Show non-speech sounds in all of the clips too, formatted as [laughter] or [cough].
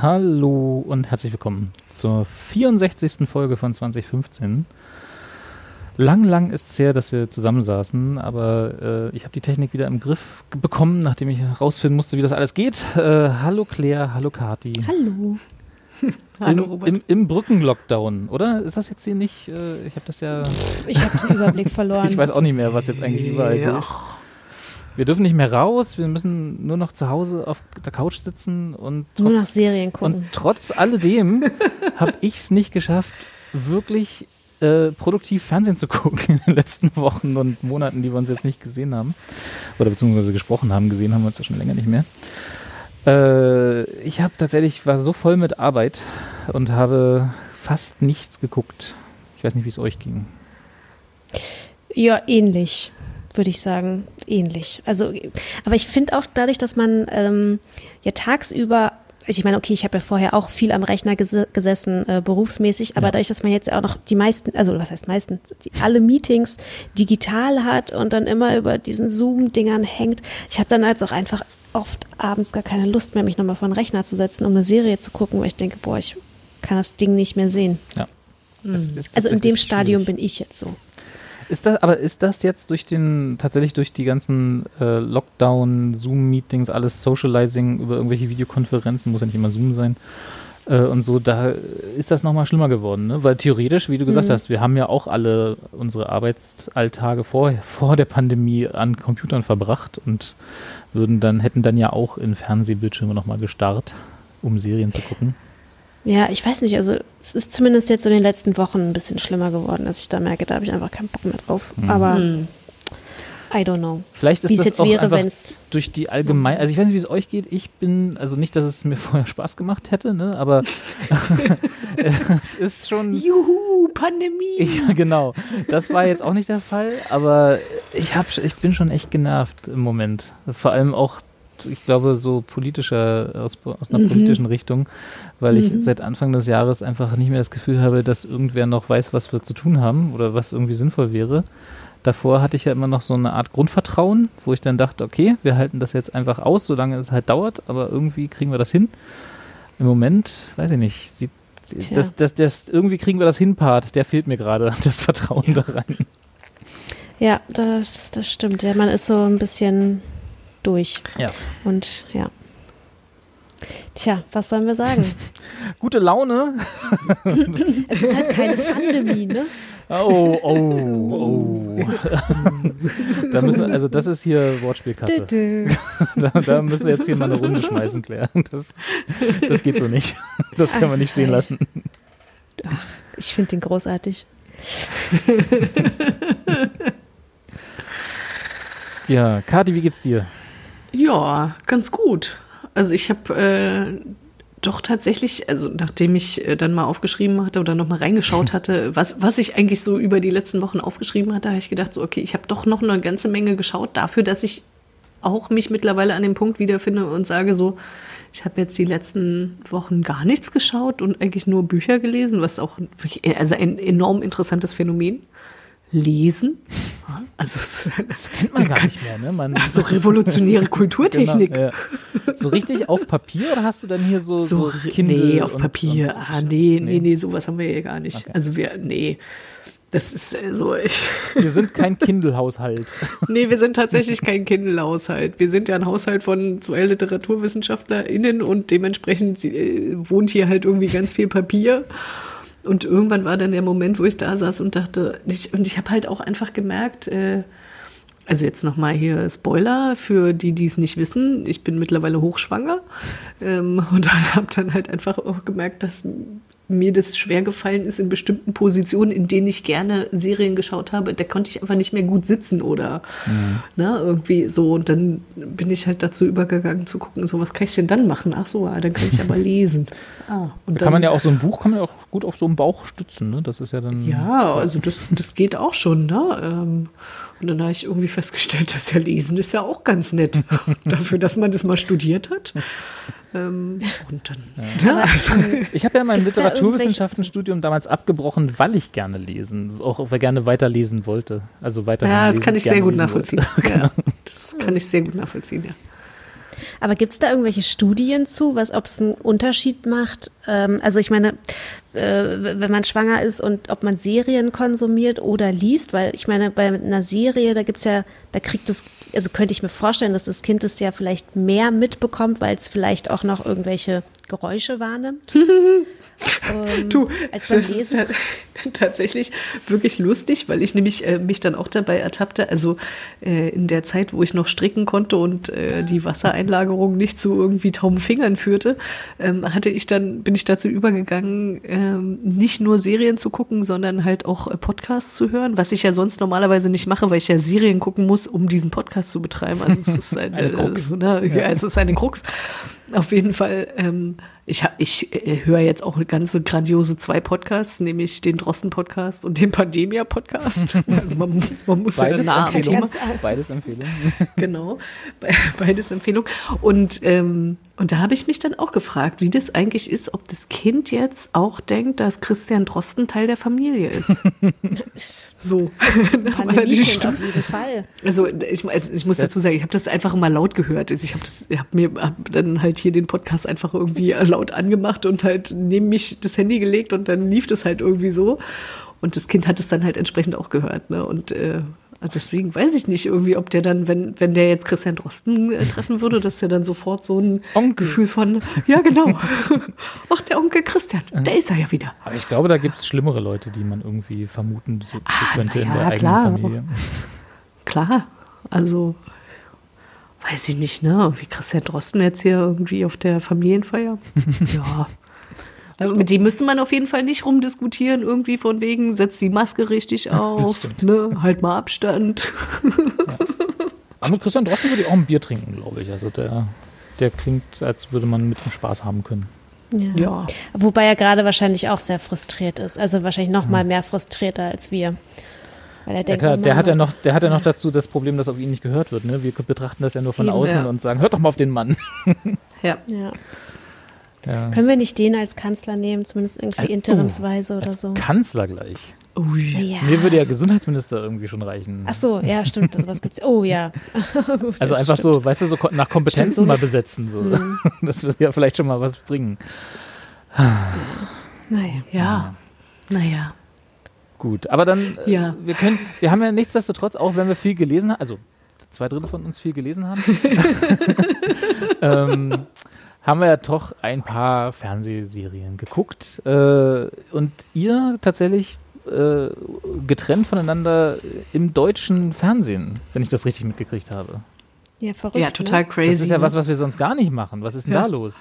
Hallo und herzlich willkommen zur 64. Folge von 2015. Lang, lang ist es her, dass wir zusammensaßen, aber äh, ich habe die Technik wieder im Griff bekommen, nachdem ich herausfinden musste, wie das alles geht. Äh, hallo Claire, hallo Kati. Hallo. [laughs] Hallo Im, Robert. Im, im Brückenlockdown, oder? Ist das jetzt hier nicht? Äh, ich habe das ja. Ich habe den Überblick verloren. [laughs] ich weiß auch nicht mehr, was jetzt eigentlich überall ja. gilt. Wir dürfen nicht mehr raus, wir müssen nur noch zu Hause auf der Couch sitzen und trotz, nur noch Serien gucken. Und trotz alledem [laughs] habe ich es nicht geschafft, wirklich äh, produktiv Fernsehen zu [laughs] gucken in den letzten Wochen und Monaten, die wir uns jetzt nicht gesehen haben. Oder beziehungsweise gesprochen haben. Gesehen haben wir uns ja schon länger nicht mehr. Äh, ich habe tatsächlich, war so voll mit Arbeit und habe fast nichts geguckt. Ich weiß nicht, wie es euch ging. Ja, ähnlich würde ich sagen, ähnlich. Also, aber ich finde auch dadurch, dass man ähm, ja tagsüber ich meine, okay, ich habe ja vorher auch viel am Rechner ges gesessen, äh, berufsmäßig, aber ja. dadurch, dass man jetzt auch noch die meisten, also was heißt meisten, die, alle Meetings digital hat und dann immer über diesen Zoom-Dingern hängt, ich habe dann also auch einfach oft abends gar keine Lust mehr, mich nochmal vor den Rechner zu setzen, um eine Serie zu gucken, weil ich denke, boah, ich kann das Ding nicht mehr sehen. Ja. Mhm. Also in dem Stadium schwierig. bin ich jetzt so. Ist das, aber ist das jetzt durch den, tatsächlich durch die ganzen äh, Lockdown, Zoom-Meetings, alles Socializing über irgendwelche Videokonferenzen, muss ja nicht immer Zoom sein, äh, und so, da ist das nochmal schlimmer geworden, ne? Weil theoretisch, wie du gesagt mhm. hast, wir haben ja auch alle unsere Arbeitsalltage vor, [laughs] vor der Pandemie an Computern verbracht und würden dann, hätten dann ja auch in Fernsehbildschirme nochmal gestarrt, um Serien zu gucken. Ja, ich weiß nicht, also es ist zumindest jetzt so in den letzten Wochen ein bisschen schlimmer geworden, dass ich da merke, da habe ich einfach keinen Bock mehr drauf. Mhm. Aber mhm. I don't know. Vielleicht ist das jetzt auch wäre, einfach durch die allgemein, also ich weiß nicht, wie es euch geht. Ich bin, also nicht, dass es mir [laughs] vorher Spaß gemacht hätte, ne, aber [laughs] [laughs] es ist schon. Juhu, Pandemie. Ja, genau. Das war jetzt auch nicht der Fall, aber ich hab, ich bin schon echt genervt im Moment. Vor allem auch ich glaube, so politischer, aus, aus einer mhm. politischen Richtung, weil mhm. ich seit Anfang des Jahres einfach nicht mehr das Gefühl habe, dass irgendwer noch weiß, was wir zu tun haben oder was irgendwie sinnvoll wäre. Davor hatte ich ja immer noch so eine Art Grundvertrauen, wo ich dann dachte, okay, wir halten das jetzt einfach aus, solange es halt dauert, aber irgendwie kriegen wir das hin. Im Moment, weiß ich nicht, sieht, das, das, das, irgendwie kriegen wir das hin, Part, der fehlt mir gerade, [laughs] das Vertrauen da rein. Ja, das, das stimmt. Ja, man ist so ein bisschen durch. Ja. Und ja. Tja, was sollen wir sagen? [laughs] Gute Laune. [laughs] es ist halt keine Pandemie, ne? Oh, oh, oh. da müssen, also das ist hier Wortspielkasse. [laughs] da, da müssen wir jetzt hier mal eine Runde schmeißen, Claire. Das, das geht so nicht. Das können wir nicht stehen lassen. Ach, ich finde den großartig. ja, Kati, wie geht's dir? Ja, ganz gut. Also ich habe äh, doch tatsächlich, also nachdem ich äh, dann mal aufgeschrieben hatte oder noch mal reingeschaut [laughs] hatte, was, was ich eigentlich so über die letzten Wochen aufgeschrieben hatte, habe ich gedacht, so okay, ich habe doch noch eine ganze Menge geschaut dafür, dass ich auch mich mittlerweile an dem Punkt wiederfinde und sage so, ich habe jetzt die letzten Wochen gar nichts geschaut und eigentlich nur Bücher gelesen, was auch wirklich, also ein enorm interessantes Phänomen lesen. [laughs] Also das kennt man [laughs] gar nicht mehr, ne? Man, [laughs] also revolutionäre Kulturtechnik. Genau, ja. So richtig auf Papier oder hast du dann hier so, so, so Kindle Nee, auf Papier. So ah, nee, nee, nee, sowas haben wir hier gar nicht. Okay. Also wir, nee. Das ist äh, so. Ich wir sind kein Kindle-Haushalt. nee, wir sind tatsächlich kein Kindle-Haushalt. Wir sind ja ein Haushalt von zwei LiteraturwissenschaftlerInnen und dementsprechend äh, wohnt hier halt irgendwie ganz viel Papier. Und irgendwann war dann der Moment, wo ich da saß und dachte, ich, und ich habe halt auch einfach gemerkt, äh, also jetzt nochmal hier Spoiler für die, die es nicht wissen. Ich bin mittlerweile hochschwanger ähm, und [laughs] habe dann halt einfach auch gemerkt, dass mir das schwer gefallen ist in bestimmten Positionen, in denen ich gerne Serien geschaut habe, da konnte ich einfach nicht mehr gut sitzen oder ne, irgendwie so. Und dann bin ich halt dazu übergegangen zu gucken, so was kann ich denn dann machen? Ach so, ah, dann kann ich aber [laughs] lesen. Ah, und Da kann man ja auch so ein Buch kann man ja auch gut auf so einem Bauch stützen, ne? Das ist ja dann. ja, also das, das geht auch schon, ne? Ähm, Und dann habe ich irgendwie festgestellt, [laughs] dass ja Lesen ist ja auch ganz nett. [laughs] Dafür, dass man das mal studiert hat. Ähm, und dann, ja. also, Ich habe ja mein Literaturwissenschaftenstudium damals abgebrochen, weil ich gerne lesen, auch auch gerne weiterlesen wollte. Also weiter. [laughs] ja, das kann ich sehr gut nachvollziehen. Ja, das kann ich sehr gut nachvollziehen, ja. Aber gibt es da irgendwelche Studien zu, was ob es einen Unterschied macht? Ähm, also ich meine, äh, wenn man schwanger ist und ob man Serien konsumiert oder liest, weil ich meine, bei einer Serie, da gibt's ja, da kriegt es, also könnte ich mir vorstellen, dass das Kind es ja vielleicht mehr mitbekommt, weil es vielleicht auch noch irgendwelche Geräusche wahrnimmt. [laughs] ähm, Du, als beim das ist Lesen. halt [laughs] tatsächlich wirklich lustig, weil ich nämlich äh, mich dann auch dabei ertappte, also äh, in der Zeit, wo ich noch stricken konnte und äh, die Wassereinlagerung nicht zu irgendwie tauben Fingern führte, ähm, hatte ich dann, bin ich dazu übergegangen, ähm, nicht nur Serien zu gucken, sondern halt auch äh, Podcasts zu hören, was ich ja sonst normalerweise nicht mache, weil ich ja Serien gucken muss, um diesen Podcast zu betreiben. Also es ist [laughs] ein, Eine Krux. äh, ne, ja, es ist eine Krux. Auf jeden Fall, ähm, ich, hab, ich äh, höre jetzt auch ganze grandiose zwei Podcasts, nämlich den Drosten-Podcast und den Pandemia-Podcast. [laughs] Also man, man muss ja Beides dann Empfehlung. [laughs] Beides Empfehlung. [laughs] genau, Be- beides Empfehlung. Und, ähm, und da habe ich mich dann auch gefragt, wie das eigentlich ist, ob das Kind jetzt auch denkt, dass Christian Drosten Teil der Familie ist. so. Er die Pandemiekind Stimme- auf jeden Fall. also ich, also ich muss dazu sagen, ich habe das einfach immer laut gehört. Also Ich habe das, ich habe mir hab dann halt hier den Podcast einfach irgendwie laut angemacht und halt neben mich das Handy gelegt und dann lief das halt irgendwie so. Und das Kind hat es dann halt entsprechend auch gehört. Ne? Und äh, also deswegen weiß ich nicht irgendwie, ob der dann, wenn, wenn der jetzt Christian Drosten äh, treffen würde, dass er dann sofort so ein Onkel. Gefühl von, ja genau, [laughs] ach der Onkel Christian, da ist er ja wieder. Aber ich glaube, da gibt es schlimmere Leute, die man irgendwie vermuten so, Ah, könnte in na der ja, eigenen klar. Familie. Klar, also weiß ich nicht, ne? Wie Christian Drosten jetzt hier irgendwie auf der Familienfeier. [laughs] ja. Also mit dem müsste man auf jeden Fall nicht rumdiskutieren, irgendwie von wegen, setzt die Maske richtig auf, ne? halt mal Abstand. Aber mit Christian Drosten würde ich auch ein Bier trinken, glaube ich. Also der, der klingt, als würde man mit ihm Spaß haben können. Ja. Ja. Wobei er gerade wahrscheinlich auch sehr frustriert ist. Also wahrscheinlich noch mal mehr frustrierter als wir. Weil er Ja, denkt, klar, oh der hat ja noch, der hat ja noch dazu das Problem, dass auf ihn nicht gehört wird. Ne? Wir betrachten das ja nur von Eben, außen ja. und sagen, hört doch mal auf den Mann. [laughs] Ja. Ja. Ja. Können wir nicht den als Kanzler nehmen, zumindest irgendwie Äh, interimsweise oder Als so? Kanzler gleich. Ui. Ja. Mir würde ja Gesundheitsminister irgendwie schon reichen. Ach so, ja, stimmt. Also was gibt's? Oh ja. [laughs] also einfach so, weißt du, so nach Kompetenzen Stimmt, so- mal besetzen. So. Mhm. [laughs] Das würde ja vielleicht schon mal was bringen. Naja. Ja. Naja. Gut, aber dann, äh, Ja. wir können, wir haben ja nichtsdestotrotz, auch wenn wir viel gelesen haben, also zwei Drittel von uns viel gelesen haben, [laughs] ähm, haben wir ja doch ein paar Fernsehserien geguckt äh, und ihr tatsächlich äh, getrennt voneinander im deutschen Fernsehen, wenn ich das richtig mitgekriegt habe. Ja, verrückt. Ja, total Ne? crazy. Das ist ja ne? was, was wir sonst gar nicht machen. Was ist denn Ja. da los?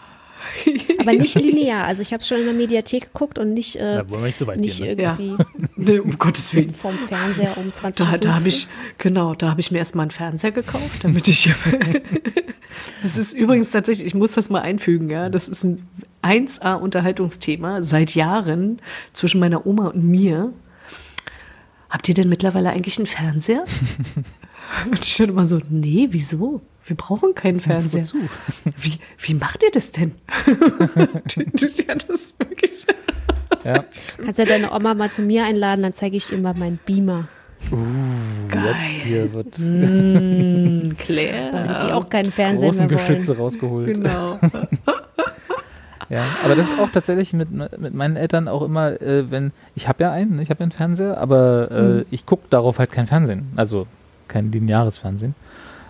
Aber nicht linear. Also ich habe schon in der Mediathek geguckt und nicht, äh, Da wollen wir nicht so weit nicht gehen. Ne? Ja. irgendwie [laughs] Nee, um Gottes Willen. vom Fernseher um 20 Da, Uhr. da habe ich, genau, da habe ich mir erstmal einen Fernseher gekauft, damit ich. [laughs] das ist übrigens tatsächlich, ich muss das mal einfügen, ja. Das ist ein 1A-Unterhaltungsthema seit Jahren zwischen meiner Oma und mir. Habt ihr denn mittlerweile eigentlich einen Fernseher? [laughs] und ich dann immer so, nee, wieso? Wir brauchen keinen Fernseher. Wozu? Wie, wie macht ihr das denn? [laughs] ja, das ist wirklich. Ja. Kannst ja deine Oma mal zu mir einladen, dann zeige ich ihr mal meinen Beamer. Jetzt hier wird Mm, Claire. Damit die auch keinen Fernseher großen mehr wollen. Geschütze rausgeholt. Genau. [laughs] Ja, aber das ist auch tatsächlich mit, mit meinen Eltern auch immer, äh, wenn, ich habe ja einen, ne, ich habe ja einen Fernseher, aber äh, Mhm. ich gucke darauf halt kein Fernsehen, also kein lineares Fernsehen.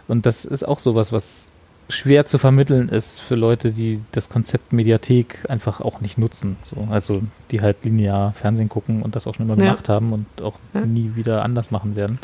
Und das ist auch sowas, was schwer zu vermitteln ist für Leute, die das Konzept Mediathek einfach auch nicht nutzen. So. Also die halt linear Fernsehen gucken und das auch schon immer Ja. gemacht haben und auch Ja. nie wieder anders machen werden.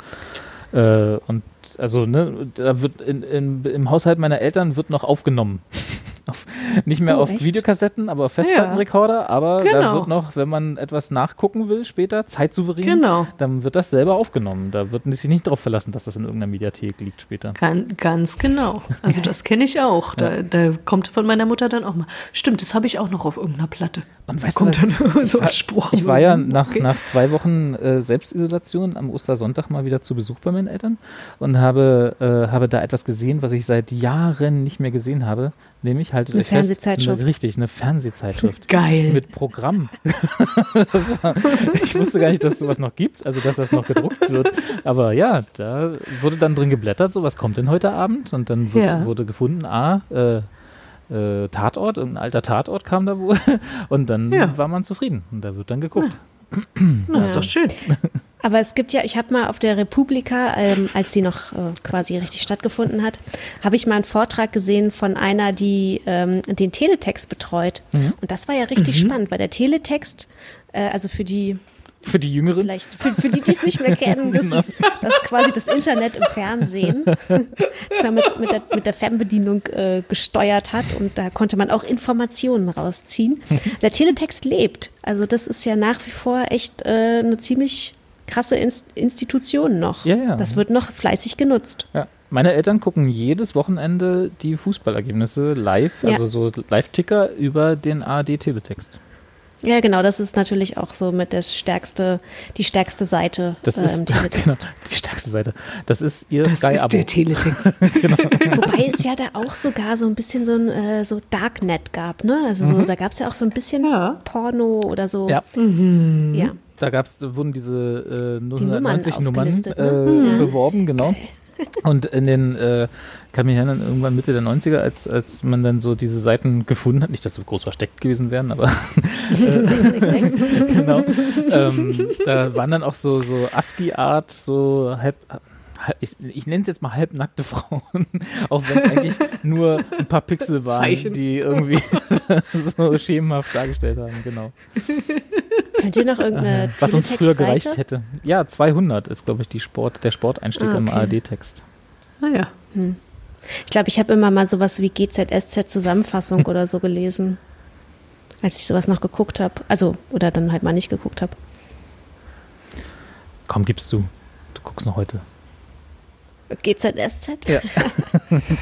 Äh, und also, ne, da wird in, in, im Haushalt meiner Eltern wird noch aufgenommen. [laughs] Auf, Nicht mehr Oh, auf echt? Videokassetten, aber auf Festplattenrekorder. Aber da Genau. wird noch, wenn man etwas nachgucken will später, zeitsouverän, Genau. dann wird das selber aufgenommen. Da wird sich nicht darauf verlassen, dass das in irgendeiner Mediathek liegt später. Ganz, ganz genau. Also das kenne ich auch. Da, da kommt von meiner Mutter dann auch mal. Stimmt, das habe ich auch noch auf irgendeiner Platte. Und weißt kommt du, dann [laughs] so ein Spruch. Ich war ja nach, Okay. nach zwei Wochen äh, Selbstisolation am Ostersonntag mal wieder zu Besuch bei meinen Eltern und habe, äh, habe da etwas gesehen, was ich seit Jahren nicht mehr gesehen habe. Nämlich halt Eine euch fest, Fernsehzeitschrift. Eine, richtig, eine Fernsehzeitschrift. [laughs] Geil. Mit Programm. [laughs] war, ich wusste gar nicht, dass es sowas noch gibt, also dass das noch gedruckt wird. Aber ja, da wurde dann drin geblättert, so was kommt denn heute Abend? Und dann wird, Ja. wurde gefunden, ah, äh, äh, Tatort, ein alter Tatort kam da wohl. Und dann Ja. war man zufrieden. Und da wird dann geguckt. [clears throat] Das ist doch schön. Aber es gibt ja, ich habe mal auf der Republika, ähm, als sie noch äh, quasi richtig stattgefunden hat, habe ich mal einen Vortrag gesehen von einer, die ähm, den Teletext betreut. Und das war ja richtig spannend, weil der Teletext, äh, also für die, Für die Jüngeren. vielleicht, für, für die, die es nicht mehr kennen, das ist, das ist quasi das Internet im Fernsehen, das man mit, mit, der, mit der Fernbedienung äh, gesteuert hat und da konnte man auch Informationen rausziehen. [laughs] Der Teletext lebt. Also das ist ja nach wie vor echt äh, eine ziemlich krasse Inst Institution noch. Ja, ja. Das wird noch fleißig genutzt. Ja. Meine Eltern gucken jedes Wochenende die Fußballergebnisse live, Ja. also so Live-Ticker über den ARD-Teletext. Ja, genau, das ist natürlich auch so mit das stärkste, die stärkste Seite Das äh, ist [laughs] genau, die stärkste Seite. Das ist ihr Das ist Sky-Abo. der Teletext. [laughs] Wobei es ja da auch sogar so ein bisschen so ein äh, so Darknet gab, ne? Also so, da gab es ja auch so ein bisschen Ja. Porno oder so. Ja, ja. Da gab's, wurden diese äh, Die Nummern 090 Nummern, äh, ne? Ja. beworben, genau. Und in den, äh, kann mich erinnern, irgendwann Mitte der 90er, als, als man dann so diese Seiten gefunden hat, nicht, dass sie groß versteckt gewesen wären, aber [laughs] [laughs] genau. ähm, da waren dann auch so, so ASCII-Art, so halb ich, ich nenne es jetzt mal halbnackte [laughs] Frauen, auch wenn es eigentlich nur ein paar Pixel waren, Zeichen. die irgendwie [laughs] so schemenhaft dargestellt haben, genau. Könnt ihr noch irgendeine Was uns früher gereicht hätte. Ja, 200 ist, glaube ich, die Sport, der Sporteinstieg Ah, im okay. ARD-Text. Naja. Ich glaube, ich habe immer mal sowas wie GZSZ-Zusammenfassung oder so gelesen, als ich sowas noch geguckt habe. Also, oder dann halt mal nicht geguckt habe. Komm, gibst du. Du guckst noch heute. GZSZ? Ja.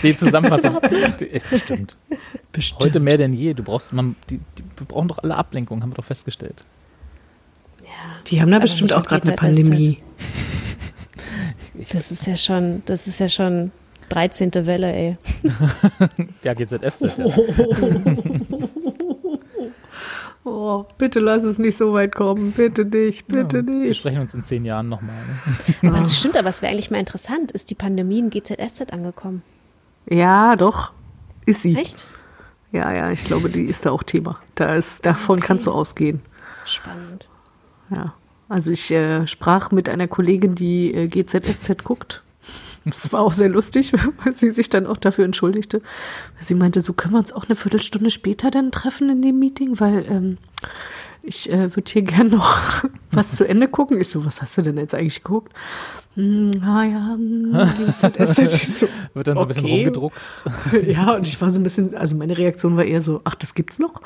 Die Zusammenfassung. Die- Bestimmt. Bestimmt. Heute mehr denn je. Du brauchst, man, die, die, wir brauchen doch alle Ablenkungen, haben wir doch festgestellt. Die haben da bestimmt auch gerade eine. Pandemie. [laughs] Das ist ja schon, das ist ja schon 13. Welle, ey. [laughs] Ja, GZSZ. Ja. [laughs] Oh, bitte lass es nicht so weit kommen. Bitte nicht, bitte Ja, Wir nicht. sprechen uns in zehn Jahren nochmal. Ne? Aber es stimmt, aber es wäre eigentlich mal interessant. Ist die Pandemie in GZSZ angekommen? Ja, doch. Ist sie. Echt? Ja, ja, ich glaube, die ist da auch Thema. Da ist, davon kannst du ausgehen. Spannend. Ja. Also ich äh, sprach mit einer Kollegin, die äh, GZSZ guckt. Das war auch sehr lustig, [laughs] weil sie sich dann auch dafür entschuldigte. Sie meinte, so können wir uns auch eine Viertelstunde später dann treffen in dem Meeting, weil ähm, ich äh, würde hier gern noch [laughs] was zu Ende gucken. Ich so, was hast du denn jetzt eigentlich geguckt? Hm, ah ja, hm, [laughs] so, Wird dann so ein bisschen okay. rumgedruckst. Ja, und ich war so ein bisschen, also meine Reaktion war eher so, ach, das gibt's noch.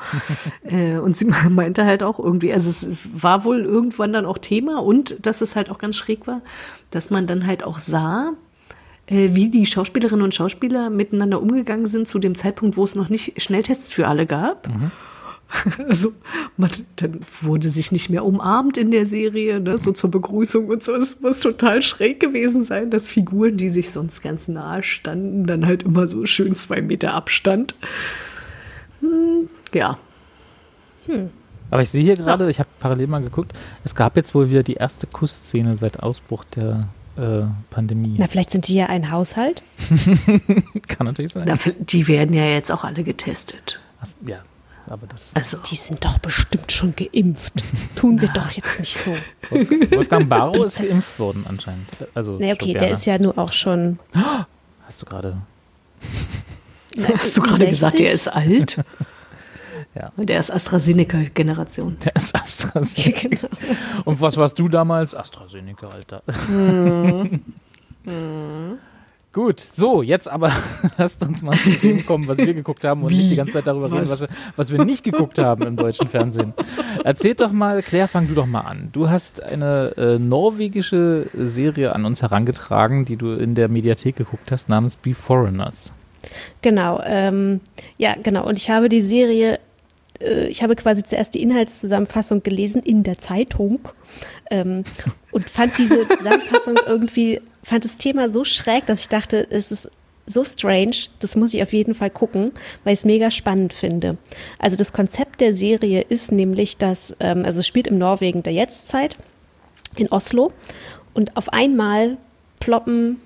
äh, und sie meinte halt auch irgendwie, also es war wohl irgendwann dann auch Thema und dass es halt auch ganz schräg war, dass man dann halt auch sah, wie die Schauspielerinnen und Schauspieler miteinander umgegangen sind zu dem Zeitpunkt, wo es noch nicht Schnelltests für alle gab. [laughs] Also, man, dann wurde sich nicht mehr umarmt in der Serie, ne, so zur Begrüßung und so. Es muss total schräg gewesen sein, dass Figuren, die sich sonst ganz nahe standen, dann halt immer so schön zwei Meter Abstand. Hm, ja, Aber ich sehe hier gerade, ich habe parallel mal geguckt, es gab jetzt wohl wieder die erste Kussszene seit Ausbruch der äh, Pandemie. Na, vielleicht sind die ja ein Haushalt. [laughs] Kann natürlich sein. Na, die werden ja jetzt auch alle getestet. Ach, ja, aber das. Also, Die sind doch bestimmt schon geimpft. Tun wir doch jetzt nicht so. Wolfgang Barrow ist geimpft worden anscheinend. Also, Nee, okay, der ist ja nur auch schon. Hast du gerade. hast du gerade gesagt, der ist alt? [laughs] Ja. Der ist AstraZeneca-Generation. Der ist AstraZeneca. [laughs] genau. Und was warst du damals? AstraZeneca, Alter. Gut, so, jetzt aber [laughs] lasst uns mal zu dem kommen, was wir geguckt haben und Wie? nicht die ganze Zeit darüber reden, Was? was wir, was wir nicht geguckt haben im deutschen Fernsehen. Erzählt doch mal, Claire, fang du doch mal an. Du hast eine äh, norwegische Serie an uns herangetragen, die du in der Mediathek geguckt hast, namens Be Foreigners. Genau, ähm, ja, genau. Und ich habe die Serie, äh, ich habe quasi zuerst die Inhaltszusammenfassung gelesen in der Zeitung ähm, und fand diese Zusammenfassung [laughs] irgendwie, fand das Thema so schräg, dass ich dachte, es ist so strange, das muss ich auf jeden Fall gucken, weil ich es mega spannend finde. Also das Konzept der Serie ist nämlich, dass, ähm, also es spielt im Norwegen der Jetztzeit, in Oslo, und auf einmal ploppen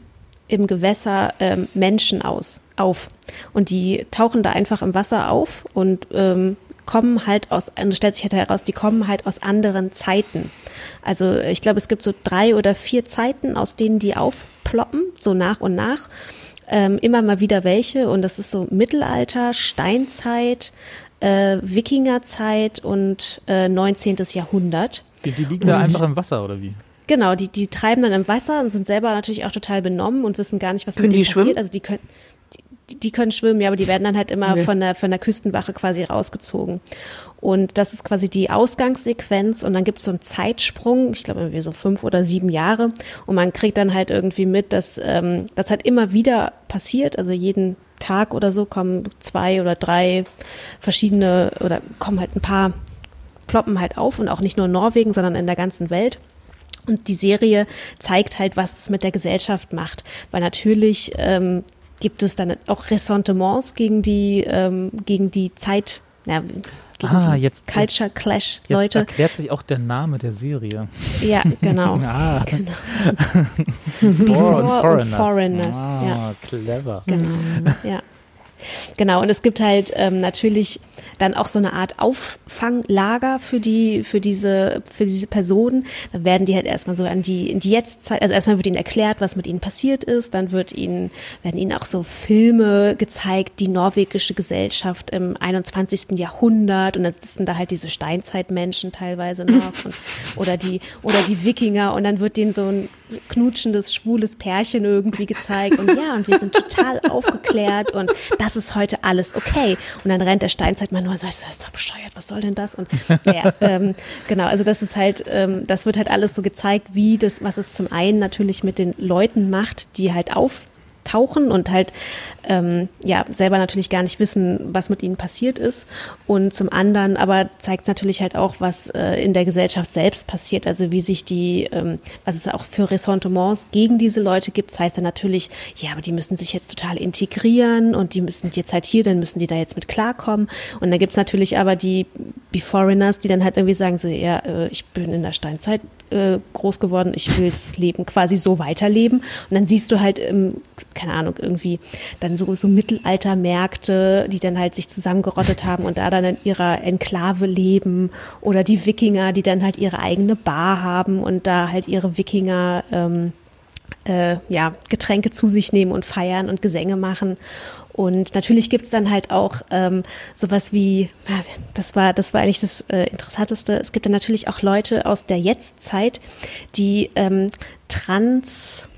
im Gewässer ähm, Menschen aus, auf. Und die tauchen da einfach im Wasser auf und ähm, kommen halt aus, und es stellt sich halt heraus, die kommen halt aus anderen Zeiten. Also ich glaube, es gibt so drei oder vier Zeiten, aus denen die aufploppen, so nach und nach. Ähm, immer mal wieder welche und das ist so Mittelalter, Steinzeit, äh, Wikingerzeit und äh, 19. Jahrhundert. Die, die liegen da Und- einfach im Wasser, oder wie? Genau, die, die treiben dann im Wasser und sind selber natürlich auch total benommen und wissen gar nicht, was Können mit denen die schwimmen? passiert. Also die können, die, können schwimmen, ja, aber die werden dann halt immer Okay. von, der, von der Küstenwache quasi rausgezogen. Und das ist quasi die Ausgangssequenz und dann gibt es so einen Zeitsprung, ich glaube irgendwie so fünf oder sieben Jahre und man kriegt dann halt irgendwie mit, dass ähm, das halt immer wieder passiert, also jeden Tag oder so kommen zwei oder drei verschiedene oder kommen halt ein paar ploppen halt auf und auch nicht nur in Norwegen, sondern in der ganzen Welt. Und die Serie zeigt halt, was es mit der Gesellschaft macht. Weil natürlich ähm, gibt es dann auch Ressentiments gegen die, ähm, gegen die Zeit, ja, gegen Ah, die jetzt- Culture jetzt- Clash Jetzt Leute. erklärt sich auch der Name der Serie. Ja, genau. [laughs] Ah, genau. [laughs] Before und Foreigners. Foreigners, ah, ja. clever. Genau, ja. Genau, und es gibt halt ähm, natürlich dann auch so eine Art Auffanglager für die, für diese, für diese Personen. Dann werden die halt erstmal so an die, in die Jetztzeit, also erstmal wird ihnen erklärt, was mit ihnen passiert ist, dann wird ihnen, werden ihnen auch so Filme gezeigt, die norwegische Gesellschaft im 21. Jahrhundert und dann sind da halt diese Steinzeitmenschen teilweise noch und, oder die, oder die Wikinger und dann wird denen so ein knutschendes, schwules Pärchen irgendwie gezeigt und ja, und wir sind total [laughs] aufgeklärt und das ist heute alles okay. Und dann rennt der Steinzeitmann nur und sagt, das ist doch bescheuert, was soll denn das? Und ja, [laughs] ähm, genau, also das ist halt, ähm, das wird halt alles so gezeigt, wie das, was es zum einen natürlich mit den Leuten macht, die halt auftauchen und halt ähm, ja selber natürlich gar nicht wissen, was mit ihnen passiert ist. Und zum anderen aber zeigt es natürlich halt auch, was äh, in der Gesellschaft selbst passiert, also wie sich die, ähm, was es auch für Ressentiments gegen diese Leute gibt. Das heißt dann natürlich, ja, aber die müssen sich jetzt total integrieren und die müssen jetzt halt hier, dann müssen die da jetzt mit klarkommen. Und dann gibt es natürlich aber die Be-Foreigners, die dann halt irgendwie sagen, so, ja, äh, ich bin in der Steinzeit äh, groß geworden, ich will das [laughs] Leben quasi so weiterleben. Und dann siehst du halt, ähm, keine Ahnung, irgendwie dann so, so Mittelaltermärkte, die dann halt sich zusammengerottet haben und da dann in ihrer Enklave leben. Oder die Wikinger, die dann halt ihre eigene Bar haben und da halt ihre Wikinger ähm, äh, ja, Getränke zu sich nehmen und feiern und Gesänge machen. Und natürlich gibt's dann halt auch ähm, sowas wie, das war, das war eigentlich das äh, Interessanteste, es gibt dann natürlich auch Leute aus der Jetztzeit, die ähm, trans,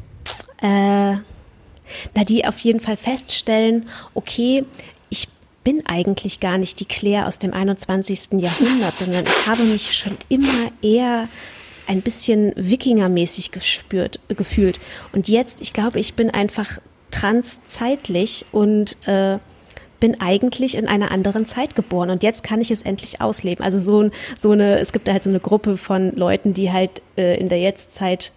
äh, na, die auf jeden Fall feststellen, okay, ich bin eigentlich gar nicht die Claire aus dem 21. Jahrhundert, sondern ich habe mich schon immer eher ein bisschen Wikingermäßig gespürt, gefühlt. Und jetzt, ich glaube, ich bin einfach transzeitlich und äh, bin eigentlich in einer anderen Zeit geboren und jetzt kann ich es endlich ausleben. Also so, so eine, es gibt da halt so eine Gruppe von Leuten, die halt äh, in der Jetztzeit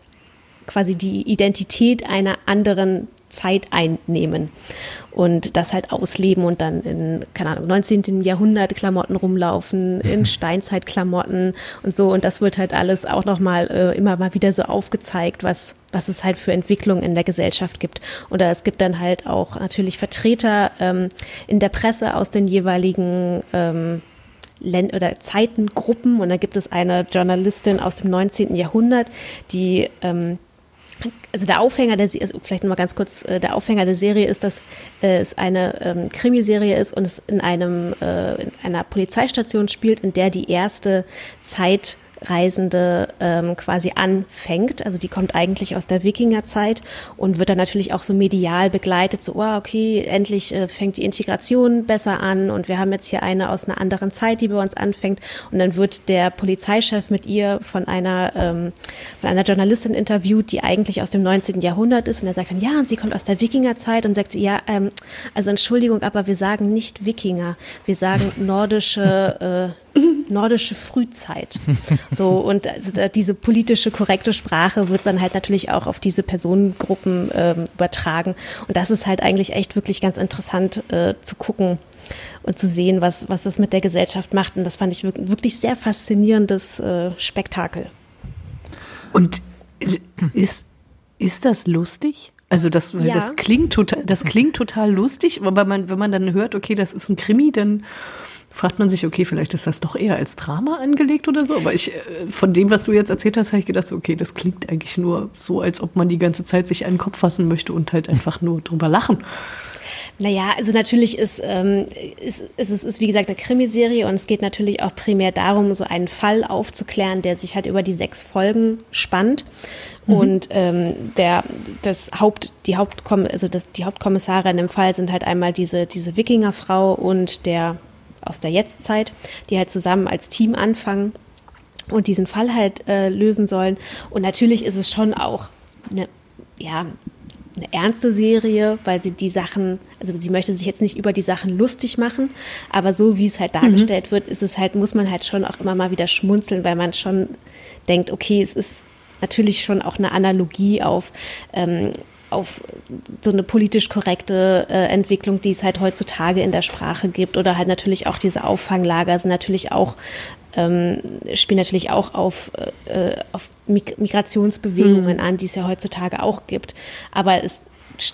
quasi die Identität einer anderen Zeit einnehmen und das halt ausleben und dann in, keine Ahnung, 19. Jahrhundert Klamotten rumlaufen, in [laughs] Steinzeitklamotten und so. Und das wird halt alles auch nochmal äh, immer mal wieder so aufgezeigt, was, was es halt für Entwicklungen in der Gesellschaft gibt. Oder es gibt dann halt auch natürlich Vertreter ähm, in der Presse aus den jeweiligen ähm, oder Zeitengruppen und da gibt es eine Journalistin aus dem 19. Jahrhundert, die ähm, also der Aufhänger der Se- also vielleicht nochmal ganz kurz, äh, der Aufhänger der Serie ist, dass äh, es eine ähm, Krimiserie ist und es in einem äh, in einer Polizeistation spielt, in der die erste Zeit Zeitreisende ähm, quasi anfängt. Also die kommt eigentlich aus der Wikingerzeit und wird dann natürlich auch so medial begleitet, so, oh, okay, endlich äh, fängt die Integration besser an und wir haben jetzt hier eine aus einer anderen Zeit, die bei uns anfängt. Und dann wird der Polizeichef mit ihr von einer, ähm, von einer Journalistin interviewt, die eigentlich aus dem 19. Jahrhundert ist und er sagt dann, ja, und sie kommt aus der Wikingerzeit und sagt ja, ähm, also Entschuldigung, aber wir sagen nicht Wikinger, wir sagen nordische, äh, nordische Frühzeit. [laughs] So, und also diese politische korrekte Sprache wird dann halt natürlich auch auf diese Personengruppen ähm, übertragen. Und das ist halt eigentlich echt wirklich ganz interessant äh, zu gucken und zu sehen, was, was das mit der Gesellschaft macht. Und das fand ich wirklich, wirklich sehr faszinierendes äh, Spektakel. Und ist, ist das lustig? Also das, ja. das klingt total, das klingt total lustig, aber man, wenn man dann hört, okay, das ist ein Krimi, dann fragt man sich, okay, vielleicht ist das doch eher als Drama angelegt oder so. Aber ich, äh, von dem, was du jetzt erzählt hast, habe ich gedacht, okay, das klingt eigentlich nur so, als ob man die ganze Zeit sich einen Kopf fassen möchte und halt einfach nur drüber lachen. Naja, also natürlich ist, ähm, ist, ist es ist, wie gesagt eine Krimiserie und es geht natürlich auch primär darum, so einen Fall aufzuklären, der sich halt über die sechs Folgen spannt. Mhm. Und ähm, der, das Haupt, die Hauptkomm also das, die Hauptkommissare in dem Fall sind halt einmal diese, diese Wikingerfrau und der aus der Jetztzeit, die halt zusammen als Team anfangen und diesen Fall halt äh, lösen sollen. Und natürlich ist es schon auch eine, ja, eine ernste Serie, weil sie die Sachen, also sie möchte sich jetzt nicht über die Sachen lustig machen, aber so wie es halt dargestellt mhm. wird, ist es halt, muss man halt schon auch immer mal wieder schmunzeln, weil man schon denkt, okay, es ist natürlich schon auch eine Analogie auf ähm, auf so eine politisch korrekte äh, Entwicklung, die es halt heutzutage in der Sprache gibt oder halt natürlich auch diese Auffanglager sind natürlich auch ähm, spielen natürlich auch auf, äh, auf Migrationsbewegungen mhm. an, die es ja heutzutage auch gibt. Aber es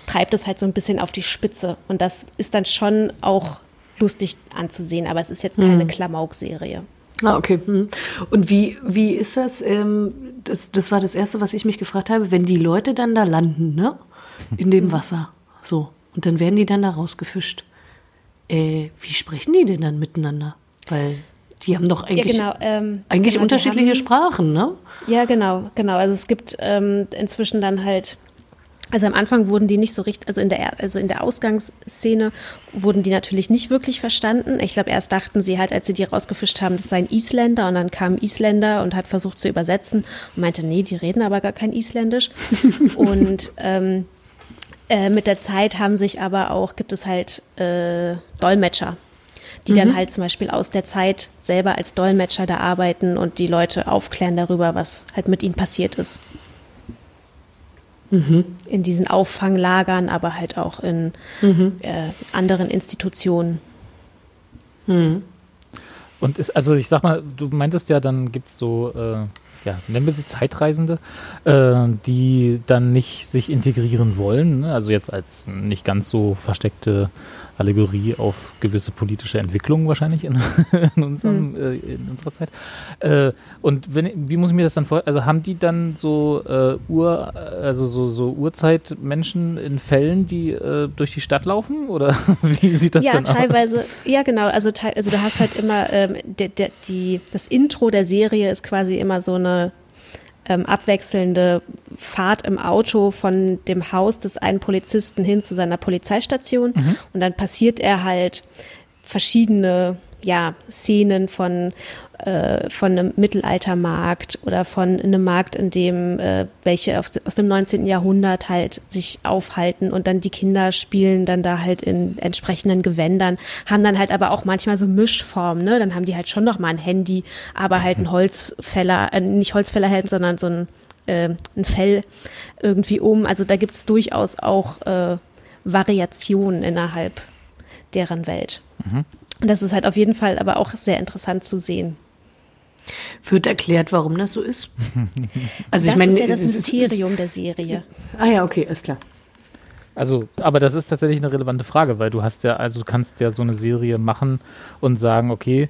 treibt es halt so ein bisschen auf die Spitze und das ist dann schon auch lustig anzusehen, aber es ist jetzt keine mhm. Klamauk-Serie. Ah, okay. Hm. Und wie, wie ist das? Ähm, das? Das war das Erste, was ich mich gefragt habe, wenn die Leute dann da landen, ne? In dem Wasser. So. Und dann werden die dann da rausgefischt. Äh, wie sprechen die denn dann miteinander? Weil die haben doch eigentlich, ja, genau, ähm, eigentlich genau, unterschiedliche haben, Sprachen, ne? Ja, genau, genau. Also es gibt ähm, inzwischen dann halt also am Anfang wurden die nicht so richtig, also in der, also in der Ausgangsszene wurden die natürlich nicht wirklich verstanden. Ich glaube, erst dachten sie halt, als sie die rausgefischt haben, das seien Isländer und dann kam Isländer und hat versucht zu übersetzen und meinte, nee, die reden aber gar kein Isländisch. [laughs] und ähm, äh, mit der Zeit haben sich aber auch, gibt es halt äh, Dolmetscher, die mhm. dann halt zum Beispiel aus der Zeit selber als Dolmetscher da arbeiten und die Leute aufklären darüber, was halt mit ihnen passiert ist. Mhm. In diesen Auffanglagern, aber halt auch in mhm. äh, anderen Institutionen. Mhm. Und ist, also ich sag mal, du meintest ja, dann gibt es so, äh, ja, nennen wir sie Zeitreisende, äh, die dann nicht sich integrieren wollen, ne? also jetzt als nicht ganz so versteckte Allegorie auf gewisse politische Entwicklungen wahrscheinlich in, [laughs] in, unserem, mhm. äh, in unserer Zeit. Äh, und wenn, wie muss ich mir das dann vorstellen? Also haben die dann so äh, Ur, also so, so Urzeitmenschen in Fällen, die äh, durch die Stadt laufen? Oder [laughs] wie sieht das ja, dann aus? Ja, teilweise, ja genau. Also, also du hast halt immer ähm, der, der, die, das Intro der Serie ist quasi immer so eine ähm, abwechselnde Fahrt im Auto von dem Haus des einen Polizisten hin zu seiner Polizeistation. Mhm. Und dann passiert er halt verschiedene ja, Szenen von, äh, von einem Mittelaltermarkt oder von einem Markt, in dem äh, welche auf, aus dem 19. Jahrhundert halt sich aufhalten und dann die Kinder spielen dann da halt in entsprechenden Gewändern, haben dann halt aber auch manchmal so Mischformen, ne? Dann haben die halt schon noch mal ein Handy, aber halt ein [laughs] Holzfäller, äh, nicht Holzfällerhelm, sondern so ein, äh, ein Fell irgendwie um. Also da gibt es durchaus auch äh, Variationen innerhalb deren Welt. Mhm. Und das ist halt auf jeden Fall aber auch sehr interessant zu sehen. Wird erklärt, warum das so ist? [laughs] Also das ich meine, ist ja das Mysterium der Serie. Ah ja, okay, ist klar. Also, aber das ist tatsächlich eine relevante Frage, weil du hast ja, also du kannst ja so eine Serie machen und sagen, okay,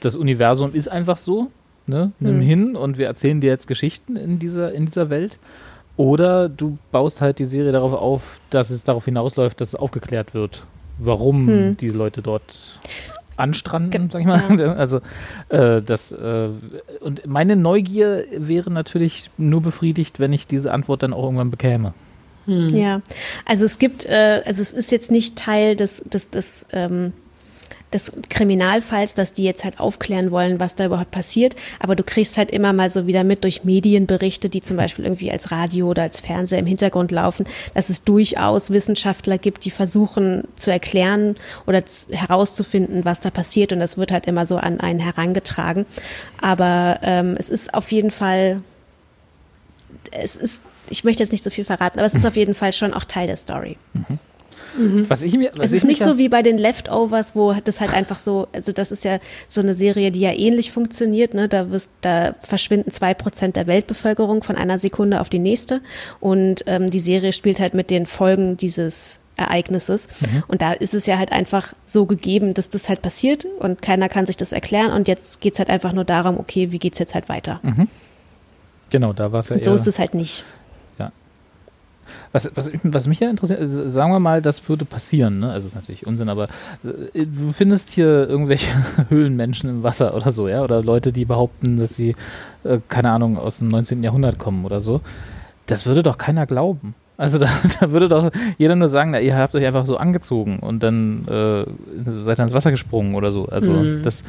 das Universum ist einfach so, ne? Nimm hm. hin und wir erzählen dir jetzt Geschichten in dieser, in dieser Welt. Oder du baust halt die Serie darauf auf, dass es darauf hinausläuft, dass es aufgeklärt wird warum hm. die Leute dort anstranden, sag ich mal. Ja. [laughs] Also äh, das äh, und meine Neugier wäre natürlich nur befriedigt, wenn ich diese Antwort dann auch irgendwann bekäme. Hm. Ja, also es gibt, äh, also es ist jetzt nicht Teil des, des, des ähm, des Kriminalfalls, dass die jetzt halt aufklären wollen, was da überhaupt passiert. Aber du kriegst halt immer mal so wieder mit durch Medienberichte, die zum Beispiel irgendwie als Radio oder als Fernseher im Hintergrund laufen, dass es durchaus Wissenschaftler gibt, die versuchen zu erklären oder herauszufinden, was da passiert. Und das wird halt immer so an einen herangetragen. Aber ähm, es ist auf jeden Fall, es ist, ich möchte jetzt nicht so viel verraten, aber es ist auf jeden Fall schon auch Teil der Story. Mhm. Mhm. Was ich mir, was es ist nicht so wie bei den Leftovers, wo das halt einfach so, also das ist ja so eine Serie, die ja ähnlich funktioniert. Ne? Da, wirst, da verschwinden zwei Prozent der Weltbevölkerung von einer Sekunde auf die nächste. Und ähm, die Serie spielt halt mit den Folgen dieses Ereignisses. Mhm. Und da ist es ja halt einfach so gegeben, dass das halt passiert und keiner kann sich das erklären. Und jetzt geht es halt einfach nur darum, okay, wie geht es jetzt halt weiter? Mhm. Genau, da war es ja. Und so ist es halt nicht. Was, was, was mich ja interessiert, also sagen wir mal, das würde passieren, ne? Also ist natürlich Unsinn, aber äh, du findest hier irgendwelche [laughs] Höhlenmenschen im Wasser oder so, ja? Oder Leute, die behaupten, dass sie, äh, keine Ahnung, aus dem 19. Jahrhundert kommen oder so. Das würde doch keiner glauben. Also [laughs] da, da würde doch jeder nur sagen, na, ihr habt euch einfach so angezogen und dann äh, seid ihr ins Wasser gesprungen oder so. Also mhm. das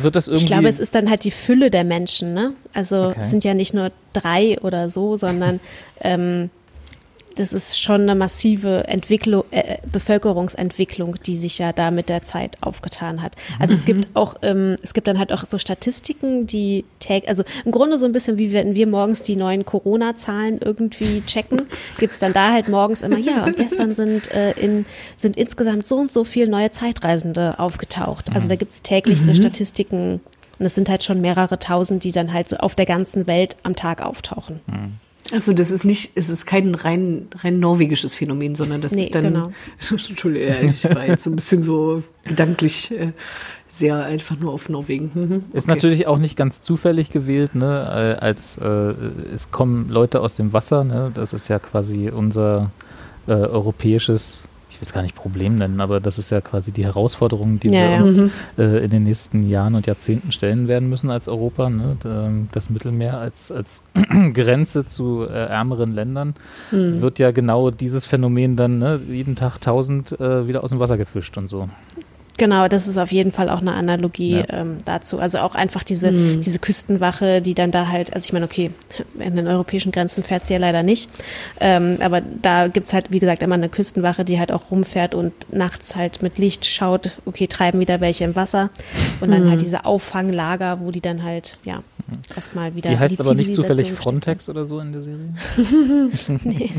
wird das irgendwie. Ich glaube, es ist dann halt die Fülle der Menschen, ne? Also okay. es sind ja nicht nur drei oder so, sondern ähm, das ist schon eine massive Entwicklung, äh, Bevölkerungsentwicklung, die sich ja da mit der Zeit aufgetan hat. Also mhm. es gibt auch, ähm, es gibt dann halt auch so Statistiken, die tag, also im Grunde so ein bisschen wie wenn wir morgens die neuen Corona-Zahlen irgendwie checken, [laughs] gibt es dann da halt morgens immer, ja, und gestern sind, äh, in, sind insgesamt so und so viele neue Zeitreisende aufgetaucht. Also da gibt es täglich mhm. so Statistiken und es sind halt schon mehrere tausend, die dann halt so auf der ganzen Welt am Tag auftauchen. Mhm. Also das ist nicht, es ist kein rein, rein norwegisches Phänomen, sondern das nee, ist dann, genau. [laughs] Entschuldigung, ich war jetzt so ein bisschen so gedanklich äh, sehr einfach nur auf Norwegen. Mhm. Okay. Ist natürlich auch nicht ganz zufällig gewählt, ne, äh, als äh, es kommen Leute aus dem Wasser, ne, das ist ja quasi unser äh, europäisches will es gar nicht Problem nennen, aber das ist ja quasi die Herausforderung, die ja, wir uns mhm. äh, in den nächsten Jahren und Jahrzehnten stellen werden müssen als Europa. Ne? Das Mittelmeer als, als [clears throat] Grenze zu äh, ärmeren Ländern mhm. wird ja genau dieses Phänomen dann ne, jeden Tag tausend äh, wieder aus dem Wasser gefischt und so. Genau, das ist auf jeden Fall auch eine Analogie ja. ähm, dazu. Also auch einfach diese, mhm. diese Küstenwache, die dann da halt, also ich meine, okay, in den europäischen Grenzen fährt sie ja leider nicht. Ähm, aber da gibt's halt, wie gesagt, immer eine Küstenwache, die halt auch rumfährt und nachts halt mit Licht schaut, okay, treiben wieder welche im Wasser. Und dann halt mhm. halt diese Auffanglager, wo die dann halt, ja, mhm. erstmal wieder. Die heißt die aber nicht zufällig Frontex oder so in der Serie? [laughs] [laughs] nee.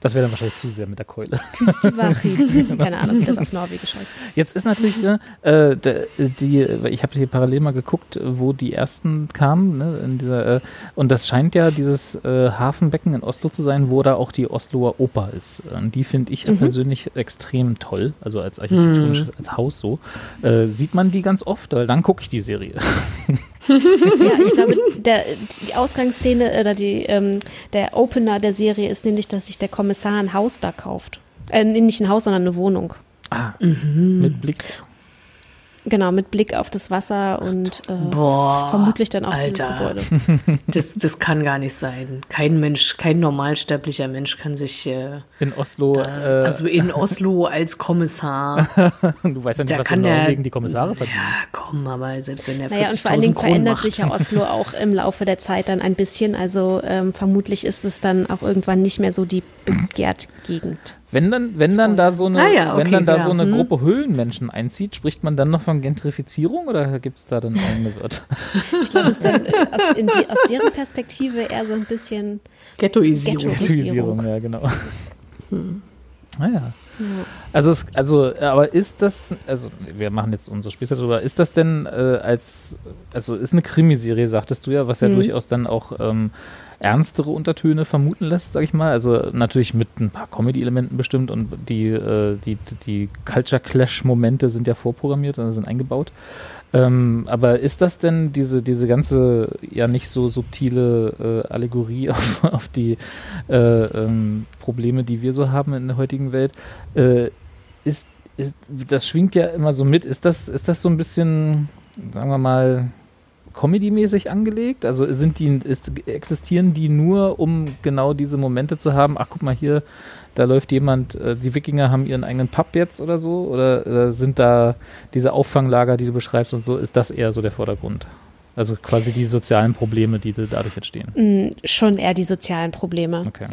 Das wäre dann wahrscheinlich zu sehr mit der Keule. [laughs] Küstivari. [laughs] Keine Ahnung, wie das auf Norwegisch heißt. Jetzt ist natürlich, äh, die, ich habe hier parallel mal geguckt, wo die ersten kamen. Ne, in dieser, äh, und das scheint ja dieses äh, Hafenbecken in Oslo zu sein, wo da auch die Osloer Oper ist. Und die finde ich mhm. persönlich extrem toll. Also als architektonisches, mhm. als Haus so. Äh, sieht man die ganz oft, weil dann gucke ich die Serie. [laughs] ja, ich glaube, der, die Ausgangsszene oder die, ähm, der Opener der Serie ist nämlich, dass sich der Kommissar ein Haus da kauft. Äh, nicht ein Haus, sondern eine Wohnung. Ah, mhm. mit Blick Genau, mit Blick auf das Wasser und äh, Boah, vermutlich dann auch Alter. dieses Gebäude. [laughs] Das, das kann gar nicht sein. Kein Mensch, kein normalsterblicher Mensch kann sich äh, in Oslo, da, äh, also in Oslo [laughs] als Kommissar. du weißt ja nicht, was in Norwegen die Kommissare verdienen. Ja, komm, aber selbst wenn der naja, 40.000 und vor allen Dingen Kronen verändert macht. sich ja Oslo [laughs] auch im Laufe der Zeit dann ein bisschen. Also ähm, vermutlich ist es dann auch irgendwann nicht mehr so die begehrt Gegend. Wenn dann, wenn dann da so eine, ah ja, okay, wenn dann da ja. so eine hm. Gruppe Höhlenmenschen einzieht, spricht man dann noch von Gentrifizierung oder gibt es da dann eigene Wörter? [laughs] Ich glaube, es ist dann aus, die, aus, deren Perspektive eher so ein bisschen Ghettoisierung. Ghettoisierung, ja, genau. Hm. Naja. Ah, ja. Also, es, also, aber ist das, also wir machen jetzt unsere Spielzeit darüber, ist das denn äh, als, also ist eine Krimiserie, sagtest du ja, was ja mhm. durchaus dann auch ähm, ernstere Untertöne vermuten lässt, sag ich mal. Also natürlich mit ein paar Comedy-Elementen bestimmt und die, äh, die, die Culture Clash-Momente sind ja vorprogrammiert, also sind eingebaut. Ähm, aber ist das denn diese, diese ganze ja nicht so subtile äh, Allegorie [laughs] auf, auf die äh, ähm, Probleme, die wir so haben in der heutigen Welt, äh, ist ist, das schwingt ja immer so mit. Ist das, ist das so ein bisschen, sagen wir mal, Comedy-mäßig angelegt? Also sind die, ist, existieren die nur, um genau diese Momente zu haben? Ach, guck mal hier, da läuft jemand, äh, die Wikinger haben ihren eigenen Pub jetzt oder so? Oder äh, sind da diese Auffanglager, die du beschreibst und so, ist das eher so der Vordergrund? Also quasi die sozialen Probleme, die dadurch entstehen. Mm, schon eher die sozialen Probleme. Okay.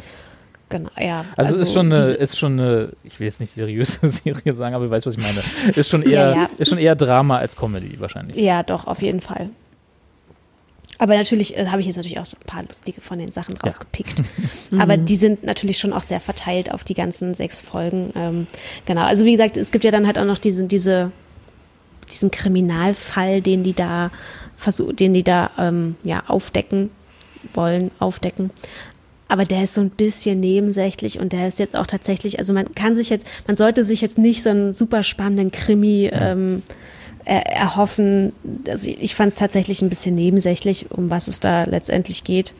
Genau, ja. Also, es ist schon eine, ist schon eine, ich will jetzt nicht seriöse [laughs] Serie sagen, aber du weißt, was ich meine. Ist schon eher, Ja, ja. ist schon eher Drama als Comedy wahrscheinlich. Ja, doch, auf jeden Fall. Aber natürlich äh, habe ich jetzt natürlich auch so ein paar lustige von den Sachen rausgepickt. [laughs] Aber die sind natürlich schon auch sehr verteilt auf die ganzen sechs Folgen. Ähm, genau, also wie gesagt, es gibt ja dann halt auch noch diesen, diese, diesen Kriminalfall, den die da versuch, den die da ähm, ja, aufdecken wollen, aufdecken. Aber der ist so ein bisschen nebensächlich und der ist jetzt auch tatsächlich, also man kann sich jetzt, man sollte sich jetzt nicht so einen super spannenden Krimi ähm, erhoffen. Also ich fand es tatsächlich ein bisschen nebensächlich, um was es da letztendlich geht.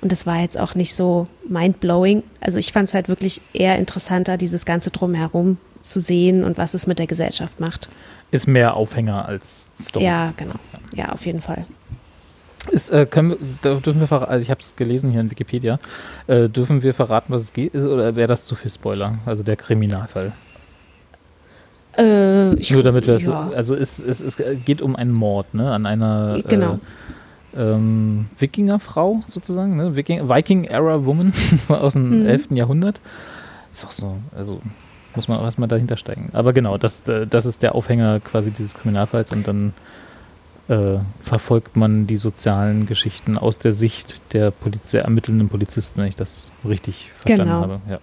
Und das war jetzt auch nicht so mindblowing. Also ich fand es halt wirklich eher interessanter, dieses ganze Drumherum zu sehen und was es mit der Gesellschaft macht. Ist mehr Aufhänger als Story. Ja, genau. Ja, auf jeden Fall. Ist, äh, können wir, da dürfen wir verraten, also ich habe es gelesen hier in Wikipedia, äh, dürfen wir verraten, was es geht, ist, oder wäre das zu viel Spoiler? Also der Kriminalfall. Äh, ich, Nur damit wir es, ja. also es, es, es geht um einen Mord, ne, an einer Genau. äh, ähm, Wikingerfrau sozusagen, ne, Viking, Viking-Era-Woman [laughs] aus dem Mhm. 11. Jahrhundert. Ist auch so, also muss man auch erstmal dahinter steigen. Aber genau, das, äh, das ist der Aufhänger quasi dieses Kriminalfalls und dann äh, verfolgt man die sozialen Geschichten aus der Sicht der, Poliz der ermittelnden Polizisten, wenn ich das richtig verstanden Genau. habe. Ja.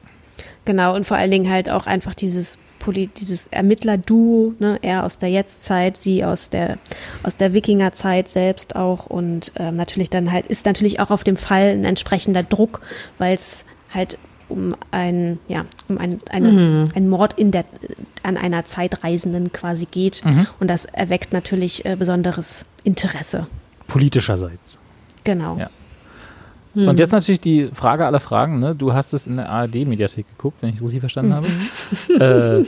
Genau, und vor allen Dingen halt auch einfach dieses, Poli dieses Ermittler-Duo, ne, er aus der Jetztzeit, sie aus der, aus der Wikingerzeit selbst auch und ähm, natürlich dann halt, ist natürlich auch auf dem Fall ein entsprechender Druck, weil es halt um ein, ja, um ein, eine, einen Mord in der, an einer Zeitreisenden quasi geht und das erweckt natürlich äh, besonderes Interesse. Politischerseits. Genau. Ja. Und jetzt natürlich die Frage aller Fragen. Ne? Du hast es in der ARD-Mediathek geguckt, wenn ich es richtig verstanden habe. äh,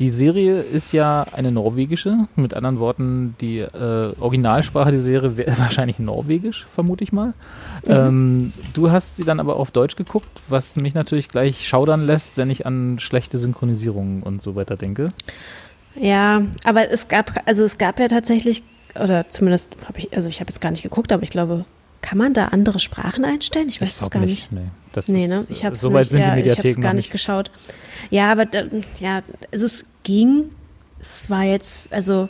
die Serie ist ja eine norwegische. Mit anderen Worten, die äh, Originalsprache der Serie wäre [laughs] wahrscheinlich norwegisch, vermute ich mal. Ähm, du hast sie dann aber auf Deutsch geguckt, was mich natürlich gleich schaudern lässt, wenn ich an schlechte Synchronisierungen und so weiter denke. Ja, aber es gab, also es gab ja tatsächlich, oder zumindest habe ich, also ich habe jetzt gar nicht geguckt, aber ich glaube, kann man da andere Sprachen einstellen? Ich weiß es gar nicht. Nee, das Nee, ne? Ich habe es so ja, ich Mediatheken gar nicht geschaut. Ja, aber da, ja, also es ging. Es war jetzt, also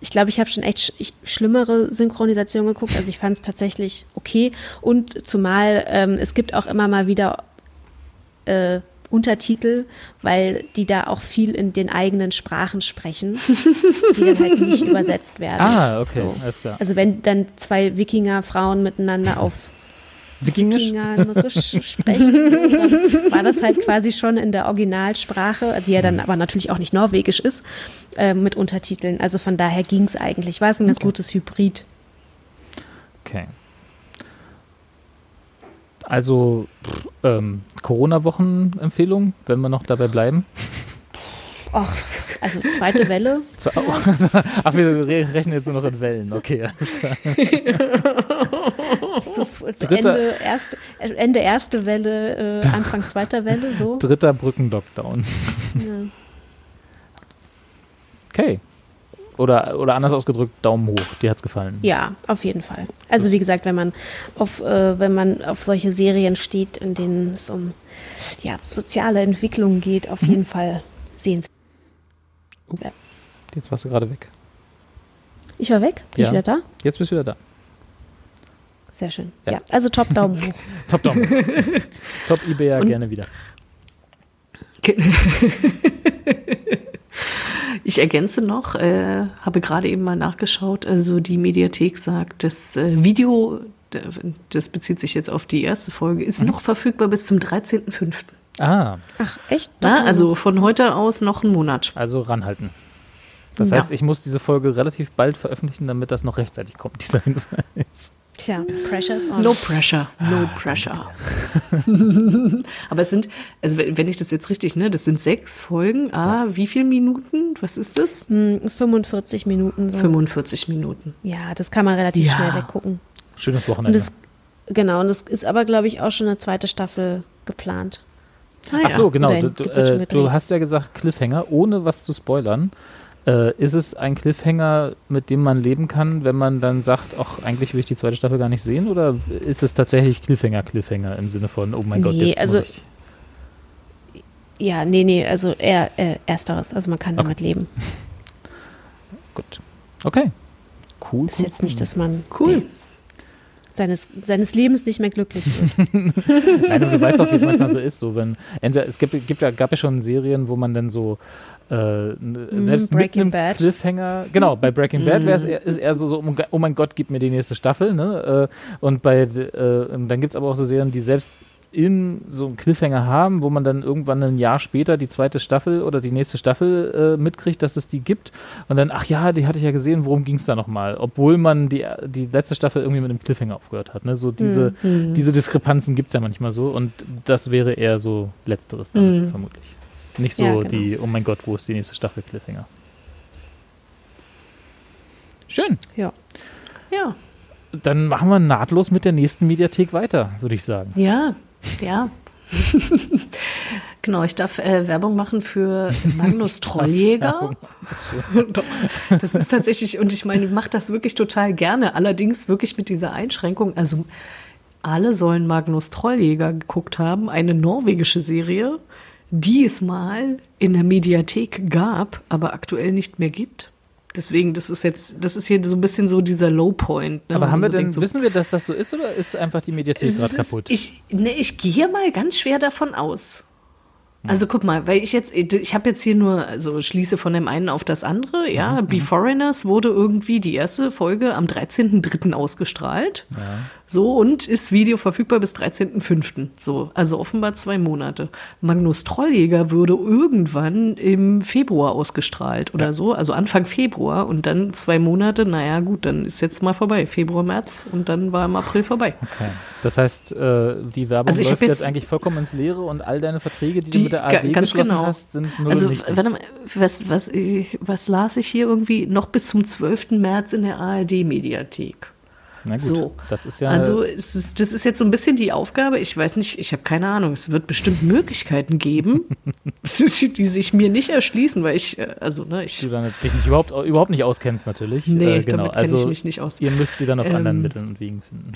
ich glaube, ich habe schon echt sch ich, schlimmere Synchronisationen geguckt. Also ich fand es tatsächlich okay. Und zumal ähm, es gibt auch immer mal wieder äh, Untertitel, weil die da auch viel in den eigenen Sprachen sprechen, [laughs] die dann halt nicht übersetzt werden. Ah, okay, So. alles klar. Also wenn dann zwei Wikinger-Frauen miteinander auf Wikingisch? Wikingerisch sprechen, dann war das halt quasi schon in der Originalsprache, die ja dann aber natürlich auch nicht norwegisch ist, äh, mit Untertiteln. Also von daher ging es eigentlich. War es ein ganz gutes Hybrid. Okay. Also ähm, Corona-Wochen-Empfehlung, wenn wir noch dabei bleiben. Och, also zweite Welle. [laughs] Zu- [laughs] Ach, wir re- rechnen jetzt nur noch in Wellen. Okay, alles klar. [laughs] So, Dritter- Ende, erste, Ende erste Welle, äh, Anfang zweiter Welle, so. Dritter Brückenlockdown. Ja. Okay. Oder, oder anders ausgedrückt, Daumen hoch. Dir hat's gefallen. Ja, auf jeden Fall. Also wie gesagt, wenn man auf, äh, wenn man auf solche Serien steht, in denen es um ja, soziale Entwicklung geht, auf jeden Fall sehenswert. Jetzt warst du gerade weg. Ich war weg, bin Ja. ich wieder da? Jetzt bist du wieder da. Sehr schön. Ja. Ja, also top Daumen [laughs] hoch. Top Daumen. hoch. [laughs] Top Ibea, gerne wieder. [laughs] Ich ergänze noch, äh, habe gerade eben mal nachgeschaut, also die Mediathek sagt, das äh, Video, das bezieht sich jetzt auf die erste Folge, ist noch verfügbar bis zum 13.05. Ah, Ach, echt? Na, also von heute aus noch einen Monat. also ranhalten. Das Ja. heißt, ich muss diese Folge relativ bald veröffentlichen, damit das noch rechtzeitig kommt, dieser [laughs] Hinweis. Tja, pressure is on. No pressure, no pressure. [laughs] Aber es sind, also wenn ich das jetzt richtig, ne, das sind sechs Folgen. Ah, wie viele Minuten? Was ist das? Hm, 45 Minuten. So. 45 Minuten. Ja, das kann man relativ Ja. schnell weggucken. Schönes Und Wochenende. das, genau, und das ist aber, glaube ich, auch schon eine zweite Staffel geplant. Ah, Ach so, genau. Du, du, äh, du hast ja gesagt Cliffhanger, ohne was zu spoilern. Äh, ist es ein Cliffhanger, mit dem man leben kann, wenn man dann sagt, ach, eigentlich will ich die zweite Staffel gar nicht sehen? Oder ist es tatsächlich Cliffhanger, Cliffhanger im Sinne von, oh mein Gott, Nee, jetzt also- muss ich... Ja, nee, nee, also eher äh, ersteres. Also man kann Okay. damit leben. [laughs] Gut. Okay. Cool. Ist cool, jetzt nicht, dass man Cool. nee, seines, seines Lebens nicht mehr glücklich wird. [laughs] Nein, aber du weißt auch, wie es manchmal so ist. So, wenn, entweder, es gibt, gibt ja, gab ja schon Serien, wo man dann so äh, n- selbst mit Breaking einem Bad. Cliffhanger, genau, bei Breaking Bad wäre es eher, ist eher so, so, um- oh mein Gott, gib mir die nächste Staffel. Ne? Äh, und bei, äh, dann gibt es aber auch so Serien, die selbst in so einen Cliffhanger haben, wo man dann irgendwann ein Jahr später die zweite Staffel oder die nächste Staffel äh, mitkriegt, dass es die gibt. Und dann, ach ja, die hatte ich ja gesehen, worum ging es da nochmal? Obwohl man die, die letzte Staffel irgendwie mit einem Cliffhanger aufgehört hat. Ne? So diese, diese Diskrepanzen gibt es ja manchmal so. Und das wäre eher so Letzteres dann, vermutlich. Nicht so Ja, genau. die, oh mein Gott, wo ist die nächste Staffel Cliffhanger? Schön. Ja. Ja. Dann machen wir nahtlos mit der nächsten Mediathek weiter, würde ich sagen. Ja, ja. [laughs] genau, ich darf äh, Werbung machen für [laughs] Magnus Trolljäger. [laughs] Das ist tatsächlich, und ich meine, ich mache das wirklich total gerne. Allerdings wirklich mit dieser Einschränkung. Also, alle sollen Magnus Trolljäger geguckt haben, eine norwegische Serie, die es mal in der Mediathek gab, aber aktuell nicht mehr gibt. Deswegen, das ist jetzt, das ist hier so ein bisschen so dieser Low Point. Ne? Aber haben wir so denn, denkt, so, wissen wir, dass das so ist oder ist einfach die Mediathek gerade kaputt? Ich, ne, ich gehe mal ganz schwer davon aus. Also guck mal, weil ich jetzt, ich habe jetzt hier nur, also schließe von dem einen auf das andere, ja. Be Foreigners wurde irgendwie die erste Folge am 13.03. ausgestrahlt. ja. So, und ist Video verfügbar bis 13.05. So, also offenbar zwei Monate. Magnus Trolljäger würde irgendwann im Februar ausgestrahlt oder so, also Anfang Februar und dann zwei Monate, naja gut, dann ist jetzt mal vorbei. Februar, März und dann war im April vorbei. Okay. Das heißt, äh, die Werbung Also läuft jetzt, jetzt- eigentlich vollkommen ins Leere und all deine Verträge, die, Die- du mit der ga- ARD ganz genau. hast, sind null Also, warte mal, was, was, ich- was las ich hier irgendwie? Noch bis zum 12. März in der ARD-Mediathek. Na gut, So. das ist ja Also, es ist, das ist jetzt so ein bisschen die Aufgabe. Ich weiß nicht, ich habe keine Ahnung. Es wird bestimmt Möglichkeiten geben, [laughs] [laughs] die sich mir nicht erschließen, weil ich, äh, also, ne, ich. du dann dich nicht überhaupt, überhaupt nicht auskennst natürlich. Nee, äh, genau. damit kenn ich also mich nicht aus. Ihr müsst sie dann auf Ähm, anderen Mitteln und Wegen finden.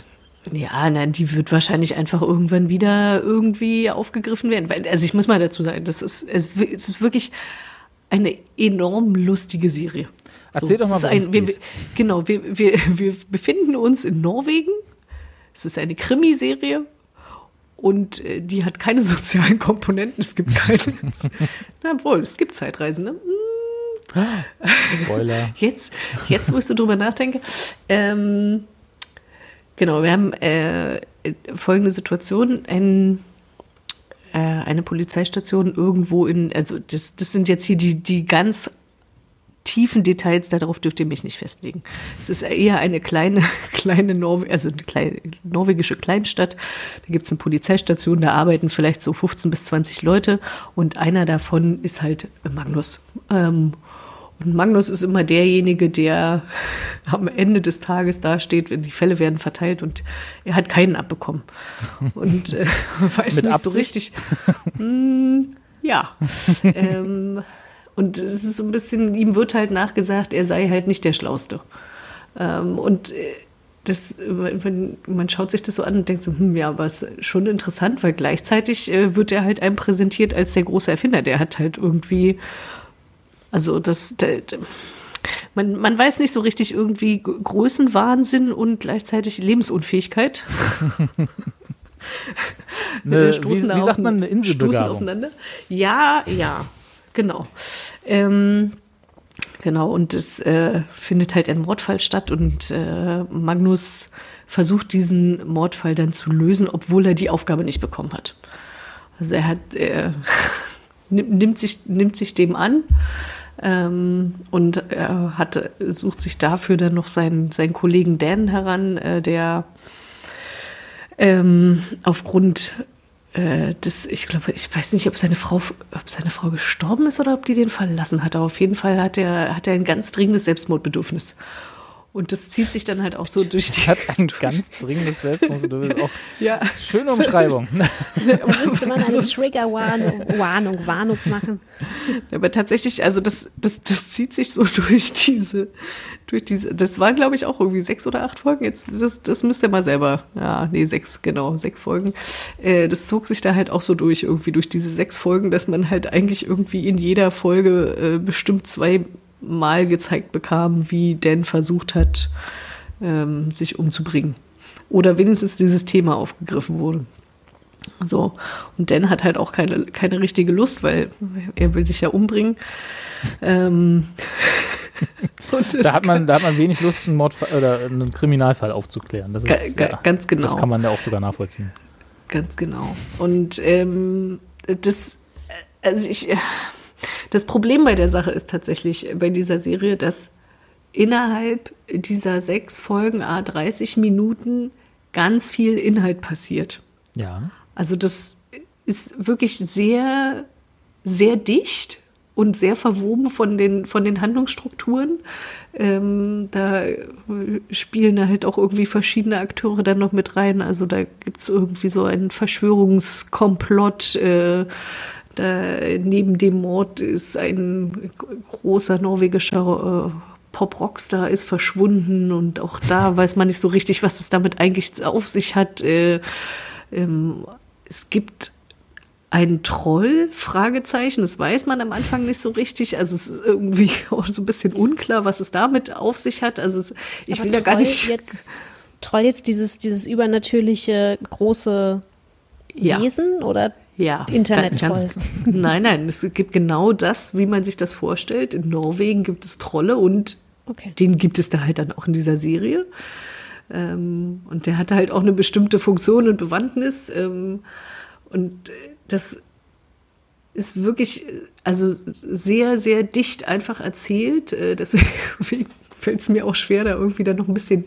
Ja, nein, die wird wahrscheinlich einfach irgendwann wieder irgendwie aufgegriffen werden. Also ich muss mal dazu sagen, das ist, es ist wirklich eine enorm lustige Serie. Erzähl doch mal, ein, wir, Genau, wir, wir, wir befinden uns in Norwegen. Es ist eine Krimiserie und äh, die hat keine [laughs] sozialen Komponenten. Es gibt keine. [laughs] na wohl, es gibt Zeitreisende. Spoiler. [laughs] Jetzt, jetzt, wo ich so drüber nachdenke, ähm, genau, wir haben äh, folgende Situation, ein, äh, eine Polizeistation irgendwo in, also das, das sind jetzt hier die, die ganz tiefen Details, darauf dürft ihr mich nicht festlegen. Es ist eher eine kleine, [laughs] kleine Norwe also eine kleine, norwegische Kleinstadt. Da gibt es eine Polizeistation, da arbeiten vielleicht so 15 bis 20 Leute und einer davon ist halt Magnus. Ähm, und Magnus ist immer derjenige, der am Ende des Tages dasteht, wenn die Fälle werden verteilt und er hat keinen abbekommen. [laughs] Und äh, [laughs] weiß Mit nicht Absicht? so richtig. Hm, ja. [laughs] ähm, und es ist so ein bisschen, ihm wird halt nachgesagt, er sei halt nicht der Schlauste. Ähm, und äh, das, man, man schaut sich das so an und denkt so, hm, ja, aber es ist schon interessant, weil gleichzeitig äh, wird er halt einem präsentiert als der große Erfinder. Der hat halt irgendwie, also das, der, man, man weiß nicht so richtig irgendwie Größenwahnsinn und gleichzeitig Lebensunfähigkeit. [laughs] Eine, stoßen wie, wie sagt man, eine stoßen Inselbegabung? aufeinander. Ja, ja, genau. Ähm, genau, und es äh, findet halt ein Mordfall statt und äh, Magnus versucht diesen Mordfall dann zu lösen, obwohl er die Aufgabe nicht bekommen hat. Also er hat, [laughs] nimmt, nimmt, sich, nimmt sich dem an, Ähm, und er hat, sucht sich dafür dann noch seinen, seinen Kollegen Dan heran, äh, der ähm, aufgrund äh, des, ich glaube, ich weiß nicht, ob seine Frau, ob seine Frau gestorben ist oder ob die den verlassen hat. Aber auf jeden Fall hat er, hat er ein ganz dringendes Selbstmordbedürfnis. Und das zieht sich dann halt auch so durch die. Hat ein ganz dringendes Selbstmordbedürfnis. Auch [laughs] Ja. schöne [laughs] Umschreibung. [laughs] Müsste man Das eine Triggerwarnung Warnung, Warnung machen. Aber tatsächlich, also das, das, das zieht sich so durch diese, durch diese, das waren glaube ich auch irgendwie sechs oder acht Folgen. Jetzt, das, das müsst ihr mal selber, ja, nee, sechs, genau, sechs Folgen. Äh, das zog sich da halt auch so durch, irgendwie durch diese sechs Folgen, dass man halt eigentlich irgendwie in jeder Folge äh, bestimmt zwei Mal gezeigt bekam, wie Dan versucht hat, ähm, sich umzubringen. Oder wenigstens dieses Thema aufgegriffen wurde. So. Und Dan hat halt auch keine, keine richtige Lust, weil er will sich ja umbringen. ähm, [laughs] Da hat man, da hat man wenig Lust, einen Mordfall oder einen Kriminalfall aufzuklären. Das Ga- ist, ga- ganz genau. Das kann man ja auch sogar nachvollziehen. Ganz genau. Und ähm, das, also ich, äh, das Problem bei der Sache ist tatsächlich bei dieser Serie, dass innerhalb dieser sechs Folgen, a 30 Minuten, ganz viel Inhalt passiert. Ja. Also das ist wirklich sehr, sehr dicht und sehr verwoben von den, von den Handlungsstrukturen. Ähm, da spielen da halt auch irgendwie verschiedene Akteure dann noch mit rein. Also da gibt's irgendwie so einen Verschwörungskomplott. Äh, da, neben dem Mord ist ein großer norwegischer äh, Pop-Rockstar ist verschwunden und auch da [laughs] weiß man nicht so richtig, was es damit eigentlich auf sich hat. Äh, ähm, es gibt einen Troll, Fragezeichen, das weiß man am Anfang nicht so richtig. Also es ist irgendwie [laughs] auch so ein bisschen unklar, was es damit auf sich hat. Also es, ich Aber will da gar nicht. Jetzt, Troll jetzt dieses, dieses übernatürliche große Ja. Wesen oder Ja, Internet-Troll? ganz- [laughs] [laughs] Nein, nein, es gibt genau das, wie man sich das vorstellt. In Norwegen gibt es Trolle und Okay. den gibt es da halt dann auch in dieser Serie. Ähm, und der hatte halt auch eine bestimmte Funktion und Bewandtnis. Ähm, und äh, das ist wirklich, also sehr, sehr dicht einfach erzählt. Äh, deswegen [laughs] fällt es mir auch schwer, da irgendwie dann noch ein bisschen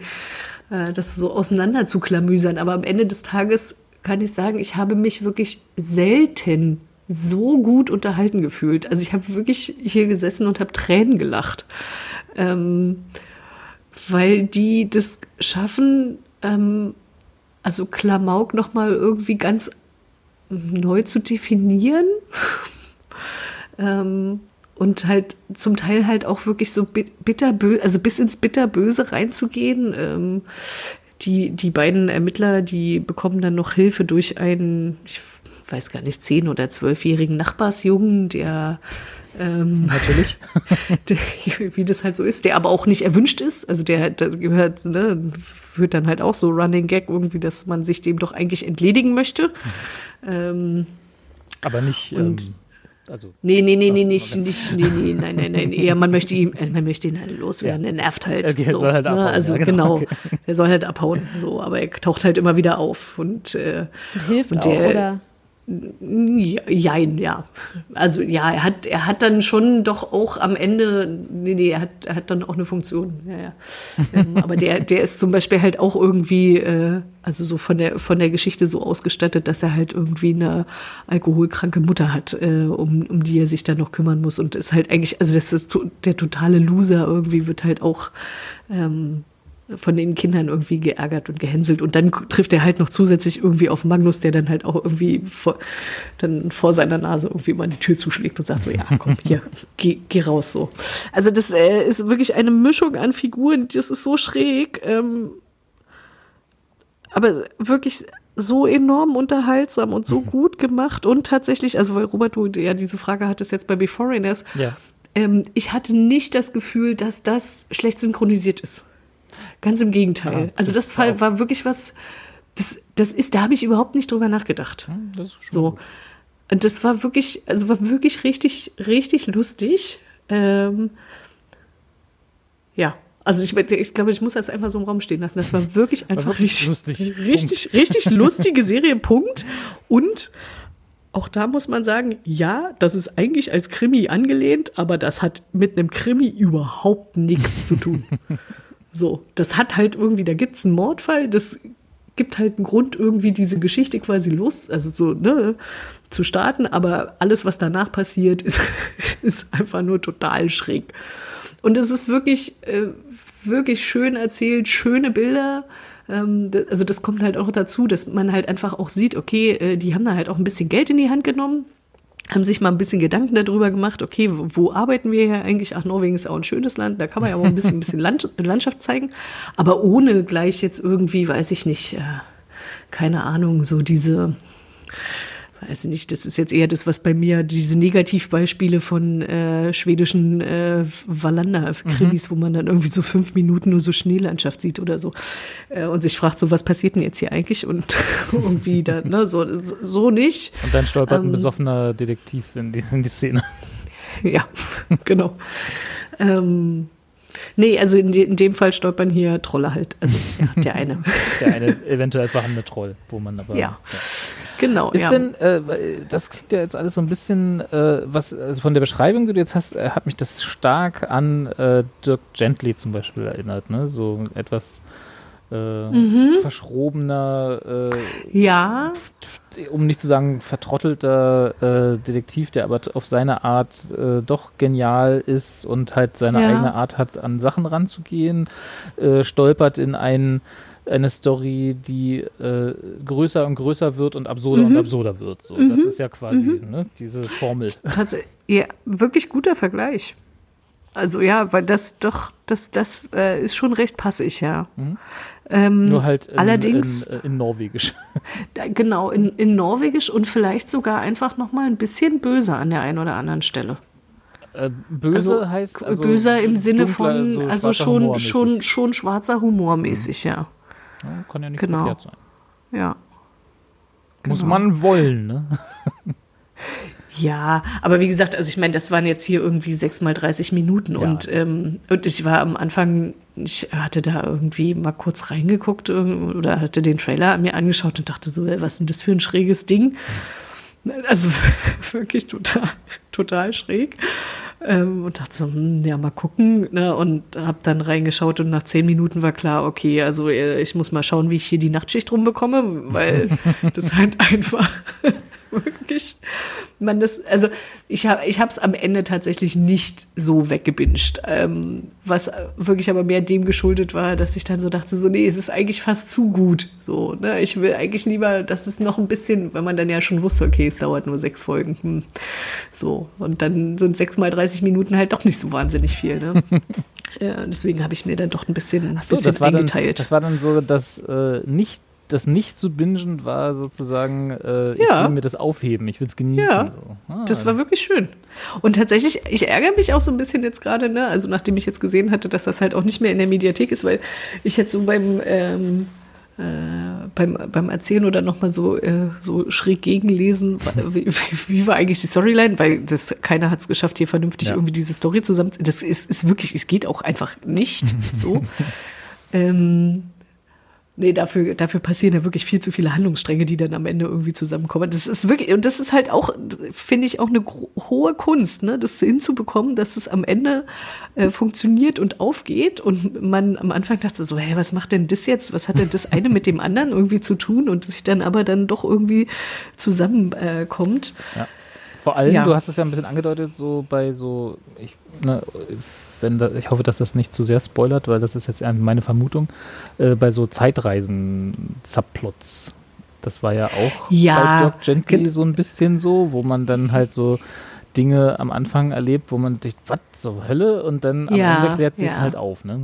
äh, das so auseinander zu klamüsern. Aber am Ende des Tages kann ich sagen, ich habe mich wirklich selten so gut unterhalten gefühlt. Also ich habe wirklich hier gesessen und habe Tränen gelacht. Ähm, weil die das schaffen, ähm, also Klamauk nochmal irgendwie ganz neu zu definieren. [laughs] ähm, und halt zum Teil halt auch wirklich so bi- bitterböse, also bis ins Bitterböse reinzugehen. Die, die beiden Ermittler, die bekommen dann noch Hilfe durch einen, ich weiß gar nicht, zehn- oder zwölfjährigen Nachbarsjungen, der ähm, Natürlich. [laughs] der, wie das halt so ist, der aber auch nicht erwünscht ist. Also der, der gehört, ne, führt dann halt auch so Running Gag irgendwie, dass man sich dem doch eigentlich entledigen möchte. Ähm, Aber nicht. Und- ähm, also, nee, nee, nee, nee, nicht, [laughs] nicht, nee, nee, nein, nein, nein, eher man möchte ihn, man möchte ihn halt loswerden, er nervt halt. Okay, er so, soll halt ne? abhauen, Also ja, genau, genau, er soll halt abhauen, so, aber er taucht halt immer wieder auf und, äh, Und hilft Und auch, der- oder? Ja, Jein, ja. Also ja, er hat, er hat dann schon doch auch am Ende, nee, nee, er hat, er hat dann auch eine Funktion. Ja, ja. ähm, [laughs] aber der, der ist zum Beispiel halt auch irgendwie, äh, also so von der, von der Geschichte so ausgestattet, dass er halt irgendwie eine alkoholkranke Mutter hat, äh, um, um die er sich dann noch kümmern muss. Und ist halt eigentlich, also das ist der totale Loser irgendwie, wird halt auch ähm, von den Kindern irgendwie geärgert und gehänselt. Und dann trifft er halt noch zusätzlich irgendwie auf Magnus, der dann halt auch irgendwie vor, dann vor seiner Nase irgendwie mal die Tür zuschlägt und sagt so, ja, komm, hier, [laughs] geh, geh raus so. Also das äh, ist wirklich eine Mischung an Figuren, das ist so schräg, ähm, aber wirklich so enorm unterhaltsam und so [laughs] gut gemacht und tatsächlich, also weil Robert, du ja diese Frage hattest jetzt bei Beforeigners, ja. ähm, ich hatte nicht das Gefühl, dass das schlecht synchronisiert ist. Ganz im Gegenteil. Ja, also das Fall war wirklich was, das, das ist, da habe ich überhaupt nicht drüber nachgedacht. Das ist schon So. gut. Und das war wirklich, also war wirklich richtig, richtig lustig. Ähm, ja. Also ich, ich glaube, ich muss das einfach so im Raum stehen lassen. Das war wirklich einfach wirklich richtig lustig. Richtig, richtig lustige Serie, Punkt. Und auch da muss man sagen, ja, das ist eigentlich als Krimi angelehnt, aber das hat mit einem Krimi überhaupt nichts zu tun. [laughs] So, das hat halt irgendwie, da gibt es einen Mordfall, das gibt halt einen Grund, irgendwie diese Geschichte quasi los, also so, ne, zu starten, aber alles, was danach passiert, [laughs] ist, ist einfach nur total schräg. Und es ist wirklich, äh, wirklich schön erzählt, schöne Bilder. Ähm, also das kommt halt auch dazu, dass man halt einfach auch sieht, okay, äh, die haben da halt auch ein bisschen Geld in die Hand genommen, haben sich mal ein bisschen Gedanken darüber gemacht, okay, wo, arbeiten wir hier eigentlich? Ach, Norwegen ist auch ein schönes Land, da kann man ja auch ein bisschen, ein bisschen Land, [laughs] Landschaft zeigen, aber ohne gleich jetzt irgendwie, weiß ich nicht, äh, keine Ahnung, so diese, weiß ich nicht, das ist jetzt eher das, was bei mir, diese Negativbeispiele von äh, schwedischen äh, Wallander-Krimis, wo man dann irgendwie so fünf Minuten nur so Schneelandschaft sieht oder so äh, und sich fragt, so was passiert denn jetzt hier eigentlich und [laughs] irgendwie da, ne, so, so nicht. Und dann stolpert ein Ähm, besoffener Detektiv in die, in die Szene. [laughs] Ja, genau. Ähm, nee, also in, de, in dem Fall stolpern hier Trolle halt. Also ja, der eine. [laughs] Der eine eventuell vorhandene Troll, wo man aber. Ja. Genau, Ist ja. denn, äh, das klingt ja jetzt alles so ein bisschen, äh, was, also von der Beschreibung, die du jetzt hast, äh, hat mich das stark an äh, Dirk Gently zum Beispiel erinnert, ne? So etwas äh, Mhm. verschrobener, äh, ja, um nicht zu sagen vertrottelter Detektiv, der aber auf seine Art doch genial ist und halt seine Ja. eigene Art hat, an Sachen ranzugehen, stolpert in ein, eine Story, die äh, größer und größer wird und absurder Mhm. und absurder wird. So, Das ist ja quasi ne, diese Formel. tatsächlich, ja, wirklich guter Vergleich. Also ja, weil das doch, das, das äh, ist schon recht passig, ja. Ähm, Mhm. Nur halt in, allerdings, in, in Norwegisch. [laughs] äh, genau, in, in Norwegisch und vielleicht sogar einfach noch mal ein bisschen böser an der einen oder anderen Stelle. Äh, böse Also, heißt also böser im Sinne dunkler, von, so also schon, schon, schon schwarzer Humor mäßig, ja. Ja, kann ja nicht genau. verkehrt sein. Ja. Muss Genau. man wollen, ne? [laughs] Ja, aber wie gesagt, also ich meine, das waren jetzt hier irgendwie sechs mal 30 Minuten Ja. und, ähm, und ich war am Anfang, ich hatte da irgendwie mal kurz reingeguckt ähm, oder hatte den Trailer mir angeschaut und dachte so, ey, was ist denn das für ein schräges Ding? Also [laughs] wirklich total, total schräg. Ähm, und dachte so, hm, ja, mal gucken. Ne? Und habe dann reingeschaut und nach zehn Minuten war klar, okay, also äh, ich muss mal schauen, wie ich hier die Nachtschicht rumbekomme, weil [laughs] das halt einfach wirklich, man das, also ich habe ich es am Ende tatsächlich nicht so weggebinged, ähm, was wirklich aber mehr dem geschuldet war, dass ich dann so dachte, so nee, es ist eigentlich fast zu gut, so, ne, ich will eigentlich lieber, dass es noch ein bisschen, weil man dann ja schon wusste, okay, es dauert nur sechs Folgen, hm, so, und dann sind sechs mal 30 Minuten halt doch nicht so wahnsinnig viel, ne. [laughs] Ja, deswegen habe ich mir dann doch ein bisschen, So, bisschen das war, dann, eingeteilt. das war dann so, dass äh, nicht das nicht zu bingen war sozusagen, äh, ich Ja. will mir das aufheben, ich will es genießen. Ja, so. Ah, Das war wirklich schön. Und tatsächlich, ich ärgere mich auch so ein bisschen jetzt gerade, ne? Also nachdem ich jetzt gesehen hatte, dass das halt auch nicht mehr in der Mediathek ist, weil ich jetzt so beim ähm, äh, beim, beim Erzählen oder nochmal so, äh, so schräg gegenlesen, wie, [laughs] wie, wie war eigentlich die Storyline, weil das, keiner hat es geschafft, hier vernünftig Ja. irgendwie diese Story zusammen. Das ist, ist wirklich, es geht auch einfach nicht so. [laughs] ähm, Nee, dafür, dafür passieren ja wirklich viel zu viele Handlungsstränge, die dann am Ende irgendwie zusammenkommen. Das ist wirklich, und das ist halt auch, finde ich, auch eine hohe Kunst, ne, das hinzubekommen, dass es am Ende äh, funktioniert und aufgeht. Und man am Anfang dachte so, hä, was macht denn das jetzt? Was hat denn das eine mit dem anderen irgendwie zu tun? Und sich dann aber dann doch irgendwie zusammenkommt. Äh, kommt. Vor allem, Ja. du hast es ja ein bisschen angedeutet, so bei so, ich, ne, wenn da, ich hoffe, dass das nicht zu sehr spoilert, weil das ist jetzt eher meine Vermutung, äh, bei so Zeitreisen-Subplots. Das war ja auch Ja, bei Dirk Gently gen- so ein bisschen so, wo man dann halt so Dinge am Anfang erlebt, wo man sich, was zur Hölle? Und dann am Ja, Ende klärt sich es ja. halt auf, ne?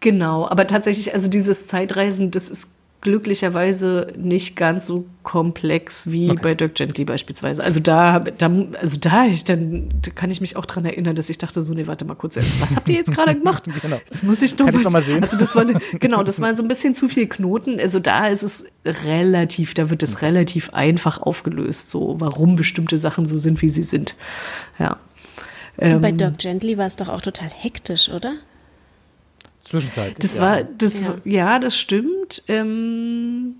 Genau, aber tatsächlich, also dieses Zeitreisen, das ist glücklicherweise nicht ganz so komplex wie Okay. bei Dirk Gently beispielsweise. Also da, da also da, ich dann da kann ich mich auch dran erinnern, dass ich dachte so, nee, warte mal kurz, was habt ihr jetzt gerade gemacht? [laughs] Genau. Jetzt muss ich noch, Kann ich noch mal sehen? Also das war genau, das war so ein bisschen zu viel Knoten. Also da ist es relativ, da wird es relativ einfach aufgelöst, so warum bestimmte Sachen so sind, wie sie sind. Ja. Und bei Ähm, Dirk Gently war es doch auch total hektisch, oder? Zwischenzeitlich. Das ja. war, das, Ja. ja, das stimmt. Ähm,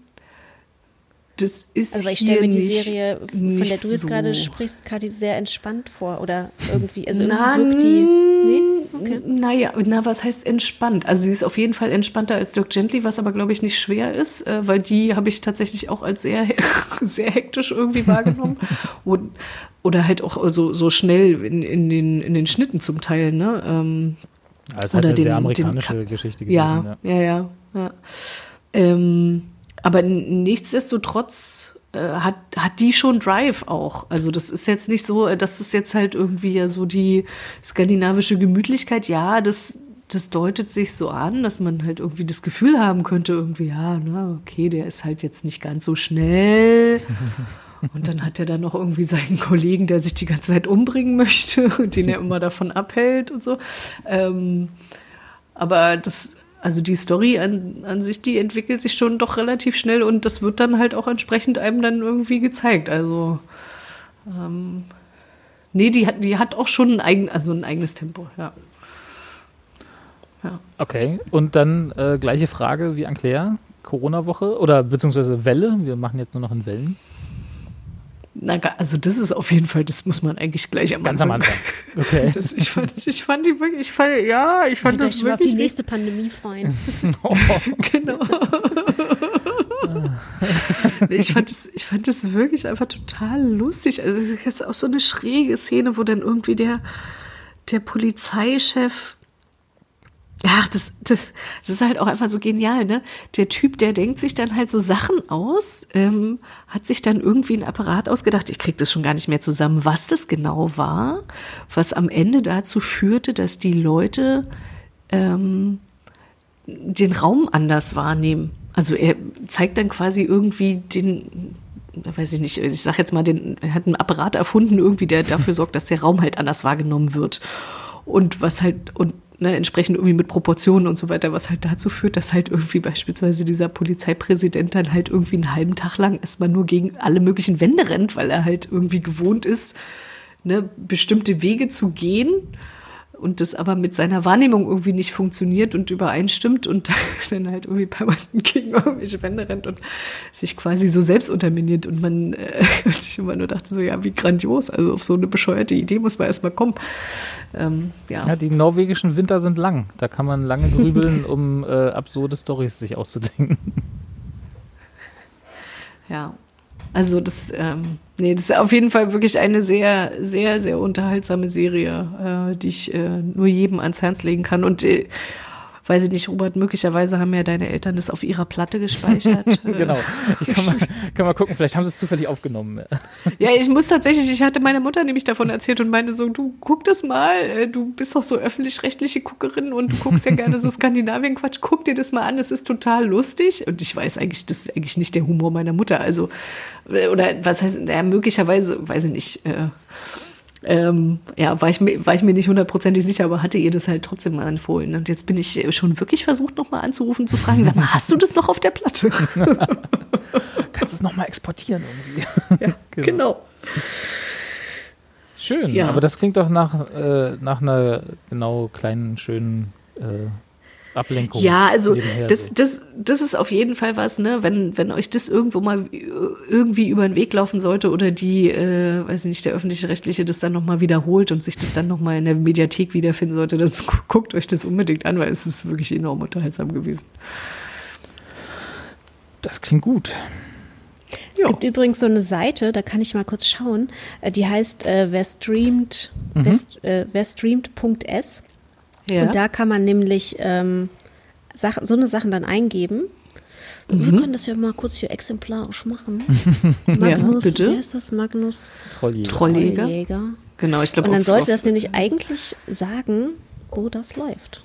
das ist Also ich stelle mir die nicht, Serie, von der du jetzt so. gerade sprichst, Kathi, sehr entspannt vor. Oder irgendwie, also Na, irgendwie wirkt die. Nee? Okay. Naja, na, was heißt entspannt? Also sie ist auf jeden Fall entspannter als Dirk Gently, was aber, glaube ich, nicht schwer ist, äh, weil die habe ich tatsächlich auch als sehr, [laughs] sehr hektisch irgendwie wahrgenommen. [laughs] Und, oder halt auch so, so schnell in, in, den, in den Schnitten zum Teil, ne? Ähm, Ja, ist halt eine den- sehr amerikanische Ka- Geschichte gewesen. ja, ja, ja, ja. Ähm, aber nichtsdestotrotz äh, hat, hat die schon Drive auch. Also das ist jetzt nicht so, äh, das ist jetzt halt irgendwie ja so die skandinavische Gemütlichkeit. Ja, das, das deutet sich so an, dass man halt irgendwie das Gefühl haben könnte, irgendwie, ja, na, okay, der ist halt jetzt nicht ganz so schnell. [laughs] Und dann hat er dann noch irgendwie seinen Kollegen, der sich die ganze Zeit umbringen möchte [laughs] und den er immer davon abhält und so. Ähm, aber das, also die Story an, an sich, die entwickelt sich schon doch relativ schnell und das wird dann halt auch entsprechend einem dann irgendwie gezeigt. Also, ähm, nee, die hat, die hat auch schon ein, eigen, also ein eigenes Tempo, ja. Okay, und dann äh, gleiche Frage wie an Claire. Corona-Woche oder beziehungsweise Welle. Wir machen jetzt nur noch in Wellen. Na, also das ist auf jeden Fall, das muss man eigentlich gleich am Ganz am Anfang. Anfang. [laughs] Okay. Das, ich, fand, ich fand die wirklich, ich fand, ja, ich fand euch das mal auf die wirklich nächste Pandemie freuen. [laughs] Genau. [laughs] Nee, ich, fand das, ich fand das wirklich einfach total lustig. Also es ist auch so eine schräge Szene, wo dann irgendwie der, der Polizeichef. Ach, das, das, das ist halt auch einfach so genial, ne? Der Typ, der denkt sich dann halt so Sachen aus, ähm, hat sich dann irgendwie ein Apparat ausgedacht. Ich krieg das schon gar nicht mehr zusammen, was das genau war, was am Ende dazu führte, dass die Leute ähm, den Raum anders wahrnehmen. Also er zeigt dann quasi irgendwie den, weiß ich nicht, ich sag jetzt mal, den, er hat einen Apparat erfunden, irgendwie, der dafür sorgt, dass der Raum halt anders wahrgenommen wird. Und was halt, und ne, entsprechend irgendwie mit Proportionen und so weiter, was halt dazu führt, dass halt irgendwie beispielsweise dieser Polizeipräsident dann halt irgendwie einen halben Tag lang erstmal nur gegen alle möglichen Wände rennt, weil er halt irgendwie gewohnt ist, ne, bestimmte Wege zu gehen und das aber mit seiner Wahrnehmung irgendwie nicht funktioniert und übereinstimmt und [laughs] dann halt irgendwie permanent gegen irgendwelche Wände rennt und sich quasi so selbst unterminiert und man äh, [laughs] und ich immer nur dachte so, ja, wie grandios, also auf so eine bescheuerte Idee muss man erstmal kommen. Ähm, ja. Ja, die norwegischen Winter sind lang. Da kann man lange grübeln, [laughs] um äh, absurde Storys sich auszudenken. Ja. Also das, ähm, nee, das ist auf jeden Fall wirklich eine sehr, sehr, sehr unterhaltsame Serie, äh, die ich äh, nur jedem ans Herz legen kann. Und äh, weiß ich nicht, Robert, möglicherweise haben ja deine Eltern das auf ihrer Platte gespeichert. [laughs] Genau. Ich kann mal, kann mal gucken, vielleicht haben sie es zufällig aufgenommen. Ja, ich muss tatsächlich, ich hatte meiner Mutter nämlich davon erzählt und meinte so, du guck das mal, äh, du bist doch so öffentlich-rechtliche Guckerin und du guckst ja gerne so Skandinavien-Quatsch, guck dir das mal an, das ist total lustig. Und ich weiß eigentlich, das ist eigentlich nicht der Humor meiner Mutter. Also, äh, oder was heißt, ja, möglicherweise, weiß ich nicht, äh, ähm, ja, war ich, mir, war ich mir nicht hundertprozentig sicher, aber hatte ihr das halt trotzdem mal empfohlen. Und jetzt bin ich schon wirklich versucht, nochmal anzurufen, zu fragen, sag mal, hast du das noch auf der Platte? [laughs] Kannst du es nochmal exportieren irgendwie? ja, genau. Schön, Ja. aber das klingt doch nach, äh, nach einer genau kleinen, schönen äh, Ablenkung. Ja, also das, das, das ist auf jeden Fall was, ne, wenn, wenn euch das irgendwo mal irgendwie über den Weg laufen sollte oder die, äh, weiß ich nicht, der öffentlich-rechtliche das dann nochmal wiederholt und sich das dann nochmal in der Mediathek wiederfinden sollte, dann guckt euch das unbedingt an, weil es ist wirklich enorm unterhaltsam gewesen. Das klingt gut. Es gibt übrigens so eine Seite, da kann ich mal kurz schauen, äh, die heißt äh, wer streamt, wer, st- äh, wer streamt.s. Ja. Und da kann man nämlich ähm, Sachen, so eine Sachen dann eingeben. Mhm. Wir können das ja mal kurz hier exemplarisch machen. [laughs] Magnus, bitte. wie heißt das? Magnus Trolljäger. Trolljäger. Trolljäger. Genau, ich glaube Und dann sollte das nämlich eigentlich sagen, wo das läuft.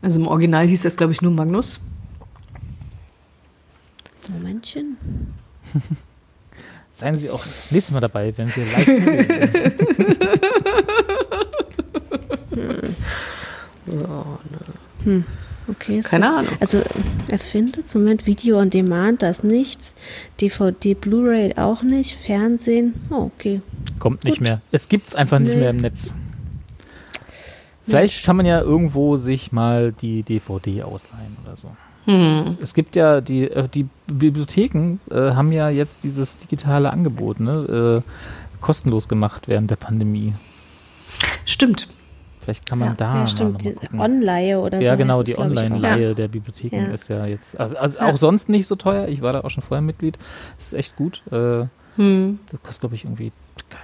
Also im Original hieß das, glaube ich, nur Magnus. Momentchen. [laughs] Seien Sie auch nächstes Mal dabei, wenn wir live [laughs] googeln. Okay, ist Keine jetzt, Ahnung. Also er findet im Moment Video on Demand, da ist nichts. DVD, Blu-ray auch nicht. Fernsehen, oh, okay. Kommt nicht Gut. mehr. Es gibt es einfach nicht Nee. mehr im Netz. Vielleicht kann man ja irgendwo sich mal die DVD ausleihen oder so. Es gibt ja die, äh, die Bibliotheken äh, haben ja jetzt dieses digitale Angebot ne, äh, kostenlos gemacht während der Pandemie. Stimmt. Vielleicht kann man Ja. da ja, stimmt, noch die mal gucken. Online oder so. Ja, genau, heißt die. Online-Leihe der Bibliotheken Ja. ist ja jetzt, also, also auch sonst nicht so teuer. Ich war da auch schon vorher Mitglied. Das ist echt gut. Äh, Hm. das kostet, glaube ich, irgendwie,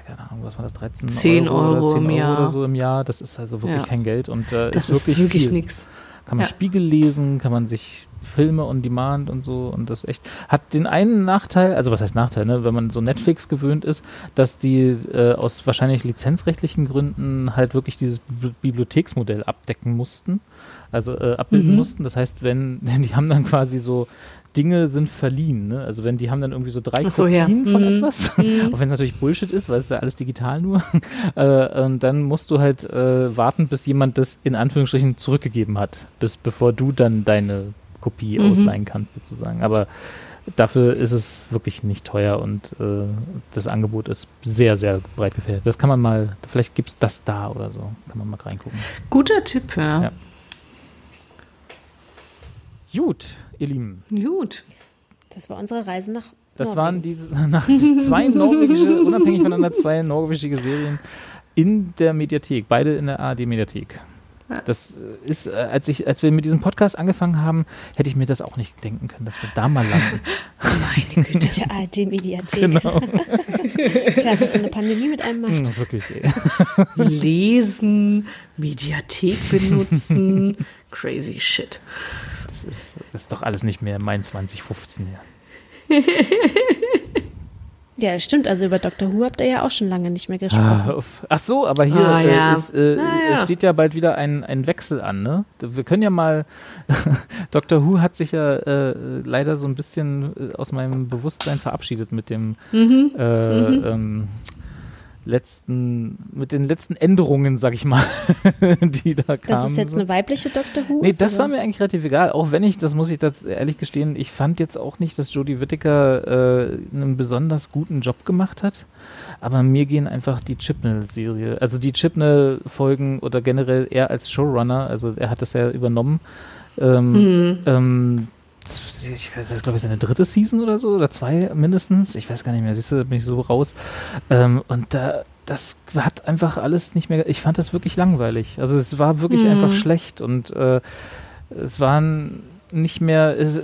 keine Ahnung, was war das, 13 10 Euro, oder Euro 10 im Euro Jahr. oder so im Jahr. Das ist also wirklich Ja. kein Geld und äh, Das ist wirklich, viel. nix. Kann man Ja. Spiegel lesen, kann man sich Filme on Demand und so und das echt hat den einen Nachteil, also was heißt Nachteil, ne, wenn man so Netflix gewöhnt ist, dass die äh, aus wahrscheinlich lizenzrechtlichen Gründen halt wirklich dieses Bibli- Bibliotheksmodell abdecken mussten, also äh, abbilden Mhm. mussten. Das heißt, wenn [laughs] die haben dann quasi so Dinge sind verliehen, ne? Also wenn die haben dann irgendwie so drei so, ja. Kopien von Mhm. etwas, [laughs] auch wenn es natürlich Bullshit ist, weil es ist ja alles digital nur, [laughs] äh, und dann musst du halt äh, warten, bis jemand das in Anführungsstrichen zurückgegeben hat, bis bevor du dann deine Kopie Mhm. ausleihen kannst sozusagen. Aber dafür ist es wirklich nicht teuer und äh, das Angebot ist sehr, sehr breit gefächert. Das kann man mal, vielleicht gibt es das da oder so, kann man mal reingucken. Guter Tipp, ja. Ja. Gut, ihr Lieben. Gut. Das war unsere Reise nach Das Norwegen. waren die [laughs] nach zwei norwegische, unabhängig voneinander zwei norwegische Serien in der Mediathek, beide in der ARD-Mediathek. Das äh, ist, äh, als ich, als wir mit diesem Podcast angefangen haben, hätte ich mir das auch nicht denken können, dass wir da mal landen. [laughs] Meine Güte. Der ARD-Mediathek. genau. [laughs] Tja, was so eine Pandemie mit einem macht. Hm, wirklich, ey. [laughs] Lesen, Mediathek benutzen. Crazy shit. Das ist, das ist doch alles nicht mehr mein 2015 hier. Ja, stimmt. Also über Dr. Who habt ihr ja auch schon lange nicht mehr Ah, gesprochen. auf. Ach so, aber hier Ah, ja. äh, ist, äh, Ah, ja. es steht ja bald wieder ein, ein Wechsel an, ne? Wir können ja mal, [laughs] Dr. Who hat sich ja äh, leider so ein bisschen äh, aus meinem Bewusstsein verabschiedet mit dem Mhm. äh, Ähm, letzten, mit den letzten Änderungen, sag ich mal, [laughs] die da kamen. Das ist jetzt eine weibliche Dr. Who? Nee, das oder? war mir eigentlich relativ egal. Auch wenn ich, das muss ich das ehrlich gestehen, ich fand jetzt auch nicht, dass Jodie Whittaker äh, einen besonders guten Job gemacht hat. Aber mir gehen einfach die Chipnell-Serie, also die Chipnell-Folgen oder generell er als Showrunner, also er hat das ja übernommen. Ähm, Mhm. ähm, ich weiß, das ist glaube ich seine dritte Season oder so, oder zwei mindestens. Ich weiß gar nicht mehr, siehst du, bin ich so raus. Ähm, und da, das hat einfach alles nicht mehr, ich fand das wirklich langweilig. Also es war wirklich Mhm. einfach schlecht und äh, es waren nicht mehr, es,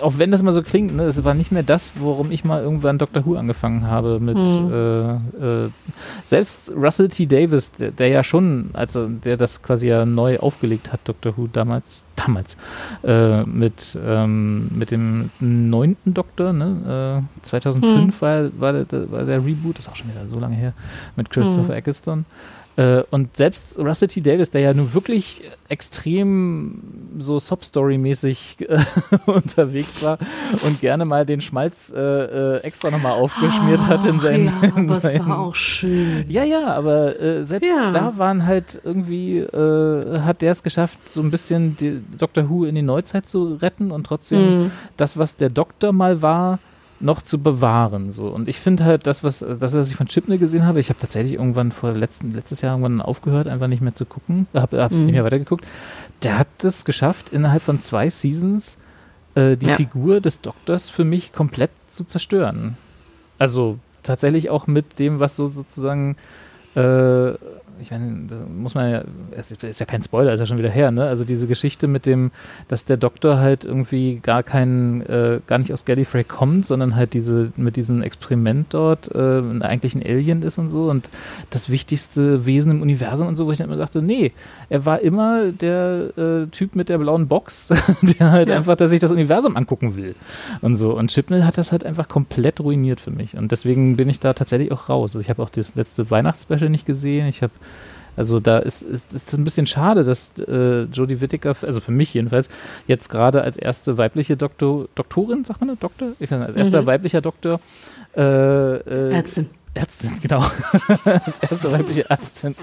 auch wenn das mal so klingt, ne, es war nicht mehr das, worum ich mal irgendwann Doctor Who angefangen habe mit Mhm. äh, äh, selbst Russell T. Davis, der, der ja schon, also der das quasi ja neu aufgelegt hat, Doctor Who damals, damals, äh, mit, ähm, mit dem neunten Doktor, ne? Äh, 2005 war, war, der, war der Reboot, das ist auch schon wieder so lange her, mit Christopher Mhm. Eccleston. Äh, und selbst Russell T. Davis, der ja nun wirklich extrem so Sob-Story-mäßig äh, [laughs] unterwegs war und gerne mal den Schmalz äh, äh, extra nochmal aufgeschmiert hat in seinen. Ja, [laughs] in aber es war auch schön. ja, ja, aber äh, selbst Ja. da waren halt irgendwie, äh, hat der es geschafft, so ein bisschen die Doctor Who in die Neuzeit zu retten und trotzdem Mhm. das, was der Doktor mal war, noch zu bewahren. So. Und ich finde halt, das, was, das, was ich von Chipney gesehen habe, ich habe tatsächlich irgendwann vor letzten, letztes Jahr irgendwann aufgehört, einfach nicht mehr zu gucken, habe es Mhm. nicht mehr weitergeguckt. Der hat es geschafft, innerhalb von zwei Seasons äh, die Ja. Figur des Doktors für mich komplett zu zerstören. Also tatsächlich auch mit dem, was so sozusagen, äh, ich meine, das muss man ja, es ist ja kein Spoiler, ist ja schon wieder her, ne? Also diese Geschichte mit dem, dass der Doktor halt irgendwie gar kein, äh, gar nicht aus Gallifrey kommt, sondern halt diese, mit diesem Experiment dort äh, eigentlich ein Alien ist und so und das wichtigste Wesen im Universum und so, wo ich dann immer sagte, nee, er war immer der äh, Typ mit der blauen Box, [laughs] der halt Ja. einfach, dass sich das Universum angucken will und so. Und Chipnell hat das halt einfach komplett ruiniert für mich. Und deswegen bin ich da tatsächlich auch raus. Also ich habe auch das letzte Weihnachtsspecial nicht gesehen. Ich habe also da ist, ist, ist ein bisschen schade, dass äh, Jodie Whittaker, also für mich jedenfalls, jetzt gerade als erste weibliche Doktor, Doktorin, sagt man das, Doktor? Ich weiß nicht, als erster Mhm. weiblicher Doktor äh, äh, Ärztin. Ärztin, [laughs] genau, als erste weibliche Ärztin,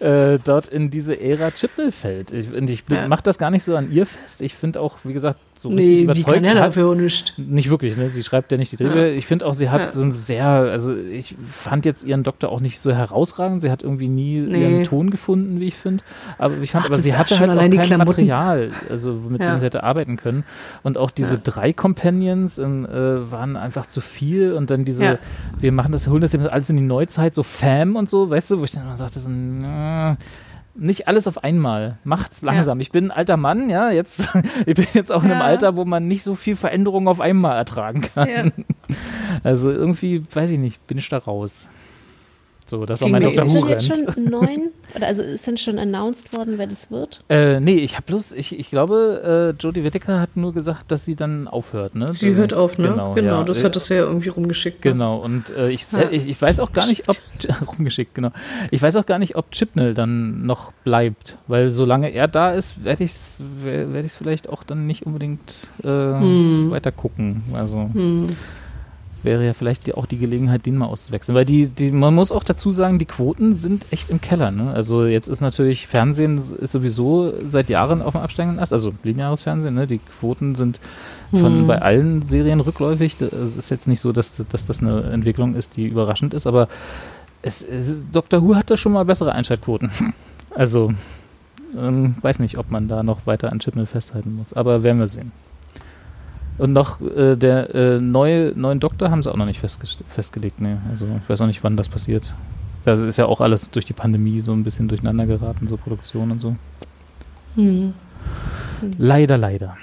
äh, dort in diese Ära Chipnell fällt. Ich, und ich Ja. mache das gar nicht so an ihr fest. Ich finde auch, wie gesagt, so richtig Nee, die überzeugt kann ja dafür nicht. Nicht wirklich, ne? Sie schreibt ja nicht die Drehbücher. Ja. Ich finde auch, sie hat Ja. so ein sehr, also ich fand jetzt ihren Doktor auch nicht so herausragend. Sie hat irgendwie nie Nee. ihren Ton gefunden, wie ich finde. Aber ich fand, Ach, aber sie hatte schon halt auch allein die kein. Material, also mit Ja. dem sie hätte arbeiten können. Und auch diese drei Companions ähm, äh, waren einfach zu viel. Und dann diese, wir machen das, holen das alles in die Neuzeit, so Fam und so, weißt du, wo ich dann immer sagte, so, na, nicht alles auf einmal. Macht's langsam. Ich bin ein alter Mann, ja, jetzt, [laughs] ich bin jetzt auch in einem Ja. Alter, wo man nicht so viel Veränderung auf einmal ertragen kann. Ja. [laughs] Also irgendwie, weiß ich nicht, bin ich da raus. So, das war mein Dr. Ist Who denn jetzt Rant. schon neun? [laughs] Oder also ist denn schon announced worden, wer das wird? Äh, nee, ich habe bloß, ich, ich glaube, äh, Jodie Whittaker hat nur gesagt, dass sie dann aufhört, ne? Sie hört auf, ne? Genau, ja. das hat das ja irgendwie rumgeschickt. ne? Genau, und äh, ich, Ja. ich, ich weiß auch gar nicht, ob [laughs] rumgeschickt, genau. Ich weiß auch gar nicht, ob Chipnell dann noch bleibt, weil solange er da ist, werde ich es werd ich's vielleicht auch dann nicht unbedingt äh, Hm. weiter gucken. Also Hm. Wäre ja vielleicht die, auch die Gelegenheit, den mal auszuwechseln. Weil die, die, man muss auch dazu sagen, die Quoten sind echt im Keller. Ne? Also jetzt ist natürlich, Fernsehen ist sowieso seit Jahren auf dem absteigenden Ast, also lineares Fernsehen, ne? die Quoten sind von Hm. bei allen Serien rückläufig. Es ist jetzt nicht so, dass, dass das eine Entwicklung ist, die überraschend ist, aber es, es, Dr. Who hatte schon mal bessere Einschaltquoten. Also ähm, weiß nicht, ob man da noch weiter an Chipnell festhalten muss, aber werden wir sehen. Und noch äh, der äh, neue neuen Doktor haben sie auch noch nicht festgelegt. Nee. Also ich weiß auch nicht, wann das passiert. Das ist ja auch alles durch die Pandemie so ein bisschen durcheinander geraten, so Produktion und so. Hm. Leider, leider.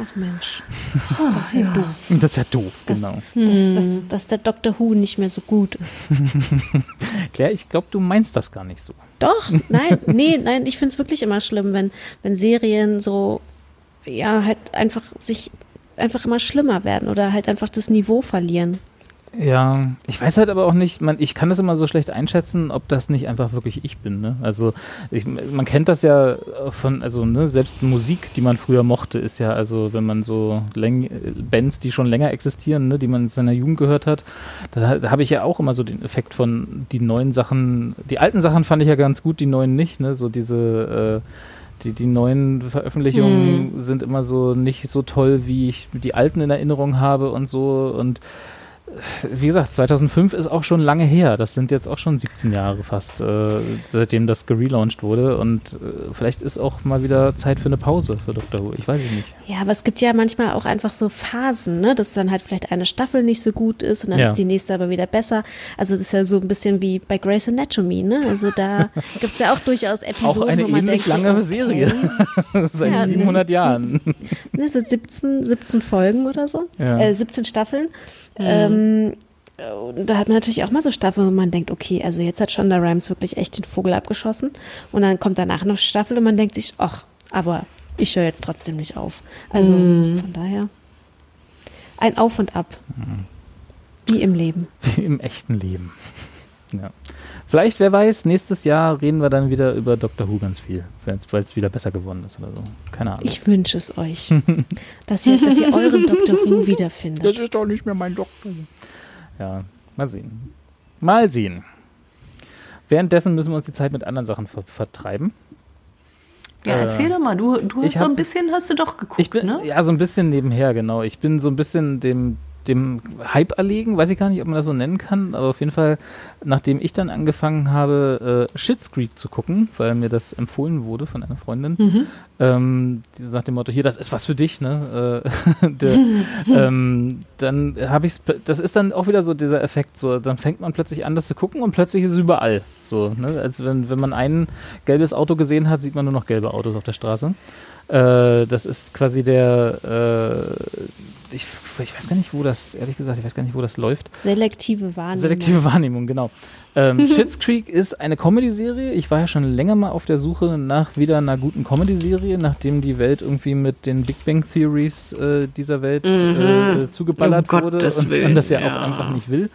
Ach Mensch, [laughs] das ist ja, doof. Das ist ja doof, Das- genau. Dass, dass, dass der Dr. Who nicht mehr so gut ist. [laughs] Claire, ich glaube, du meinst das gar nicht so. Doch, [laughs] nein, nee, nein, ich finde es wirklich immer schlimm, wenn, wenn Serien so, ja, halt einfach sich einfach immer schlimmer werden oder halt einfach das Niveau verlieren. Ja, ich weiß halt aber auch nicht, man, ich kann das immer so schlecht einschätzen, ob das nicht einfach wirklich ich bin. Ne? Also ich, man kennt das ja von, also ne, selbst Musik, die man früher mochte, ist ja, also wenn man so Läng Bands, die schon länger existieren, ne, die man in seiner Jugend gehört hat, da, da habe ich ja auch immer so den Effekt von die neuen Sachen, die alten Sachen fand ich ja ganz gut, die neuen nicht, ne? So diese äh, die, die neuen Veröffentlichungen sind immer so nicht so toll, wie ich die alten in Erinnerung habe und so. Und wie gesagt, 2005 ist auch schon lange her. Das sind jetzt auch schon 17 Jahre fast, äh, seitdem das gelauncht wurde. Und äh, vielleicht ist auch mal wieder Zeit für eine Pause für Dr. Who. Ich weiß es nicht. Ja, aber es gibt ja manchmal auch einfach so Phasen, ne, dass dann halt vielleicht eine Staffel nicht so gut ist und dann Ja. ist die nächste aber wieder besser. Also das ist ja so ein bisschen wie bei Grey's Anatomy, ne? Also da [laughs] gibt es ja auch durchaus Episoden, Auch eine wo man ähnlich denkt, lange okay, Serie. [laughs] Seit Ja, 700 17 Jahren. [laughs] Ne, so 17, 17 Folgen oder so, Ja. äh, 17 Staffeln. Ähm, und da hat man natürlich auch mal so Staffeln, wo man denkt, okay, also jetzt hat Shonda Rhimes wirklich echt den Vogel abgeschossen. Und dann kommt danach noch Staffel und man denkt sich, ach, aber ich höre jetzt trotzdem nicht auf. Also von daher ein Auf und Ab. Wie im Leben. Wie im echten Leben. Ja. Vielleicht, wer weiß, nächstes Jahr reden wir dann wieder über Dr. Who ganz viel, weil es wieder besser geworden ist oder so. Keine Ahnung. Ich wünsche es euch, [laughs] dass ihr, dass ihr euren Dr. Who [laughs] wiederfindet. Das ist doch nicht mehr mein Doktor. Ja, mal sehen. Mal sehen. Währenddessen müssen wir uns die Zeit mit anderen Sachen ver vertreiben. Ja, Äh, erzähl doch mal, du, du hast so hab- ein bisschen, hast du doch geguckt, Ich bin, ne? ja, so ein bisschen nebenher, genau. Ich bin so ein bisschen dem, dem Hype erlegen, weiß ich gar nicht, ob man das so nennen kann, aber auf jeden Fall, nachdem ich dann angefangen habe, äh, Schitt's Creek zu gucken, weil mir das empfohlen wurde von einer Freundin, Mhm. ähm, die nach dem Motto, hier, das ist was für dich, ne? Äh, [laughs] der, ähm, dann habe ich das ist dann auch wieder so dieser Effekt, so, dann fängt man plötzlich an, das zu gucken und plötzlich ist es überall. So, ne? Als wenn, wenn man ein gelbes Auto gesehen hat, sieht man nur noch gelbe Autos auf der Straße. Äh, das ist quasi der, äh, ich, ich weiß gar nicht, wo das, ehrlich gesagt, ich weiß gar nicht, wo das läuft. Selektive Wahrnehmung. Selektive Wahrnehmung, genau. Ähm, [laughs] Schitt's Creek ist eine Comedy-Serie. Ich war ja schon länger mal auf der Suche nach wieder einer guten Comedy-Serie, nachdem die Welt irgendwie mit den Big Bang Theories äh, dieser Welt äh, zugeballert Um wurde Gottes und Willen, das ja, ja. auch einfach nicht will.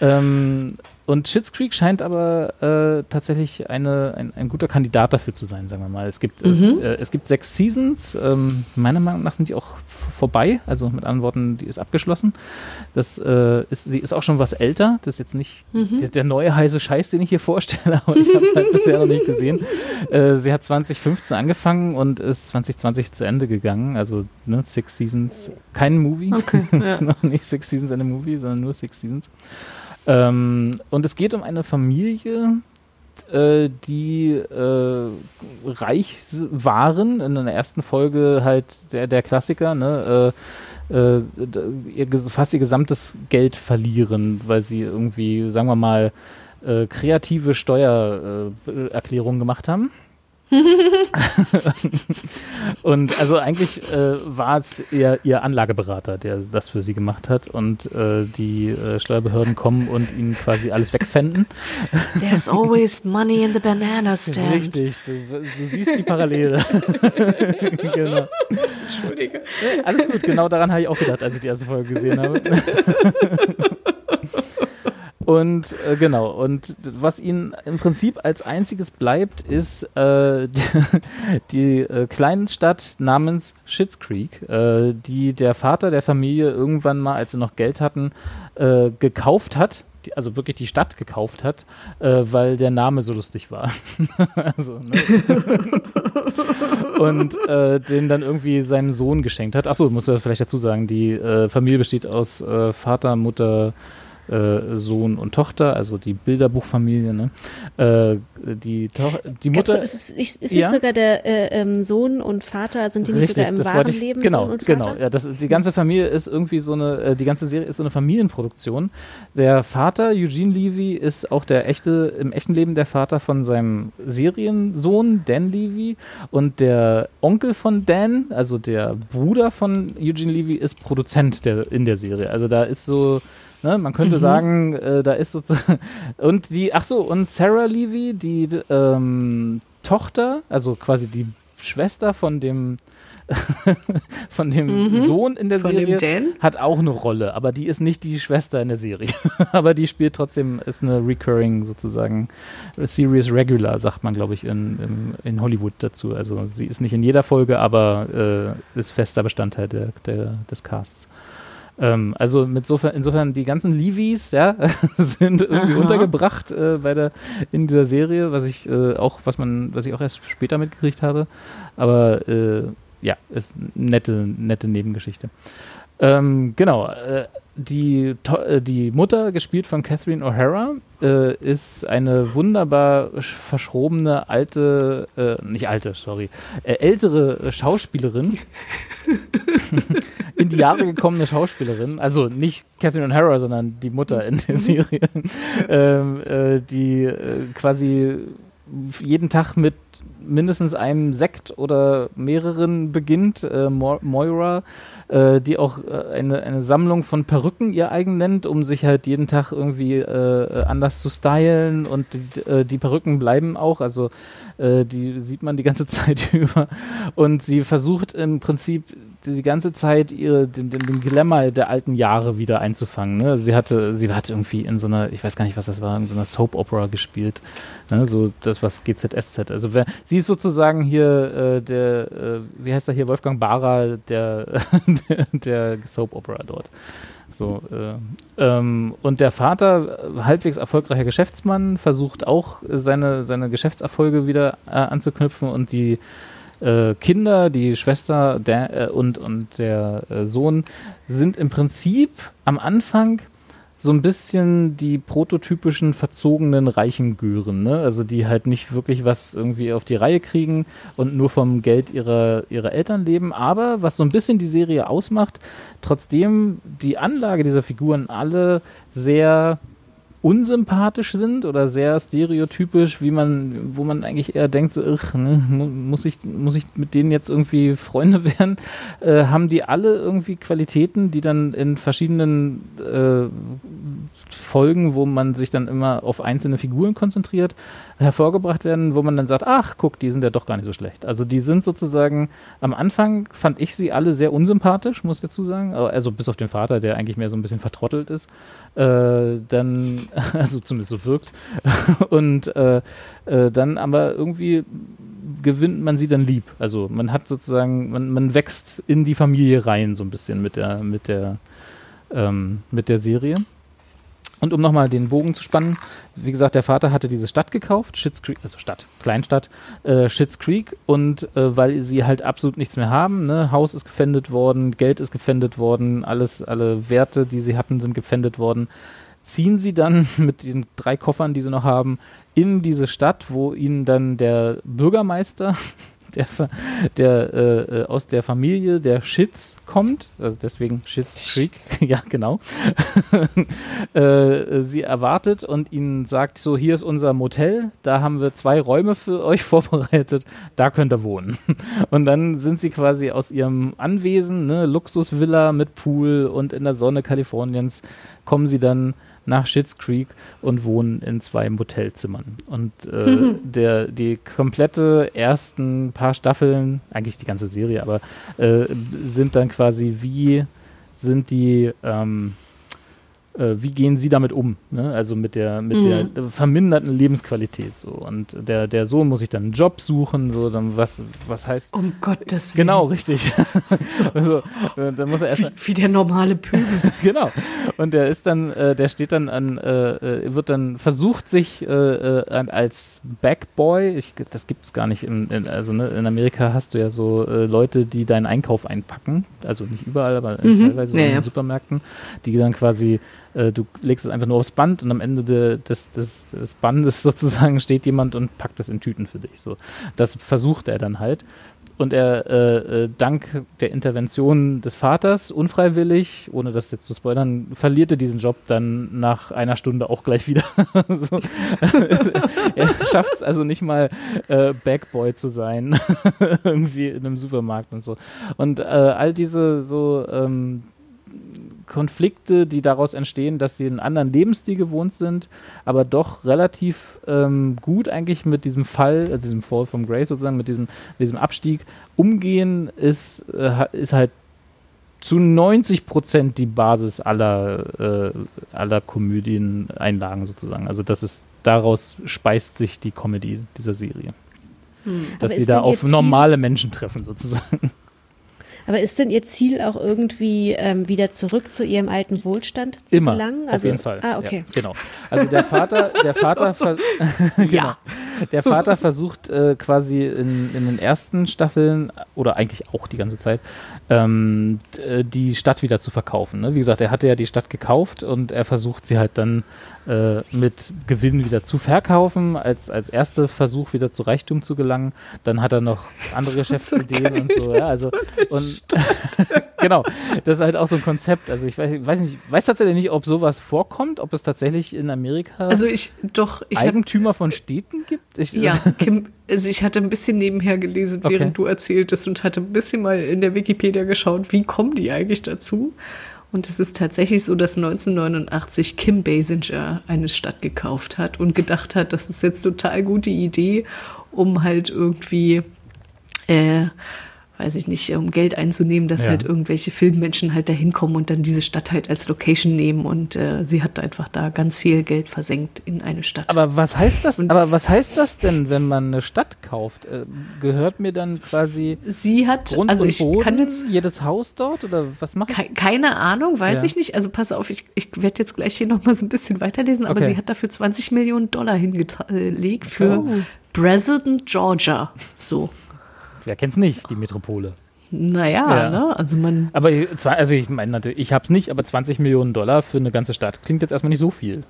Ähm, und Schitt's Creek scheint aber äh, tatsächlich eine, ein, ein guter Kandidat dafür zu sein, sagen wir mal. Es gibt, es, äh, es gibt sechs Seasons. Ähm, meiner Meinung nach sind die auch vorbei. Also mit anderen Worten, die ist abgeschlossen. Das äh, ist, die ist auch schon was älter. Das ist jetzt nicht der, der neue heiße Scheiß, den ich hier vorstelle, [laughs] aber ich habe es halt bisher noch nicht gesehen. Äh, sie hat 2015 angefangen und ist 2020 zu Ende gegangen. Also ne, Six Seasons, kein Movie. Okay, [laughs] ja. noch nicht Six Seasons in a Movie, sondern nur Six Seasons. Ähm, und es geht um eine Familie, äh, die äh, reich waren. In der ersten Folge halt der, der Klassiker, ne? Äh, äh, ihr, fast ihr gesamtes Geld verlieren, weil sie irgendwie, sagen wir mal, äh, kreative Steuererklärungen Erklärungen gemacht haben. [laughs] und also eigentlich äh, war es ihr, ihr Anlageberater, der das für sie gemacht hat und äh, die äh, Steuerbehörden kommen und ihnen quasi alles wegfänden. There's always money in the banana stand. Richtig, du, du siehst die Parallele. [laughs] genau. Entschuldige. Alles gut, genau daran habe ich auch gedacht, als ich die erste Folge gesehen habe. [laughs] Und äh, genau, und was ihnen im Prinzip als einziges bleibt, ist äh, die, [laughs] die äh, kleine Stadt namens Schitt's Creek, äh, die der Vater der Familie irgendwann mal, als sie noch Geld hatten, äh, gekauft hat. Die, also wirklich die Stadt gekauft hat, äh, weil der Name so lustig war. [laughs] also, ne? [laughs] und äh, den dann irgendwie seinem Sohn geschenkt hat. Achso, muss er vielleicht dazu sagen, die äh, Familie besteht aus äh, Vater, Mutter, äh, Sohn und Tochter, also die Bilderbuchfamilie. Ne? Äh, die, Toch die Ganz Mutter. kurz, ist, es nicht- ist Ja? nicht sogar der äh, ähm, Sohn und Vater, sind die nicht sogar im wahren ich, Leben genau, Sohn und genau. Vater? Ja, das, die ganze Familie ist irgendwie so eine, äh, die ganze Serie ist so eine Familienproduktion. Der Vater, Eugene Levy, ist auch der echte, im echten Leben der Vater von seinem Seriensohn, Dan Levy. Und der Onkel von Dan, also der Bruder von Eugene Levy, ist Produzent der, in der Serie. Also da ist so, Ne, man könnte sagen, äh, da ist sozusagen. [laughs] Und die, ach so, und Sarah Levy, die ähm, Tochter, also quasi die Schwester von dem [laughs] von dem Sohn in der Von Serie hat auch eine Rolle, aber die ist nicht die Schwester in der Serie. [laughs] aber die spielt trotzdem, ist eine recurring sozusagen Series Regular, sagt man, glaube ich, in, in, in Hollywood dazu. Also sie ist nicht in jeder Folge, aber äh, ist fester Bestandteil der, der, des Casts. Ähm, also mit sofern, insofern die ganzen Levies ja, [laughs] sind irgendwie Aha. untergebracht äh, bei der, in dieser Serie, was ich äh, auch, was man, was ich auch erst später mitgekriegt habe. Aber äh, ja, ist eine nette, nette Nebengeschichte. Ähm, genau, äh, die, äh, die Mutter, gespielt von Catherine O'Hara, äh, ist eine wunderbar sch- verschrobene alte, äh, nicht alte, sorry, äh, ältere Schauspielerin. [laughs] in die Jahre gekommene Schauspielerin, also nicht Catherine O'Hara, sondern die Mutter in der Serie, ähm, äh, die äh, quasi jeden Tag mit mindestens einem Sekt oder mehreren beginnt, Mo Moira, äh, die auch äh, eine, eine Sammlung von Perücken ihr eigen nennt, um sich halt jeden Tag irgendwie äh, anders zu stylen und die, äh, die Perücken bleiben auch, also äh, die sieht man die ganze [laughs] Zeit über und sie versucht im Prinzip die ganze Zeit ihre, den, den, den Glamour der alten Jahre wieder einzufangen. Ne? Sie hatte, sie hat irgendwie in so einer, ich weiß gar nicht, was das war, in so einer Soap Opera gespielt. Ne? So das, was GZSZ. Also wer, sie ist sozusagen hier äh, der, äh, wie heißt er hier, Wolfgang Barra, der, [laughs] der, der Soap Opera dort. So, äh, ähm, und der Vater, halbwegs erfolgreicher Geschäftsmann, versucht auch seine, seine Geschäftserfolge wieder äh, anzuknüpfen und die äh, Kinder, die Schwester der, äh, und, und der äh, Sohn sind im Prinzip am Anfang so ein bisschen die prototypischen verzogenen reichen Gören, ne? Also die halt nicht wirklich was irgendwie auf die Reihe kriegen und nur vom Geld ihrer, ihrer Eltern leben. Aber was so ein bisschen die Serie ausmacht, trotzdem die Anlage dieser Figuren alle sehr unsympathisch sind oder sehr stereotypisch, wie man, wo man eigentlich eher denkt, so, ach, ne, mu- muss ich, muss ich mit denen jetzt irgendwie Freunde [laughs] werden, äh, haben die alle irgendwie Qualitäten, die dann in verschiedenen äh, Folgen, wo man sich dann immer auf einzelne Figuren konzentriert, hervorgebracht werden, wo man dann sagt, ach, guck, die sind ja doch gar nicht so schlecht. Also die sind sozusagen, am Anfang fand ich sie alle sehr unsympathisch, muss ich dazu sagen. Also bis auf den Vater, der eigentlich mehr so ein bisschen vertrottelt ist. Äh, dann, [laughs] also zumindest so wirkt. [laughs] Und äh, äh, dann aber irgendwie gewinnt man sie dann lieb. Also man hat sozusagen, man, man wächst in die Familie rein so ein bisschen mit der, mit der, ähm, mit der Serie. Und um nochmal den Bogen zu spannen, wie gesagt, der Vater hatte diese Stadt gekauft, Schitt's Creek, also Stadt, Kleinstadt, äh, Schitt's Creek, und äh, weil sie halt absolut nichts mehr haben, ne, Haus ist gefändet worden, Geld ist gefändet worden, alles, alle Werte, die sie hatten, sind gefändet worden, ziehen sie dann [laughs] mit den drei Koffern, die sie noch haben, in diese Stadt, wo ihnen dann der Bürgermeister, [laughs] der, der äh, äh, aus der Familie der Schitz kommt, also deswegen Schitz Creek, [laughs] ja genau, [laughs] äh, sie erwartet und ihnen sagt, so hier ist unser Motel, da haben wir zwei Räume für euch [laughs] vorbereitet, da könnt ihr wohnen. Und dann sind sie quasi aus ihrem Anwesen, ne, Luxusvilla mit Pool und in der Sonne Kaliforniens, kommen sie dann nach Schitt's Creek und wohnen in zwei Motelzimmern. Und äh, mhm. der, die komplette ersten paar Staffeln, eigentlich die ganze Serie, aber äh, sind dann quasi wie sind die ähm, äh, wie gehen sie damit um? Ne? Also mit der, mit mhm. der verminderten Lebensqualität so. Und der, der Sohn muss sich dann einen Job suchen, so dann was, was heißt. Um Gottes Willen. Genau, richtig. [laughs] also, äh, dann muss er erst. Wie, wie der normale Pöbel. [laughs] genau. Und der ist dann, äh, der steht dann an, äh, äh wird dann versucht sich äh, als Backboy, ich, das gibt es gar nicht, in, in, also ne, in Amerika hast du ja so Leute, die deinen Einkauf einpacken, also nicht überall, aber mhm. teilweise ja, in den ja. Supermärkten, die dann quasi äh, du legst es einfach nur aufs Band und am Ende de, des, des, des Bandes [laughs] sozusagen steht jemand und packt das in Tüten für dich. So, das versucht er dann halt. Und er, äh, äh, dank der Intervention des Vaters, unfreiwillig, ohne das jetzt zu spoilern, verliert er diesen Job dann nach einer Stunde auch gleich wieder. [laughs] so. [laughs] er schafft es also nicht mal, äh, Backboy zu sein, irgendwie in einem Supermarkt und so. Und äh, all diese so ähm, Konflikte, die daraus entstehen, dass sie einen anderen Lebensstil gewohnt sind, aber doch relativ ähm, gut eigentlich mit diesem Fall, äh, diesem Fall from Grace sozusagen, mit diesem, mit diesem Abstieg umgehen, ist, äh, ist halt zu 90 Prozent die Basis aller, äh, aller Komödieneinlagen sozusagen. Also das ist, daraus speist sich die Comedy dieser Serie. Hm. Dass sie da auf normale Menschen treffen sozusagen. Aber ist denn Ihr Ziel auch irgendwie ähm, wieder zurück zu Ihrem alten Wohlstand zu Immer, gelangen? Also, auf jeden Fall. Ah, okay. Ja, genau. Also der Vater, der [laughs] Vater, so. [laughs] genau. ja. Der Vater versucht äh, quasi in, in den ersten Staffeln oder eigentlich auch die ganze Zeit ähm, äh, die Stadt wieder zu verkaufen. Ne? Wie gesagt, er hatte ja die Stadt gekauft und er versucht sie halt dann äh, mit Gewinn wieder zu verkaufen, als, als erster Versuch wieder zu Reichtum zu gelangen. Dann hat er noch andere [laughs] Geschäftsideen so und so. Ja, also, und [laughs] genau, das ist halt auch so ein Konzept. Also ich weiß, weiß nicht, weiß tatsächlich nicht, ob sowas vorkommt, ob es tatsächlich in Amerika also ich, doch, ich Eigentümer hab, von Städten gibt. Ich, ja, [laughs] Kim, also ich hatte ein bisschen nebenher gelesen, während okay. du erzähltest und hatte ein bisschen mal in der Wikipedia geschaut, wie kommen die eigentlich dazu? Und es ist tatsächlich so, dass 1989 Kim Basinger eine Stadt gekauft hat und gedacht hat, das ist jetzt total gute Idee, um halt irgendwie äh, weiß ich nicht, um Geld einzunehmen, dass ja. halt irgendwelche Filmmenschen halt da hinkommen und dann diese Stadt halt als Location nehmen und äh, sie hat einfach da ganz viel Geld versenkt in eine Stadt. Aber was heißt das? Und aber was heißt das denn, wenn man eine Stadt kauft? Äh, gehört mir dann quasi sie hat Grund also ich Boden, kann jetzt jedes Haus dort oder was macht? Ke keine Ahnung, weiß ja. ich nicht. Also pass auf, ich, ich werde jetzt gleich hier noch mal so ein bisschen weiterlesen, aber okay. sie hat dafür 20 Millionen Dollar hingelegt für oh. Brazelton, Georgia. So. Wer kennt's nicht, die Metropole? Naja, ja. ne? Also man. Aber also ich meine natürlich, ich hab's nicht, aber 20 Millionen Dollar für eine ganze Stadt klingt jetzt erstmal nicht so viel.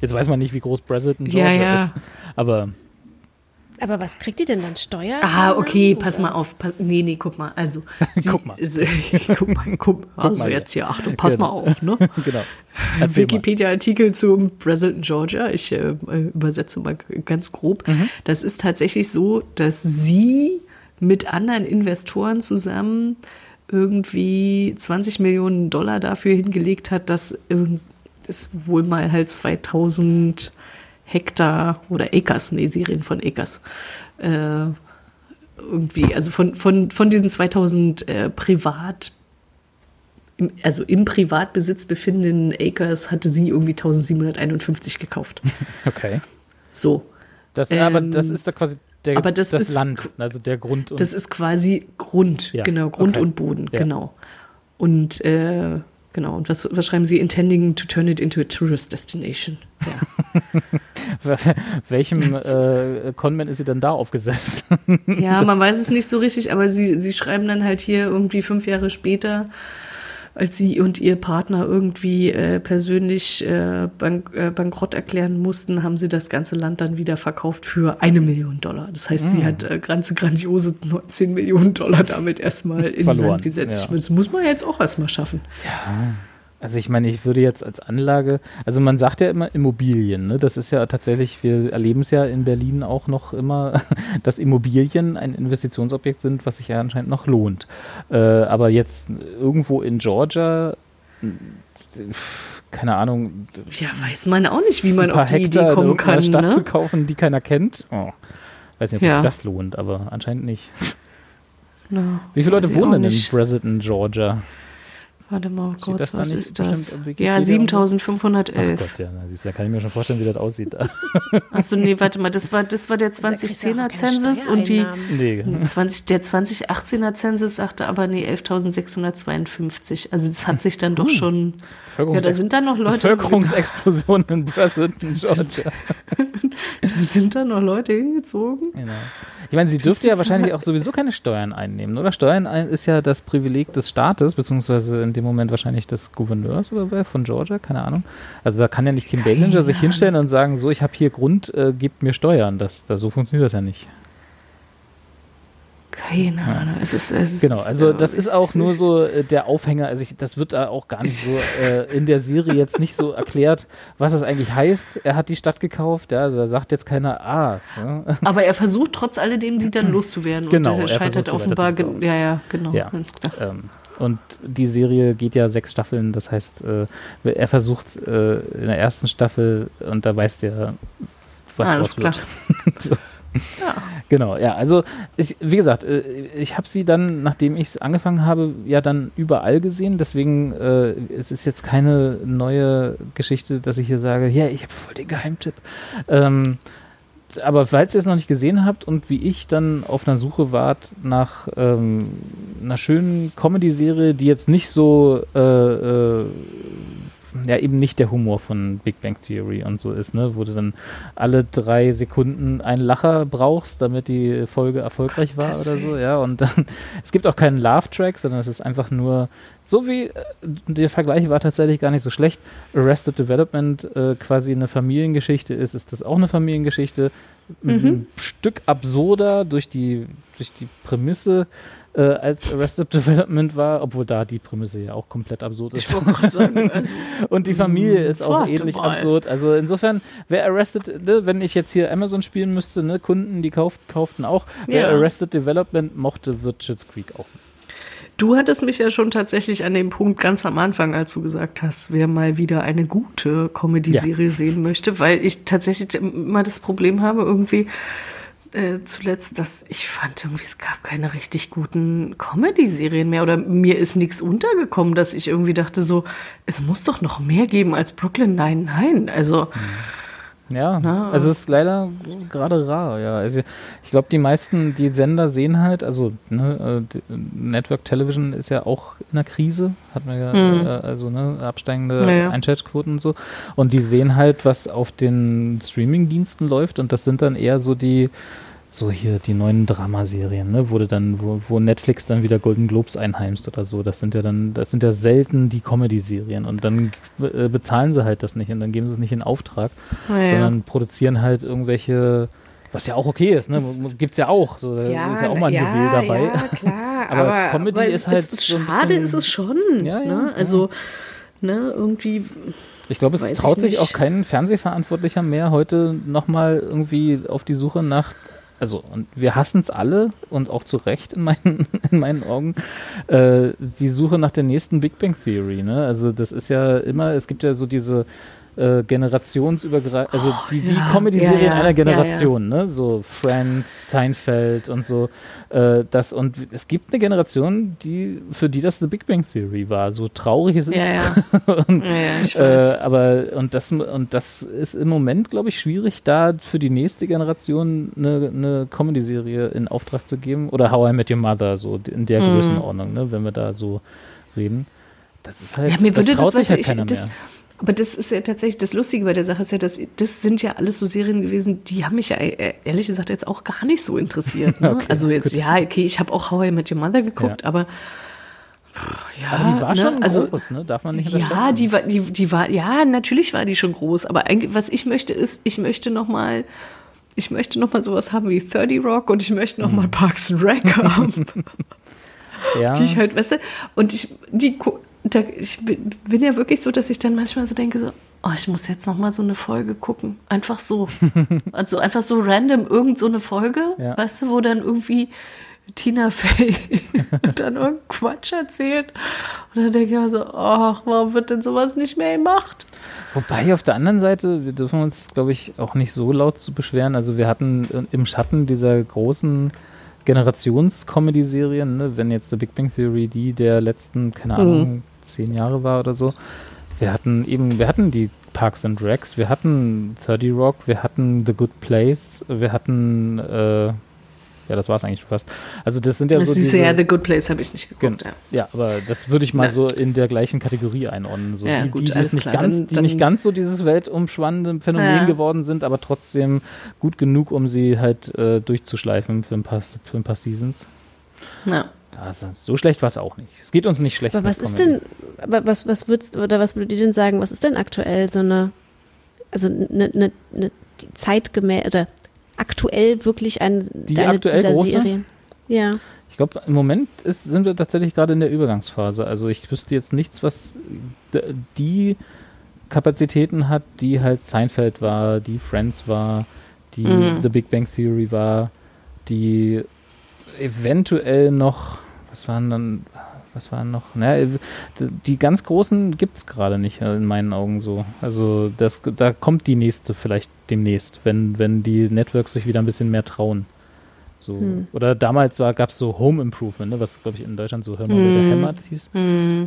Jetzt weiß man nicht, wie groß Brazelton, Georgia ja, ja. ist. Aber aber was kriegt ihr denn dann Steuer? Ah, okay, pass mal auf. Pass, nee, nee, guck mal. Also, [laughs] sie, guck mal. [laughs] guck mal, guck, guck also mal jetzt hier, Achtung, pass genau. mal auf. Ne? [laughs] genau. Wikipedia-Artikel zum Brazelton, Georgia. Ich äh, übersetze mal ganz grob. Mhm. Das ist tatsächlich so, dass sie mit anderen Investoren zusammen irgendwie 20 Millionen Dollar dafür hingelegt hat, dass es wohl mal halt 2000 Hektar oder Acres, nee, sie reden von Acres, äh, irgendwie, also von, von, von diesen 2000 äh, Privat, im, also im Privatbesitz befindenden Acres hatte sie irgendwie 1751 gekauft. [laughs] Okay. So. Das, aber Ähm, das ist da quasi der, aber das ist- Land, also der Grund. Und Das ist quasi Grund, Ja, genau, Grund okay. und Boden, Ja. genau. Und äh, genau, und was, was schreiben Sie? Intending to turn it into a tourist destination. Ja. [laughs] welchem äh, Conman ist sie denn da aufgesetzt? Ja, [laughs] man weiß es nicht so richtig, aber sie, sie schreiben dann halt hier irgendwie fünf Jahre später, als sie und ihr Partner irgendwie äh, persönlich äh, bank, äh, bankrott erklären mussten, haben sie das ganze Land dann wieder verkauft für eine Million Dollar. Das heißt, sie hat äh, ganze grandiose 19 Millionen Dollar damit erstmal in Verloren, Sand gesetzt. ja. Das muss man jetzt auch erstmal schaffen. Also ich meine, ich würde jetzt als Anlage, also man sagt ja immer Immobilien, ne? Das ist ja tatsächlich, wir erleben es ja in Berlin auch noch immer, [laughs] dass Immobilien ein Investitionsobjekt sind, was sich ja anscheinend noch lohnt. Äh, aber jetzt irgendwo in Georgia, keine Ahnung, Ja, weiß man auch nicht, wie man auf die Hektar Idee kommen kann. Stadt zu Ne? kaufen, die keiner kennt. Oh. Weiß nicht, ob Ja. sich das lohnt, aber anscheinend nicht. Na, Wie viele Leute wohnen denn in. Brazelton, Georgia? Warte mal Steht kurz, das da was nicht ist das? Ja, und so? 7511. Ach Gott, ja, na, siehst du, da kann ich mir schon vorstellen, wie das aussieht. da. [laughs] [laughs] Achso, nee, warte mal, das war, das war der Da kriegst du auch 2010er keine Zensus und die nee. 20, der 2018er Zensus sagte aber nee, 11.652. Also das hat sich dann doch schon. Ja, da sind dann noch Leute. Bevölkerungsexplosion in Brazelton, [laughs] Georgia. Da sind dann noch Leute hingezogen. Genau. Ich meine, sie dürfte ja wahrscheinlich auch sowieso keine Steuern einnehmen, oder? Steuern ein ist ja das Privileg des Staates, beziehungsweise in dem Moment wahrscheinlich des Gouverneurs oder wer von Georgia, keine Ahnung. Also da kann ja nicht Kim Basinger sich hinstellen und sagen, so, ich habe hier Grund, äh, gebt mir Steuern. Das, das, so funktioniert das ja nicht. Keine Ahnung. Es ist, es ist, Genau, also äh, das ist auch [laughs] nur so äh, der Aufhänger. Also ich, das wird da auch gar nicht so äh, in der Serie jetzt nicht so [laughs] erklärt, was das eigentlich heißt. Er hat die Stadt gekauft, ja, also da sagt jetzt keiner, ah, ja, Aber er versucht trotz alledem, die dann loszuwerden. Genau, Und er er scheitert sie offenbar. Ja, ja, genau. Ja. Ganz klar. Ähm, und die Serie geht ja sechs Staffeln, das heißt, äh, er versucht äh, in der ersten Staffel und da weiß der, was Alles draus wird. [laughs] klar. So. [laughs] Genau, ja, also ich, wie gesagt, äh, ich habe sie dann, nachdem ich es angefangen habe, ja dann überall gesehen, deswegen äh, es ist jetzt keine neue Geschichte, dass ich hier sage, ja, ich habe voll den Geheimtipp. Ähm, aber falls ihr es noch nicht gesehen habt und wie ich dann auf einer Suche wart nach ähm, einer schönen Comedy-Serie, die jetzt nicht so, äh, äh, ja, eben nicht der Humor von Big Bang Theory und so ist, ne, wo du dann alle drei Sekunden einen Lacher brauchst, damit die Folge erfolgreich war Gottes oder so, ja, und dann, [laughs] es gibt auch keinen Laugh-Track, sondern es ist einfach nur, so wie, äh, der Vergleich war tatsächlich gar nicht so schlecht, Arrested Development äh, quasi eine Familiengeschichte ist, ist das auch eine Familiengeschichte, ein Stück absurder durch die, durch die Prämisse, äh, als Arrested Development war, obwohl da die Prämisse ja auch komplett absurd ist. Ich sagen, [laughs] also, Und die Familie ist auch ähnlich mal. absurd. Also insofern, wer Arrested, ne, wenn ich jetzt hier Amazon spielen müsste, ne, Kunden, die kauft, kauften auch. Wer Ja. Arrested Development mochte, wird Schitt's Creek auch. Du hattest mich ja schon tatsächlich an dem Punkt ganz am Anfang, als du gesagt hast, wer mal wieder eine gute Comedy-Serie sehen möchte, weil ich tatsächlich immer das Problem habe, irgendwie äh, zuletzt, dass ich fand, irgendwie, es gab keine richtig guten Comedy-Serien mehr oder mir ist nichts untergekommen, dass ich irgendwie dachte so, es muss doch noch mehr geben als Brooklyn Nine-Nine. Also, Ja, Na, also es ist leider gerade rar, ja. Also ich glaube, die meisten, die Sender sehen halt, also ne, äh, Network Television ist ja auch in der Krise, hat man ja, äh, also ne, absteigende Ja, ja. Einschaltquoten und so. Und die sehen halt, was auf den Streaming-Diensten läuft und das sind dann eher so die, so hier die neuen Dramaserien, ne, wo du dann, wo, wo Netflix dann wieder Golden Globes einheimst oder so. Das sind ja dann, das sind ja selten die Comedy-Serien und dann äh, bezahlen sie halt das nicht und dann geben sie es nicht in Auftrag naja. sondern produzieren halt irgendwelche, was ja auch okay ist, ne? Gibt's ja auch, so, da ist ja auch mal ein Juwel dabei. Ja, klar. [laughs] Aber Comedy aber ist es halt Ist, so schade bisschen- ist es schon. Ja, ja, ne? ja. Also, ne, irgendwie. Ich glaube, es traut ich sich auch kein Fernsehverantwortlicher mehr, heute nochmal irgendwie auf die Suche nach also und wir hassen es alle und auch zu Recht in meinen, [laughs] in meinen Augen, äh, die Suche nach der nächsten Big Bang Theory. Ne? Also das ist ja immer, es gibt ja so diese äh, generationsübergreifend, also die, die ja, Comedy-Serien ja, ja, einer Generation, ne? So Friends, Seinfeld und so. Äh, das, und es gibt eine Generation, die, für die das The Big Bang Theory war, so traurig es ist. Ja, [laughs] und, äh, aber und das, und das ist im Moment, glaube ich, schwierig, da für die nächste Generation eine, eine Comedy-Serie in Auftrag zu geben. Oder How I Met Your Mother, so in der Mhm. Größenordnung, ne? wenn wir da so reden. Das ist halt, Ja, mir das würde traut das, sich halt du, ich, keiner das, mehr. Aber das ist ja tatsächlich das Lustige bei der Sache ist ja, dass das sind ja alles so Serien gewesen, die haben mich ja äh, ehrlich gesagt jetzt auch gar nicht so interessiert. Ne? [laughs] Okay, also jetzt gut. ja, okay, ich habe auch How I Met Your Mother geguckt, Ja. aber ja, Aber die war ne? schon also, groß, ne? Darf man nicht unterschätzen. Ja, die war, die, die war, ja, natürlich war die schon groß, aber eigentlich, was ich möchte, ist, ich möchte noch mal, ich möchte noch mal sowas haben wie 30 Rock und ich möchte noch Mhm. mal Parks and Rec haben. [laughs] ja. die ich halt, weißt du, und ich, die, da, ich bin, ja wirklich so, dass ich dann manchmal so denke, so, oh, ich muss jetzt noch mal so eine Folge gucken. Einfach so. [laughs] also einfach so random irgend so eine Folge, Ja. weißt du, wo dann irgendwie Tina Fey [laughs] dann irgendeinen Quatsch erzählt. Und dann denke ich mir so, ach, warum wird denn sowas nicht mehr gemacht? Wobei auf der anderen Seite, wir dürfen uns, glaube ich, auch nicht so laut zu beschweren. Also wir hatten äh, im Schatten dieser großen Generations-Comedy-Serien, ne, wenn jetzt The Big Bang Theory die der letzten, keine Ahnung, zehn Jahre war oder so, wir hatten eben, wir hatten die Parks and Recs, wir hatten 30 Rock, wir hatten The Good Place, wir hatten, äh, ja, das war es eigentlich fast. Also das sind ja das so diese, ja The Good Place, habe ich nicht geguckt. Ja. Ja, aber das würde ich mal Na. so in der gleichen Kategorie einordnen. So Ja, die, gut, die, die, es alles nicht klar. ganz, Dann- die dann- nicht ganz so dieses weltumspannende Phänomen Ja. geworden sind, aber trotzdem gut genug, um sie halt äh, durchzuschleifen für ein, paar, für ein paar Seasons. Ja. Also so schlecht war es auch nicht. Es geht uns nicht schlecht. Aber was ist denn, was, was würdest, oder was würdet ihr denn sagen, was ist denn aktuell so eine, also eine, eine, eine zeitgemäß, oder aktuell wirklich ein, Die eine aktuell dieser große? Serien? Ja. Ich glaube, im Moment ist, sind wir tatsächlich gerade in der Übergangsphase. Also ich wüsste jetzt nichts, was die Kapazitäten hat, die halt Seinfeld war, die Friends war, die Mhm. The Big Bang Theory war, die eventuell noch, was waren dann, was waren noch, naja, die ganz großen gibt es gerade nicht äh, in meinen Augen so. Also das, da kommt die nächste vielleicht demnächst, wenn, wenn die Networks sich wieder ein bisschen mehr trauen. So. Hm. Oder damals gab es so Home Improvement, ne, was glaube ich in Deutschland so Hör mal, Hm. hämmert hieß.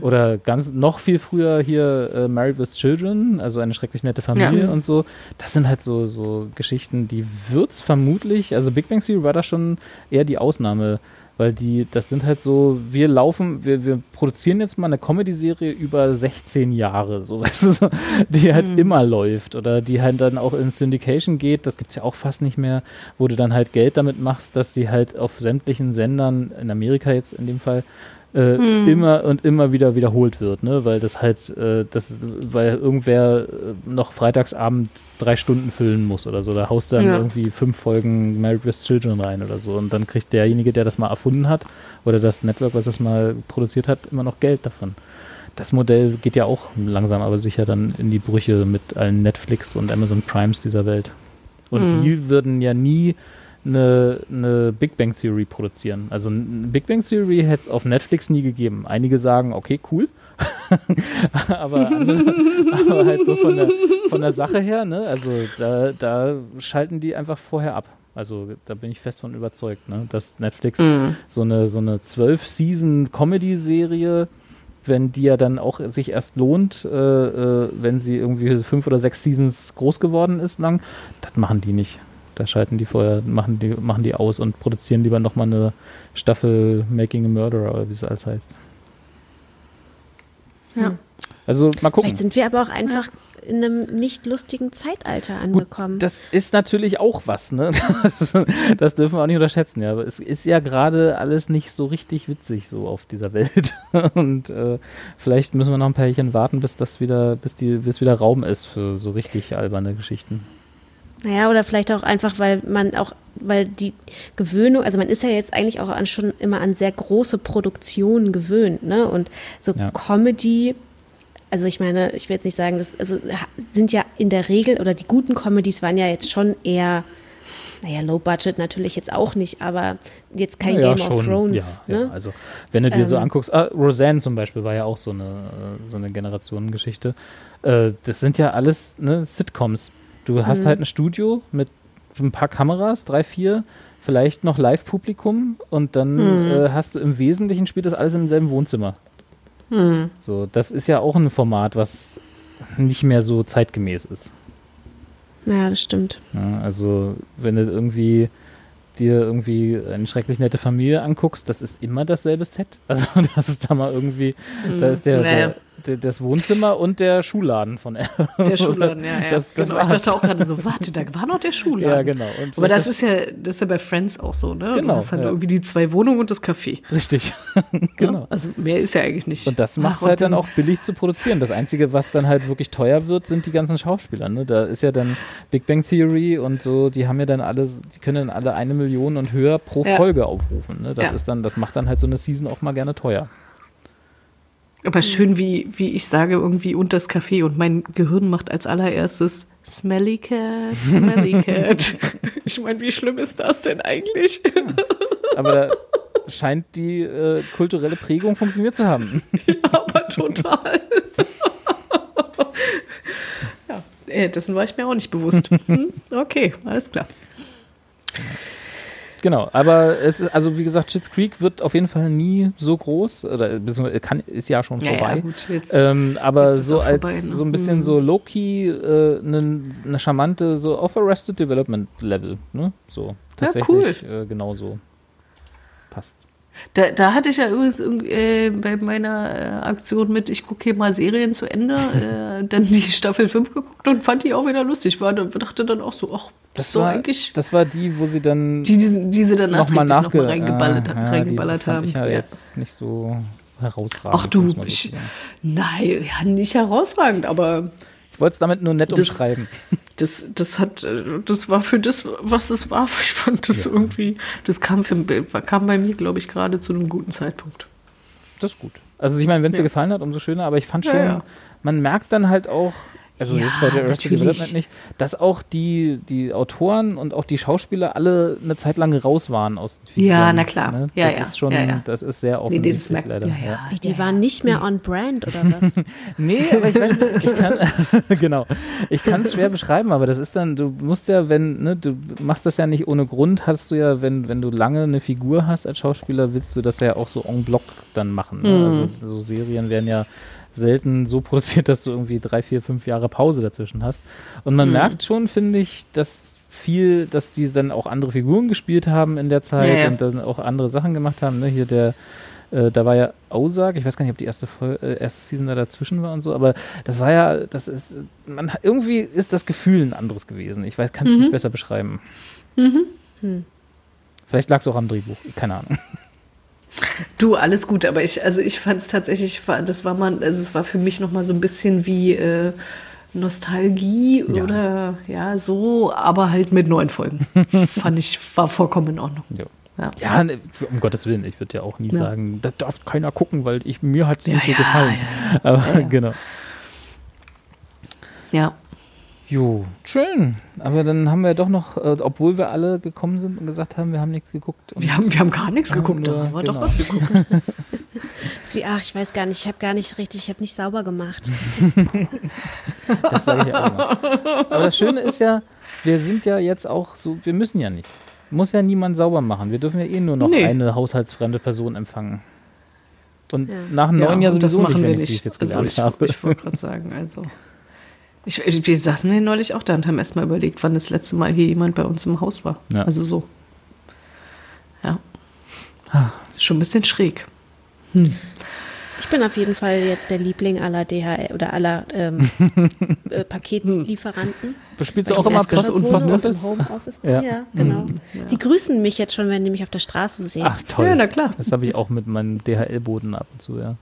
Oder ganz noch viel früher hier äh, Married with Children, also eine schrecklich nette Familie Ja. und so. Das sind halt so, so Geschichten, die wird's vermutlich, also Big Bang Theory war da schon eher die Ausnahme, weil die, das sind halt so, wir laufen, wir, wir produzieren jetzt mal eine Comedy-Serie über 16 Jahre, so [laughs] weißt du, die halt immer läuft oder die halt dann auch in Syndication geht, das gibt's ja auch fast nicht mehr, wo du dann halt Geld damit machst, dass sie halt auf sämtlichen Sendern, in Amerika jetzt in dem Fall, äh, immer und immer wieder wiederholt wird, ne? Weil das halt, äh, das, weil irgendwer äh, noch Freitagsabend drei Stunden füllen muss oder so. Da haust du dann Ja. irgendwie fünf Folgen Married with Children rein oder so. Und dann kriegt derjenige, der das mal erfunden hat, oder das Network, was das mal produziert hat, immer noch Geld davon. Das Modell geht ja auch langsam, aber sicher dann in die Brüche mit allen Netflix und Amazon Primes dieser Welt. Und Mhm. die würden ja nie eine, eine Big Bang Theory produzieren. Also eine Big Bang Theory hätte es auf Netflix nie gegeben. Einige sagen, okay, cool. [laughs] aber, andere, [laughs] aber halt so von der, von der Sache her, ne? Also da, da schalten die einfach vorher ab. Also da bin ich fest von überzeugt, ne? Dass Netflix Mhm. so eine so eine 12-Season-Comedy-Serie, wenn die ja dann auch sich erst lohnt, äh, äh, wenn sie irgendwie fünf oder sechs Seasons groß geworden ist lang, das machen die nicht. Da schalten die vorher, machen die, machen die aus und produzieren lieber nochmal eine Staffel Making a Murderer oder wie es alles heißt. Ja. Also mal gucken. Vielleicht sind wir aber auch einfach in einem nicht lustigen Zeitalter angekommen. Das ist natürlich auch was, ne? Das, [laughs] das dürfen wir auch nicht unterschätzen, ja. Aber es ist ja gerade alles nicht so richtig witzig so auf dieser Welt. [laughs] Und äh, vielleicht müssen wir noch ein paar Jährchen warten, bis das wieder, bis die, bis wieder Raum ist für so richtig alberne Geschichten. Naja, oder vielleicht auch einfach, weil man auch, weil die Gewöhnung, also man ist ja jetzt eigentlich auch an, schon immer an sehr große Produktionen gewöhnt, ne? Und so Ja. Comedy, also ich meine, ich will jetzt nicht sagen, das also sind ja in der Regel, oder die guten Comedies waren ja jetzt schon eher naja, Low Budget natürlich jetzt auch nicht, aber jetzt kein Ja, Game of schon, Thrones. Ja, ne? ja, also wenn du dir so Ähm. anguckst, ah, Roseanne zum Beispiel war ja auch so eine, so eine Generationengeschichte. Äh, das sind ja alles ne, Sitcoms. Du hast Mhm. halt ein Studio mit ein paar Kameras, drei, vier, vielleicht noch Live-Publikum und dann Mhm. äh, hast du im Wesentlichen spielt das alles im selben Wohnzimmer. Mhm. So, das ist ja auch ein Format, was nicht mehr so zeitgemäß ist. Ja, das stimmt. Ja, also, wenn du irgendwie dir irgendwie eine schrecklich nette Familie anguckst, das ist immer dasselbe Set. [laughs] Also, das ist da mal irgendwie, da ist der, Naja. der, das Wohnzimmer und der Schuhladen von Der [laughs] Schuhladen, ja, ja. Das, das genau. Ich dachte auch gerade so, warte, da war noch der Schuhladen. Ja, genau. Und Aber das vielleicht ist ja, das ist ja bei Friends auch so, ne? Genau, Du hast dann ja. irgendwie die zwei Wohnungen und das Café. Richtig. [laughs] [laughs] Genau. Also mehr ist ja eigentlich nicht. Und das macht Ach, halt dann auch billig zu produzieren. Das Einzige, was dann halt wirklich teuer wird, sind die ganzen Schauspieler. Ne? Da ist ja dann Big Bang Theory und so, die haben ja dann alle, die können dann alle eine Million und höher pro Ja. Folge aufrufen. Ne? Das Ja. ist dann, das macht dann halt so eine Season auch mal gerne teuer. Aber schön, wie, wie ich sage, irgendwie und das Café und mein Gehirn macht als allererstes Smelly Cat, Smelly [laughs] Cat. [laughs] ich meine, wie schlimm ist das denn eigentlich? [laughs] Aber da scheint die äh, kulturelle Prägung funktioniert zu haben. Aber total. ja, äh, dessen war ich mir auch nicht bewusst. Hm? Okay, alles klar. Genau, aber es ist, also wie gesagt, Schitt's Creek wird auf jeden Fall nie so groß, oder kann, ist ja schon Ja, vorbei. ja, gut, jetzt. Ähm, aber Jetzt so als vorbei, ne? so ein bisschen Hm. so low-key, äh, eine ne charmante, so auf Arrested Development Level, ne? So, tatsächlich äh, genau so. Passt. Da, da hatte ich ja übrigens äh, bei meiner äh, Aktion mit, ich gucke hier mal Serien zu Ende, äh, dann die [laughs] Staffel 5 geguckt und fand die auch wieder lustig. War, da dachte dann auch so, ach, das war, eigentlich das war die, wo sie dann die, die, die sie dann nochmal nachge noch mal reingeballert, Ah, ja, reingeballert haben. Ich ja, Ja. jetzt nicht so herausragend. Ach du, ich, nein, ja, nicht herausragend, aber ich wollte es damit nur nett Das- umschreiben. das, das hat, äh, das war für das, was es war. [laughs] Ich fand das Ja. irgendwie, das kam, für, kam bei mir, glaube ich, gerade zu einem guten Zeitpunkt. Das ist gut. Also ich meine, wenn es dir Ja. gefallen hat, umso schöner, aber ich fand schon, man merkt dann halt auch, also Ja, jetzt bei der Arrested. Development nicht, dass auch die, die Autoren und auch die Schauspieler alle eine Zeit lang raus waren aus den Figuren. Ja, na klar. Ne? Ja, das ja. ist schon, Ja, ja. das ist sehr Nee, offensichtlich merkt leider. ja, ja. Wie, die waren nicht mehr on brand oder was? [laughs] Nee, aber ich weiß nicht, ich kann, [laughs] [laughs] genau, ich kann es schwer beschreiben, aber das ist dann, du musst ja, wenn, ne, du machst das ja nicht ohne Grund, hast du ja, wenn, wenn du lange eine Figur hast als Schauspieler, willst du das ja auch so en bloc dann machen. Ne? Mhm. Also so Serien werden ja selten so [laughs] produziert, dass du irgendwie drei, vier, fünf Jahre Pause dazwischen hast. Und man Mhm. merkt schon, finde ich, dass viel, dass die dann auch andere Figuren gespielt haben in der Zeit Ja, ja. und dann auch andere Sachen gemacht haben. Ne? Hier der äh, da war ja Aussag, ich weiß gar nicht, ob die erste, Fol äh, erste Season da dazwischen war und so, aber das war ja, das ist, man irgendwie ist das Gefühl ein anderes gewesen. Ich weiß, kann es Mhm. nicht besser beschreiben. Vielleicht lag es auch am Drehbuch, keine Ahnung. [laughs] Du, alles gut, aber ich, also ich fand es tatsächlich, das war mal, also war für mich noch mal so ein bisschen wie äh, Nostalgie Ja. oder ja, so, aber halt mit neuen Folgen. [laughs] fand ich, war vollkommen in Ordnung. Ja. Ja. Ja, ne, um Gottes Willen, ich würde ja auch nie Ja. sagen, das darf keiner gucken, weil ich, mir hat es Ja, nicht so ja, gefallen. ja, Aber [laughs] genau. Ja. Jo, schön. Aber dann haben wir doch noch, äh, obwohl wir alle gekommen sind und gesagt haben, wir haben nichts geguckt. Wir haben, wir haben gar nichts Ja, geguckt, da haben wir genau. doch was geguckt. [laughs] Das ist wie, ach, ich weiß gar nicht, ich habe gar nicht richtig, ich habe nicht sauber gemacht. [laughs] Das sage ich auch immer. Aber das Schöne ist ja, wir sind ja jetzt auch so, wir müssen ja nicht. Muss ja niemand sauber machen. Wir dürfen ja eh nur noch Nee. eine haushaltsfremde Person empfangen. Und Ja. nach einem neuen Jahr und das sowieso machen nicht, wir ich nicht. es jetzt also gelernt ich, habe. ich wollte gerade sagen, also. Ich, wir saßen hier neulich auch da und haben erst mal überlegt, wann das letzte Mal hier jemand bei uns im Haus war. Ja. Also so. Ja. Schon ein bisschen schräg. Ich bin auf jeden Fall jetzt der Liebling aller DHL oder aller ähm, [laughs] äh, Paketlieferanten. Spielst du Weil auch immer Post und Post Office? Homeoffice. Ja. Ja. genau. Die grüßen mich jetzt schon, wenn die mich auf der Straße sehen. Ach toll. Ja, na klar. Das habe ich auch mit meinem DHL-Boden ab und zu, ja.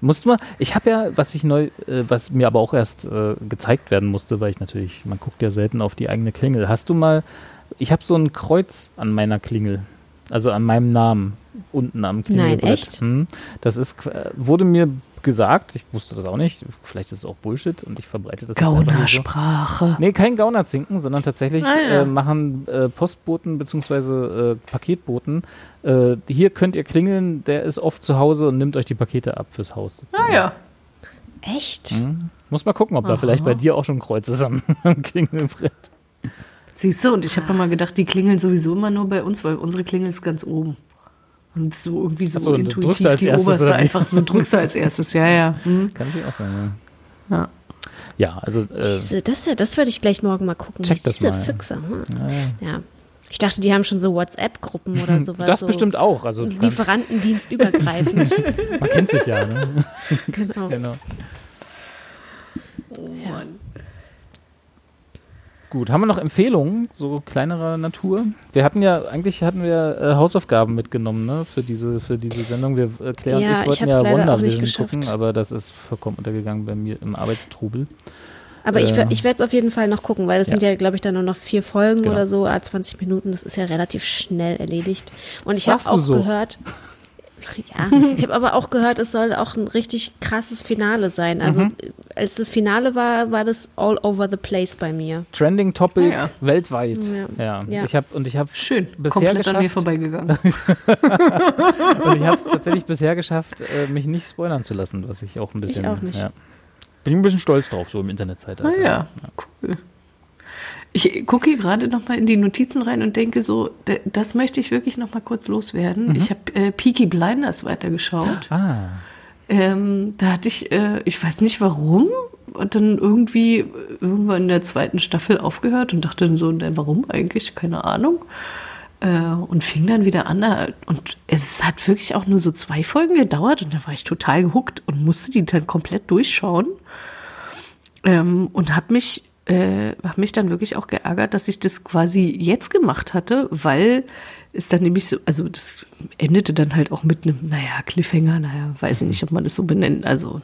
Musst du mal, ich habe ja, was ich neu, äh, was mir aber auch erst äh, gezeigt werden musste, weil ich natürlich, man guckt ja selten auf die eigene Klingel. Hast du mal, ich habe so ein Kreuz an meiner Klingel, also an meinem Namen unten am Klingelbrett. echt? Hm. Das ist, äh, wurde mir gesagt, ich wusste das auch nicht, vielleicht ist es auch Bullshit und ich verbreite das nur so. Gaunersprache. Nee, kein Gaunerzinken, sondern tatsächlich Ah, ja. äh, machen äh, Postboten bzw. Äh, Paketboten. Äh, hier könnt ihr klingeln, der ist oft zu Hause und nimmt euch die Pakete ab fürs Haus. Ah sozusagen. ja. Echt? Muss mal gucken, ob da vielleicht bei dir auch schon ein Kreuz ist am, am [laughs] Klingelbrett. Siehst du, und ich habe immer gedacht, die klingeln sowieso immer nur bei uns, weil unsere Klingel ist ganz oben. Und so irgendwie so so, intuitiv als die erstes, oberste einfach so drückst du als [laughs] erstes. Ja, ja. Hm. Kann natürlich auch sein, ja. Ja. Ja, also äh, Diese, das, ja- das werde ich gleich morgen mal gucken. Check das Diese mal. Füchse. Hm. ja, Ja. Ich dachte, die haben schon so WhatsApp-Gruppen oder [laughs] sowas. das so bestimmt auch. Also Lieferantendienst übergreifend. [laughs] man kennt sich ja. Ne? genau. genau. Ja. Mann. Gut, haben wir noch Empfehlungen, so kleinerer Natur? Wir hatten ja, eigentlich hatten wir äh, Hausaufgaben mitgenommen, ne, für diese, für diese Sendung. Wir, äh, Claire Ja, und ich ich wollten ja geschafft. gucken, aber das ist vollkommen untergegangen bei mir im Arbeitstrubel. Aber ich, Äh, wer- ich werde es auf jeden Fall noch gucken, weil das sind ja. ja, glaube ich, dann nur noch vier Folgen Genau. oder so, ah, 20 Minuten. Das ist ja relativ schnell erledigt. Und ich habe auch so? gehört, ja, ich habe aber auch gehört, es soll auch ein richtig krasses Finale sein. Also Mhm. als das Finale war, war das all over the place bei mir. Trending Topic Ah, ja. weltweit. Ja. Ja. Ja. Ich habe und ich habe Schön. Bisher Komplett an mir geschafft. vorbeigegangen. [laughs] und ich habe es tatsächlich bisher geschafft, äh, mich nicht spoilern zu lassen, was ich auch ein bisschen. auch nicht. Ja. Bin ein bisschen stolz drauf, so im Internetzeitalter. Ah ja, cool. Ich gucke gerade noch mal in die Notizen rein und denke so, das möchte ich wirklich noch mal kurz loswerden. Ich habe äh, Peaky Blinders weitergeschaut. Ah, Ähm, da hatte ich, äh, ich weiß nicht warum, und dann irgendwie irgendwann in der zweiten Staffel aufgehört und dachte dann so, ne, warum eigentlich? Keine Ahnung. Äh, und fing dann wieder an. Und es hat wirklich auch nur so zwei Folgen gedauert und da war ich total gehuckt und musste die dann komplett durchschauen. Ähm, und habe mich, äh, hab mich dann wirklich auch geärgert, dass ich das quasi jetzt gemacht hatte, weil es dann nämlich so, also das endete dann halt auch mit einem, naja, Cliffhanger, naja, weiß ich nicht, ob man das so benennt. Also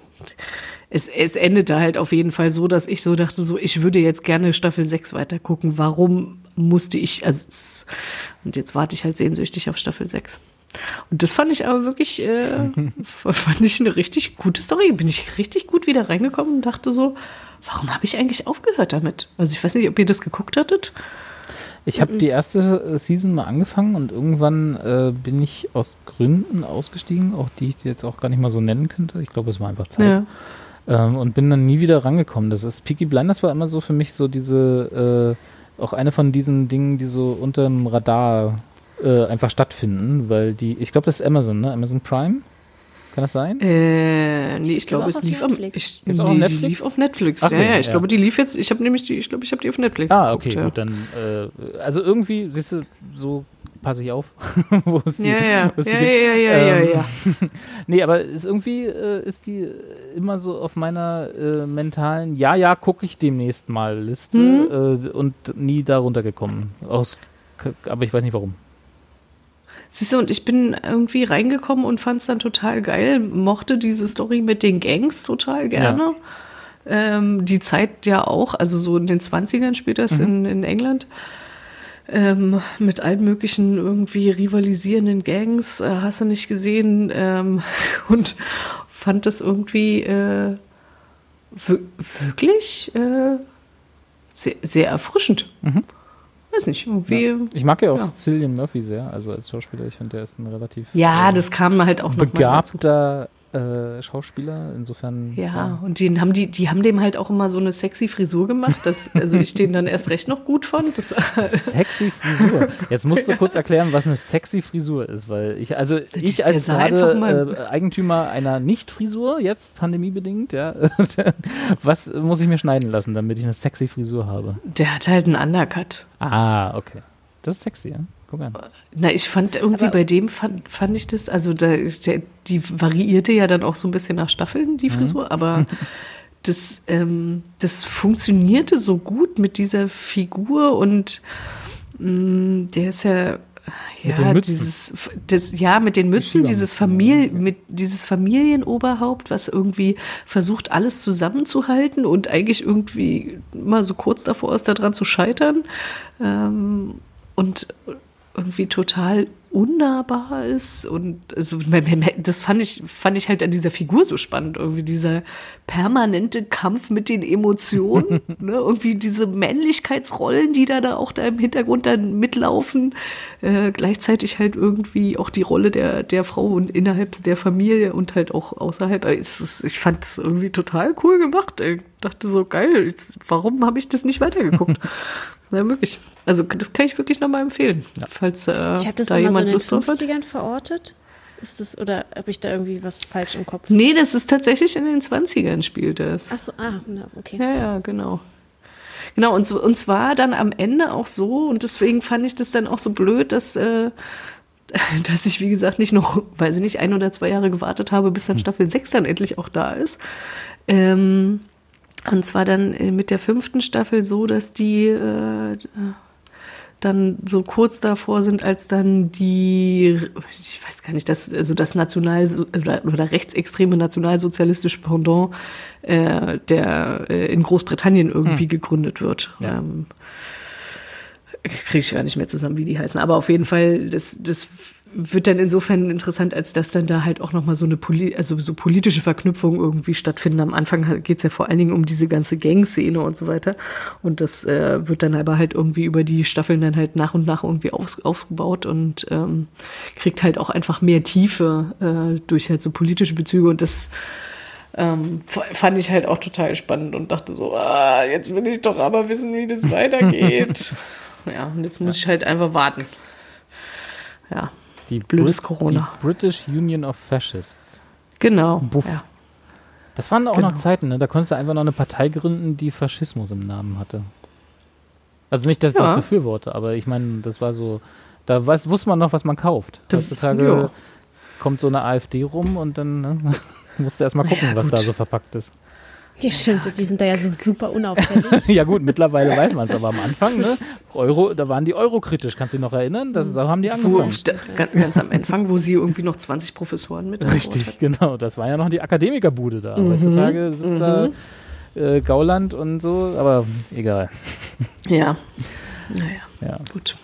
es, es endete halt auf jeden Fall so, dass ich so dachte, so, ich würde jetzt gerne Staffel 6 weiter gucken. Warum musste ich, also und jetzt warte ich halt sehnsüchtig auf Staffel 6. Und das fand ich aber wirklich, äh, [laughs] fand ich eine richtig gute Story. Bin ich richtig gut wieder reingekommen und dachte so, warum habe ich eigentlich aufgehört damit? Also ich weiß nicht, ob ihr das geguckt hattet. Ich habe die erste äh, Season mal angefangen und irgendwann äh, bin ich aus Gründen ausgestiegen, auch die ich jetzt auch gar nicht mal so nennen könnte. Ich glaube, es war einfach Zeit. Ähm, und bin dann nie wieder rangekommen. Das ist Peaky Blinders war immer so für mich so diese, äh, auch eine von diesen Dingen, die so unter dem Radar äh, einfach stattfinden, weil die, ich glaube, das ist Amazon, ne? Amazon Prime? Kann das sein? Äh, nee, ich die glaube, es auf lief am Netflix. ich, Gibt's auch nee, auf Die Netflix? lief auf Netflix. Okay, ja, ja, ich ja. glaube, die lief jetzt, ich habe nämlich die, ich glaube, ich habe die auf Netflix Ah, geguckt, okay, ja. gut, dann, äh, also irgendwie, siehst du, so passe ich auf, [laughs] wo es die, Ja, ja, wo es die ja, gibt. ja, ja, ja, Ähm, ja. [laughs] Nee, aber ist irgendwie äh, ist die äh, immer so auf meiner äh, mentalen Ja, ja, gucke ich demnächst mal Liste Mhm. äh, und nie darunter gekommen. Aus, aber ich weiß nicht warum. Siehst du, und ich bin irgendwie reingekommen und fand es dann total geil, mochte diese Story mit den Gangs total gerne. Ähm, die Zeit ja auch, also so in den 20ern spielt das in, in England. Ähm, mit allen möglichen irgendwie rivalisierenden Gangs, äh, hast du nicht gesehen. Ähm, [laughs] und fand das irgendwie äh, wir- wirklich äh, sehr, sehr erfrischend. Weiß nicht, irgendwie. Ich mag ja auch Ja. Cillian Murphy sehr, also als Schauspieler. Ich finde, der ist ein relativ Ja, äh, das kam halt auch noch begabter äh, Schauspieler. Insofern. Ja, und den haben die, die haben dem halt auch immer so eine sexy Frisur gemacht, dass also ich den dann erst recht noch gut fand. Das, [laughs] Sexy Frisur. Jetzt musst du kurz erklären, was eine sexy Frisur ist, weil ich, also ich der als gerade äh, Eigentümer einer Nicht-Frisur, jetzt pandemiebedingt, ja, [laughs] was muss ich mir schneiden lassen, damit ich eine sexy Frisur habe? der hat halt einen Undercut. Ah, okay. Das ist sexy, ja. Guck an. Na, ich fand irgendwie Aber- bei dem fand, fand ich das, also da, der, die variierte ja dann auch so ein bisschen nach Staffeln, die Frisur, aber [laughs] das, ähm, das funktionierte so gut mit dieser Figur und mh, der ist ja. Ja, Mit den Mützen. dieses, das, ja, mit den Mützen, dieses Familie, mit dieses Familienoberhaupt, was irgendwie versucht, alles zusammenzuhalten und eigentlich irgendwie mal so kurz davor ist, daran zu scheitern. Ähm, und irgendwie total unnahbar ist und also das fand ich fand ich halt an dieser Figur so spannend irgendwie dieser permanente Kampf mit den Emotionen [laughs] ne? irgendwie diese Männlichkeitsrollen die da da auch da im Hintergrund dann mitlaufen äh, gleichzeitig halt irgendwie auch die Rolle der der Frau und innerhalb der Familie und halt auch außerhalb ist, ich fand es irgendwie total cool gemacht ich dachte so geil warum habe ich das nicht weitergeguckt [laughs] Ja, wirklich. Also das kann ich wirklich nochmal empfehlen, ja. falls äh, ich das da jemand so in den Lust drauf hat. 50ern verortet? Ist das, oder habe ich da irgendwie was falsch im Kopf? Nee, das ist tatsächlich in den 20ern spielt das. Ach so, ah, okay. Ja, ja, genau. Genau, und, so, und zwar dann am Ende auch so, und deswegen fand ich das dann auch so blöd, dass, äh, [laughs] dass ich, wie gesagt, nicht noch, weiß ich nicht, ein oder zwei Jahre gewartet habe, bis dann hm. Staffel 6 dann endlich auch da ist. Ähm, und zwar dann äh, mit der fünften Staffel so, dass die äh, dann so kurz davor sind, als dann die, ich weiß gar nicht, das, also das National- oder, oder rechtsextreme nationalsozialistische Pendant äh, der äh, in Großbritannien irgendwie hm. gegründet wird. Ja. Ähm, Kriege ich gar nicht mehr zusammen, wie die heißen. Aber auf jeden Fall, das, das wird dann insofern interessant, als dass dann da halt auch nochmal so eine Poli also so politische Verknüpfung irgendwie stattfinden. Am Anfang geht es ja vor allen Dingen um diese ganze Gang-Szene und so weiter. Und das äh, wird dann aber halt irgendwie über die Staffeln dann halt nach und nach irgendwie aus, aufgebaut und ähm, kriegt halt auch einfach mehr Tiefe äh, durch halt so politische Bezüge. Und das ähm, fand ich halt auch total spannend und dachte so, ah, jetzt will ich doch aber wissen, wie das weitergeht. [laughs] ja, und jetzt muss ich halt einfach warten. Ja. Die Blödes Brit Corona. Die British Union of Fascists. Genau. Ja. Das waren auch genau. noch Zeiten, ne? Da konntest du einfach noch eine Partei gründen, die Faschismus im Namen hatte. Also nicht, dass ich ja. das befürworte, aber ich meine, das war so, da weiß, wusste man noch, was man kauft. Heutzutage ja. kommt so eine AfD rum und dann ne, [laughs] musst du erstmal gucken, was da so verpackt ist. Ja, stimmt, die sind da ja so super unauffällig. [laughs] ja gut, mittlerweile weiß man es, aber am Anfang, ne, Euro, da waren die Euro kritisch, kannst du dich noch erinnern? Das so haben die angefangen. Wo, ganz am Anfang, wo sie irgendwie noch 20 Professoren mit Richtig, hatten. genau, das war ja noch die Akademikerbude da. Mhm. Heutzutage sitzt mhm. da äh, Gauland und so, aber egal. Ja, [laughs] naja, ja. gut.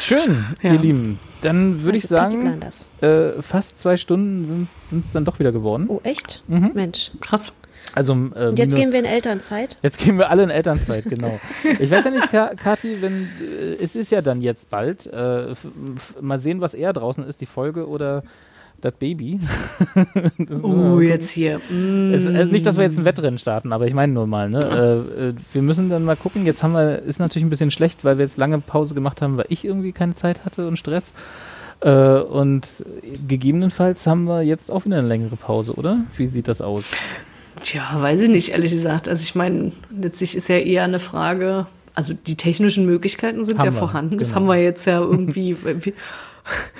Schön, ja. ihr Lieben. Dann würde ich sagen, äh, fast zwei Stunden sind es dann doch wieder geworden. Oh, echt? Mhm. Mensch. Krass. Also, äh, jetzt gehen wir in Elternzeit. Jetzt gehen wir alle in Elternzeit, genau. ich weiß ja nicht, Kathi, wenn äh, es ist ja dann jetzt bald. Äh, mal sehen, was eher draußen ist, die Folge oder das Baby. [laughs] oh, jetzt hier. Mm. Es, also nicht, dass wir jetzt ein Wettrennen starten, aber ich meine nur mal. Ne? Äh, äh, wir müssen dann mal gucken. Jetzt haben wir, ist natürlich ein bisschen schlecht, weil wir jetzt lange Pause gemacht haben, weil ich irgendwie keine Zeit hatte und Stress. Äh, und gegebenenfalls haben wir jetzt auch wieder eine längere Pause, oder? Wie sieht das aus? Tja, weiß ich nicht, ehrlich gesagt. Also ich meine, letztlich ist ja eher eine Frage, also die technischen Möglichkeiten sind haben ja wir, vorhanden. Genau. Das haben wir jetzt ja irgendwie. [laughs]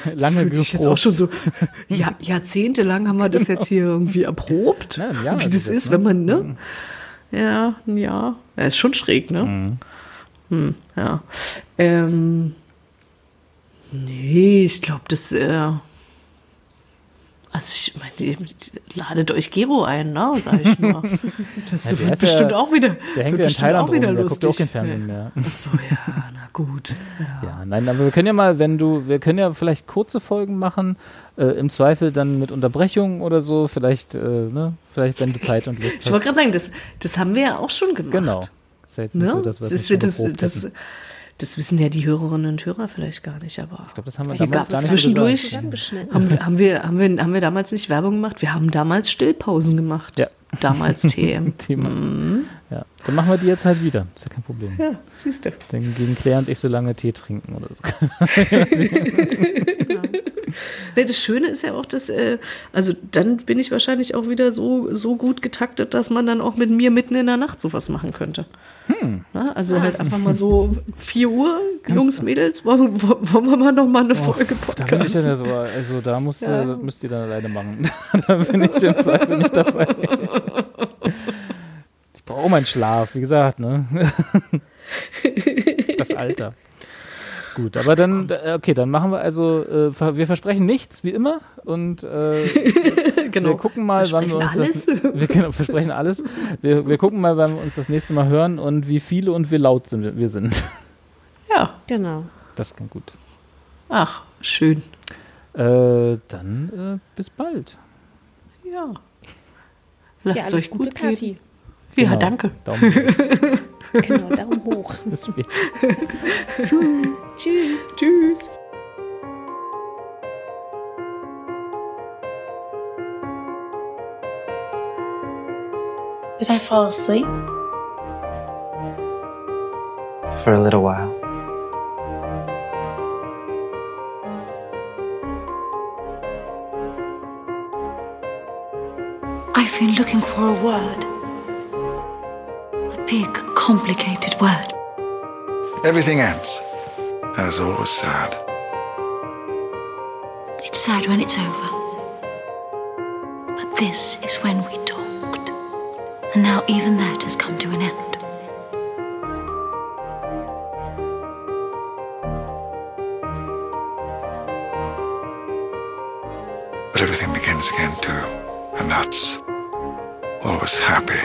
Das Lange fühlt sich jetzt auch schon so ja, jahrzehntelang haben wir das jetzt hier irgendwie erprobt, ja, ja, wie das ist, ne? wenn man ne, mhm. ja, ja, ja, ist schon schräg, ne? Mhm. Hm, ja, ähm, nee, ich glaube, das äh, also ich meine, ladet euch Gero ein, ne? Sag ich nur. [laughs] Das ja, wird bestimmt ja, auch wieder. Der hängt ja in Thailand auch wieder rum, lustig. Der guckt auch kein Fernsehen mehr. Achso, ja, na gut. Ja. ja. nein, aber wir können ja mal, wenn du, wir können ja vielleicht kurze Folgen machen, äh, im Zweifel dann mit Unterbrechungen oder so, vielleicht, äh, ne, vielleicht wenn du Zeit und Lust hast. Ich wollte gerade sagen, das, das haben wir ja auch schon gemacht. Genau. Das ist ja jetzt nicht ne? so, dass wir das, das, das, das das wissen ja die Hörerinnen und Hörer vielleicht gar nicht, aber ich glaube, das haben wir damals gar nicht zwischendurch. Haben wir, haben, wir, haben, wir, haben wir damals nicht Werbung gemacht? Wir haben damals Stillpausen gemacht. Ja. Damals [laughs] TM. Thema. Mhm. Ja. Dann machen wir die jetzt halt wieder. Ist ja kein Problem. Ja, siehst du. Dann gehen Claire und ich so lange Tee trinken oder so. [laughs] das Schöne ist ja auch, dass, äh, also dann bin ich wahrscheinlich auch wieder so, so gut getaktet, dass man dann auch mit mir mitten in der Nacht sowas machen könnte. Hm. Na, also halt einfach mal so 4 Uhr, Jungs, Mädels, wollen, wollen wir mal noch mal eine oh, Folge Podcast? Da bin ich dann so, also da musst, ja. du, müsst ihr dann alleine machen. [laughs] da bin ich im Zweifel nicht dabei. ich brauche meinen Schlaf, wie gesagt, ne? [laughs] das Alter. Gut, aber dann, okay, dann machen wir also, äh, wir versprechen nichts, wie immer. Und äh, [laughs] genau. wir gucken mal, wann wir uns alles. das. [laughs] Wir genau, versprechen alles. Wir, wir gucken mal, wann wir uns das nächste Mal hören und wie viele und wie laut sind wir, sind. [laughs] Ja. Genau. Das klingt gut. Ach, schön. Äh, dann äh, bis bald. Ja. Lasst Ja, euch Gute, gut gehen. Kathi. Ja, Genau. danke. Daumen hoch. [laughs] Genau, Daumen hoch. [laughs] Bis später. Tschüss. Tschüss. Did I fall asleep? For a little while. I've been looking for a word. Big, complicated word. Everything ends. And it's always sad. It's sad when it's over. But this is when we talked. And now even that has come to an end. But everything begins again too. And that's always happy.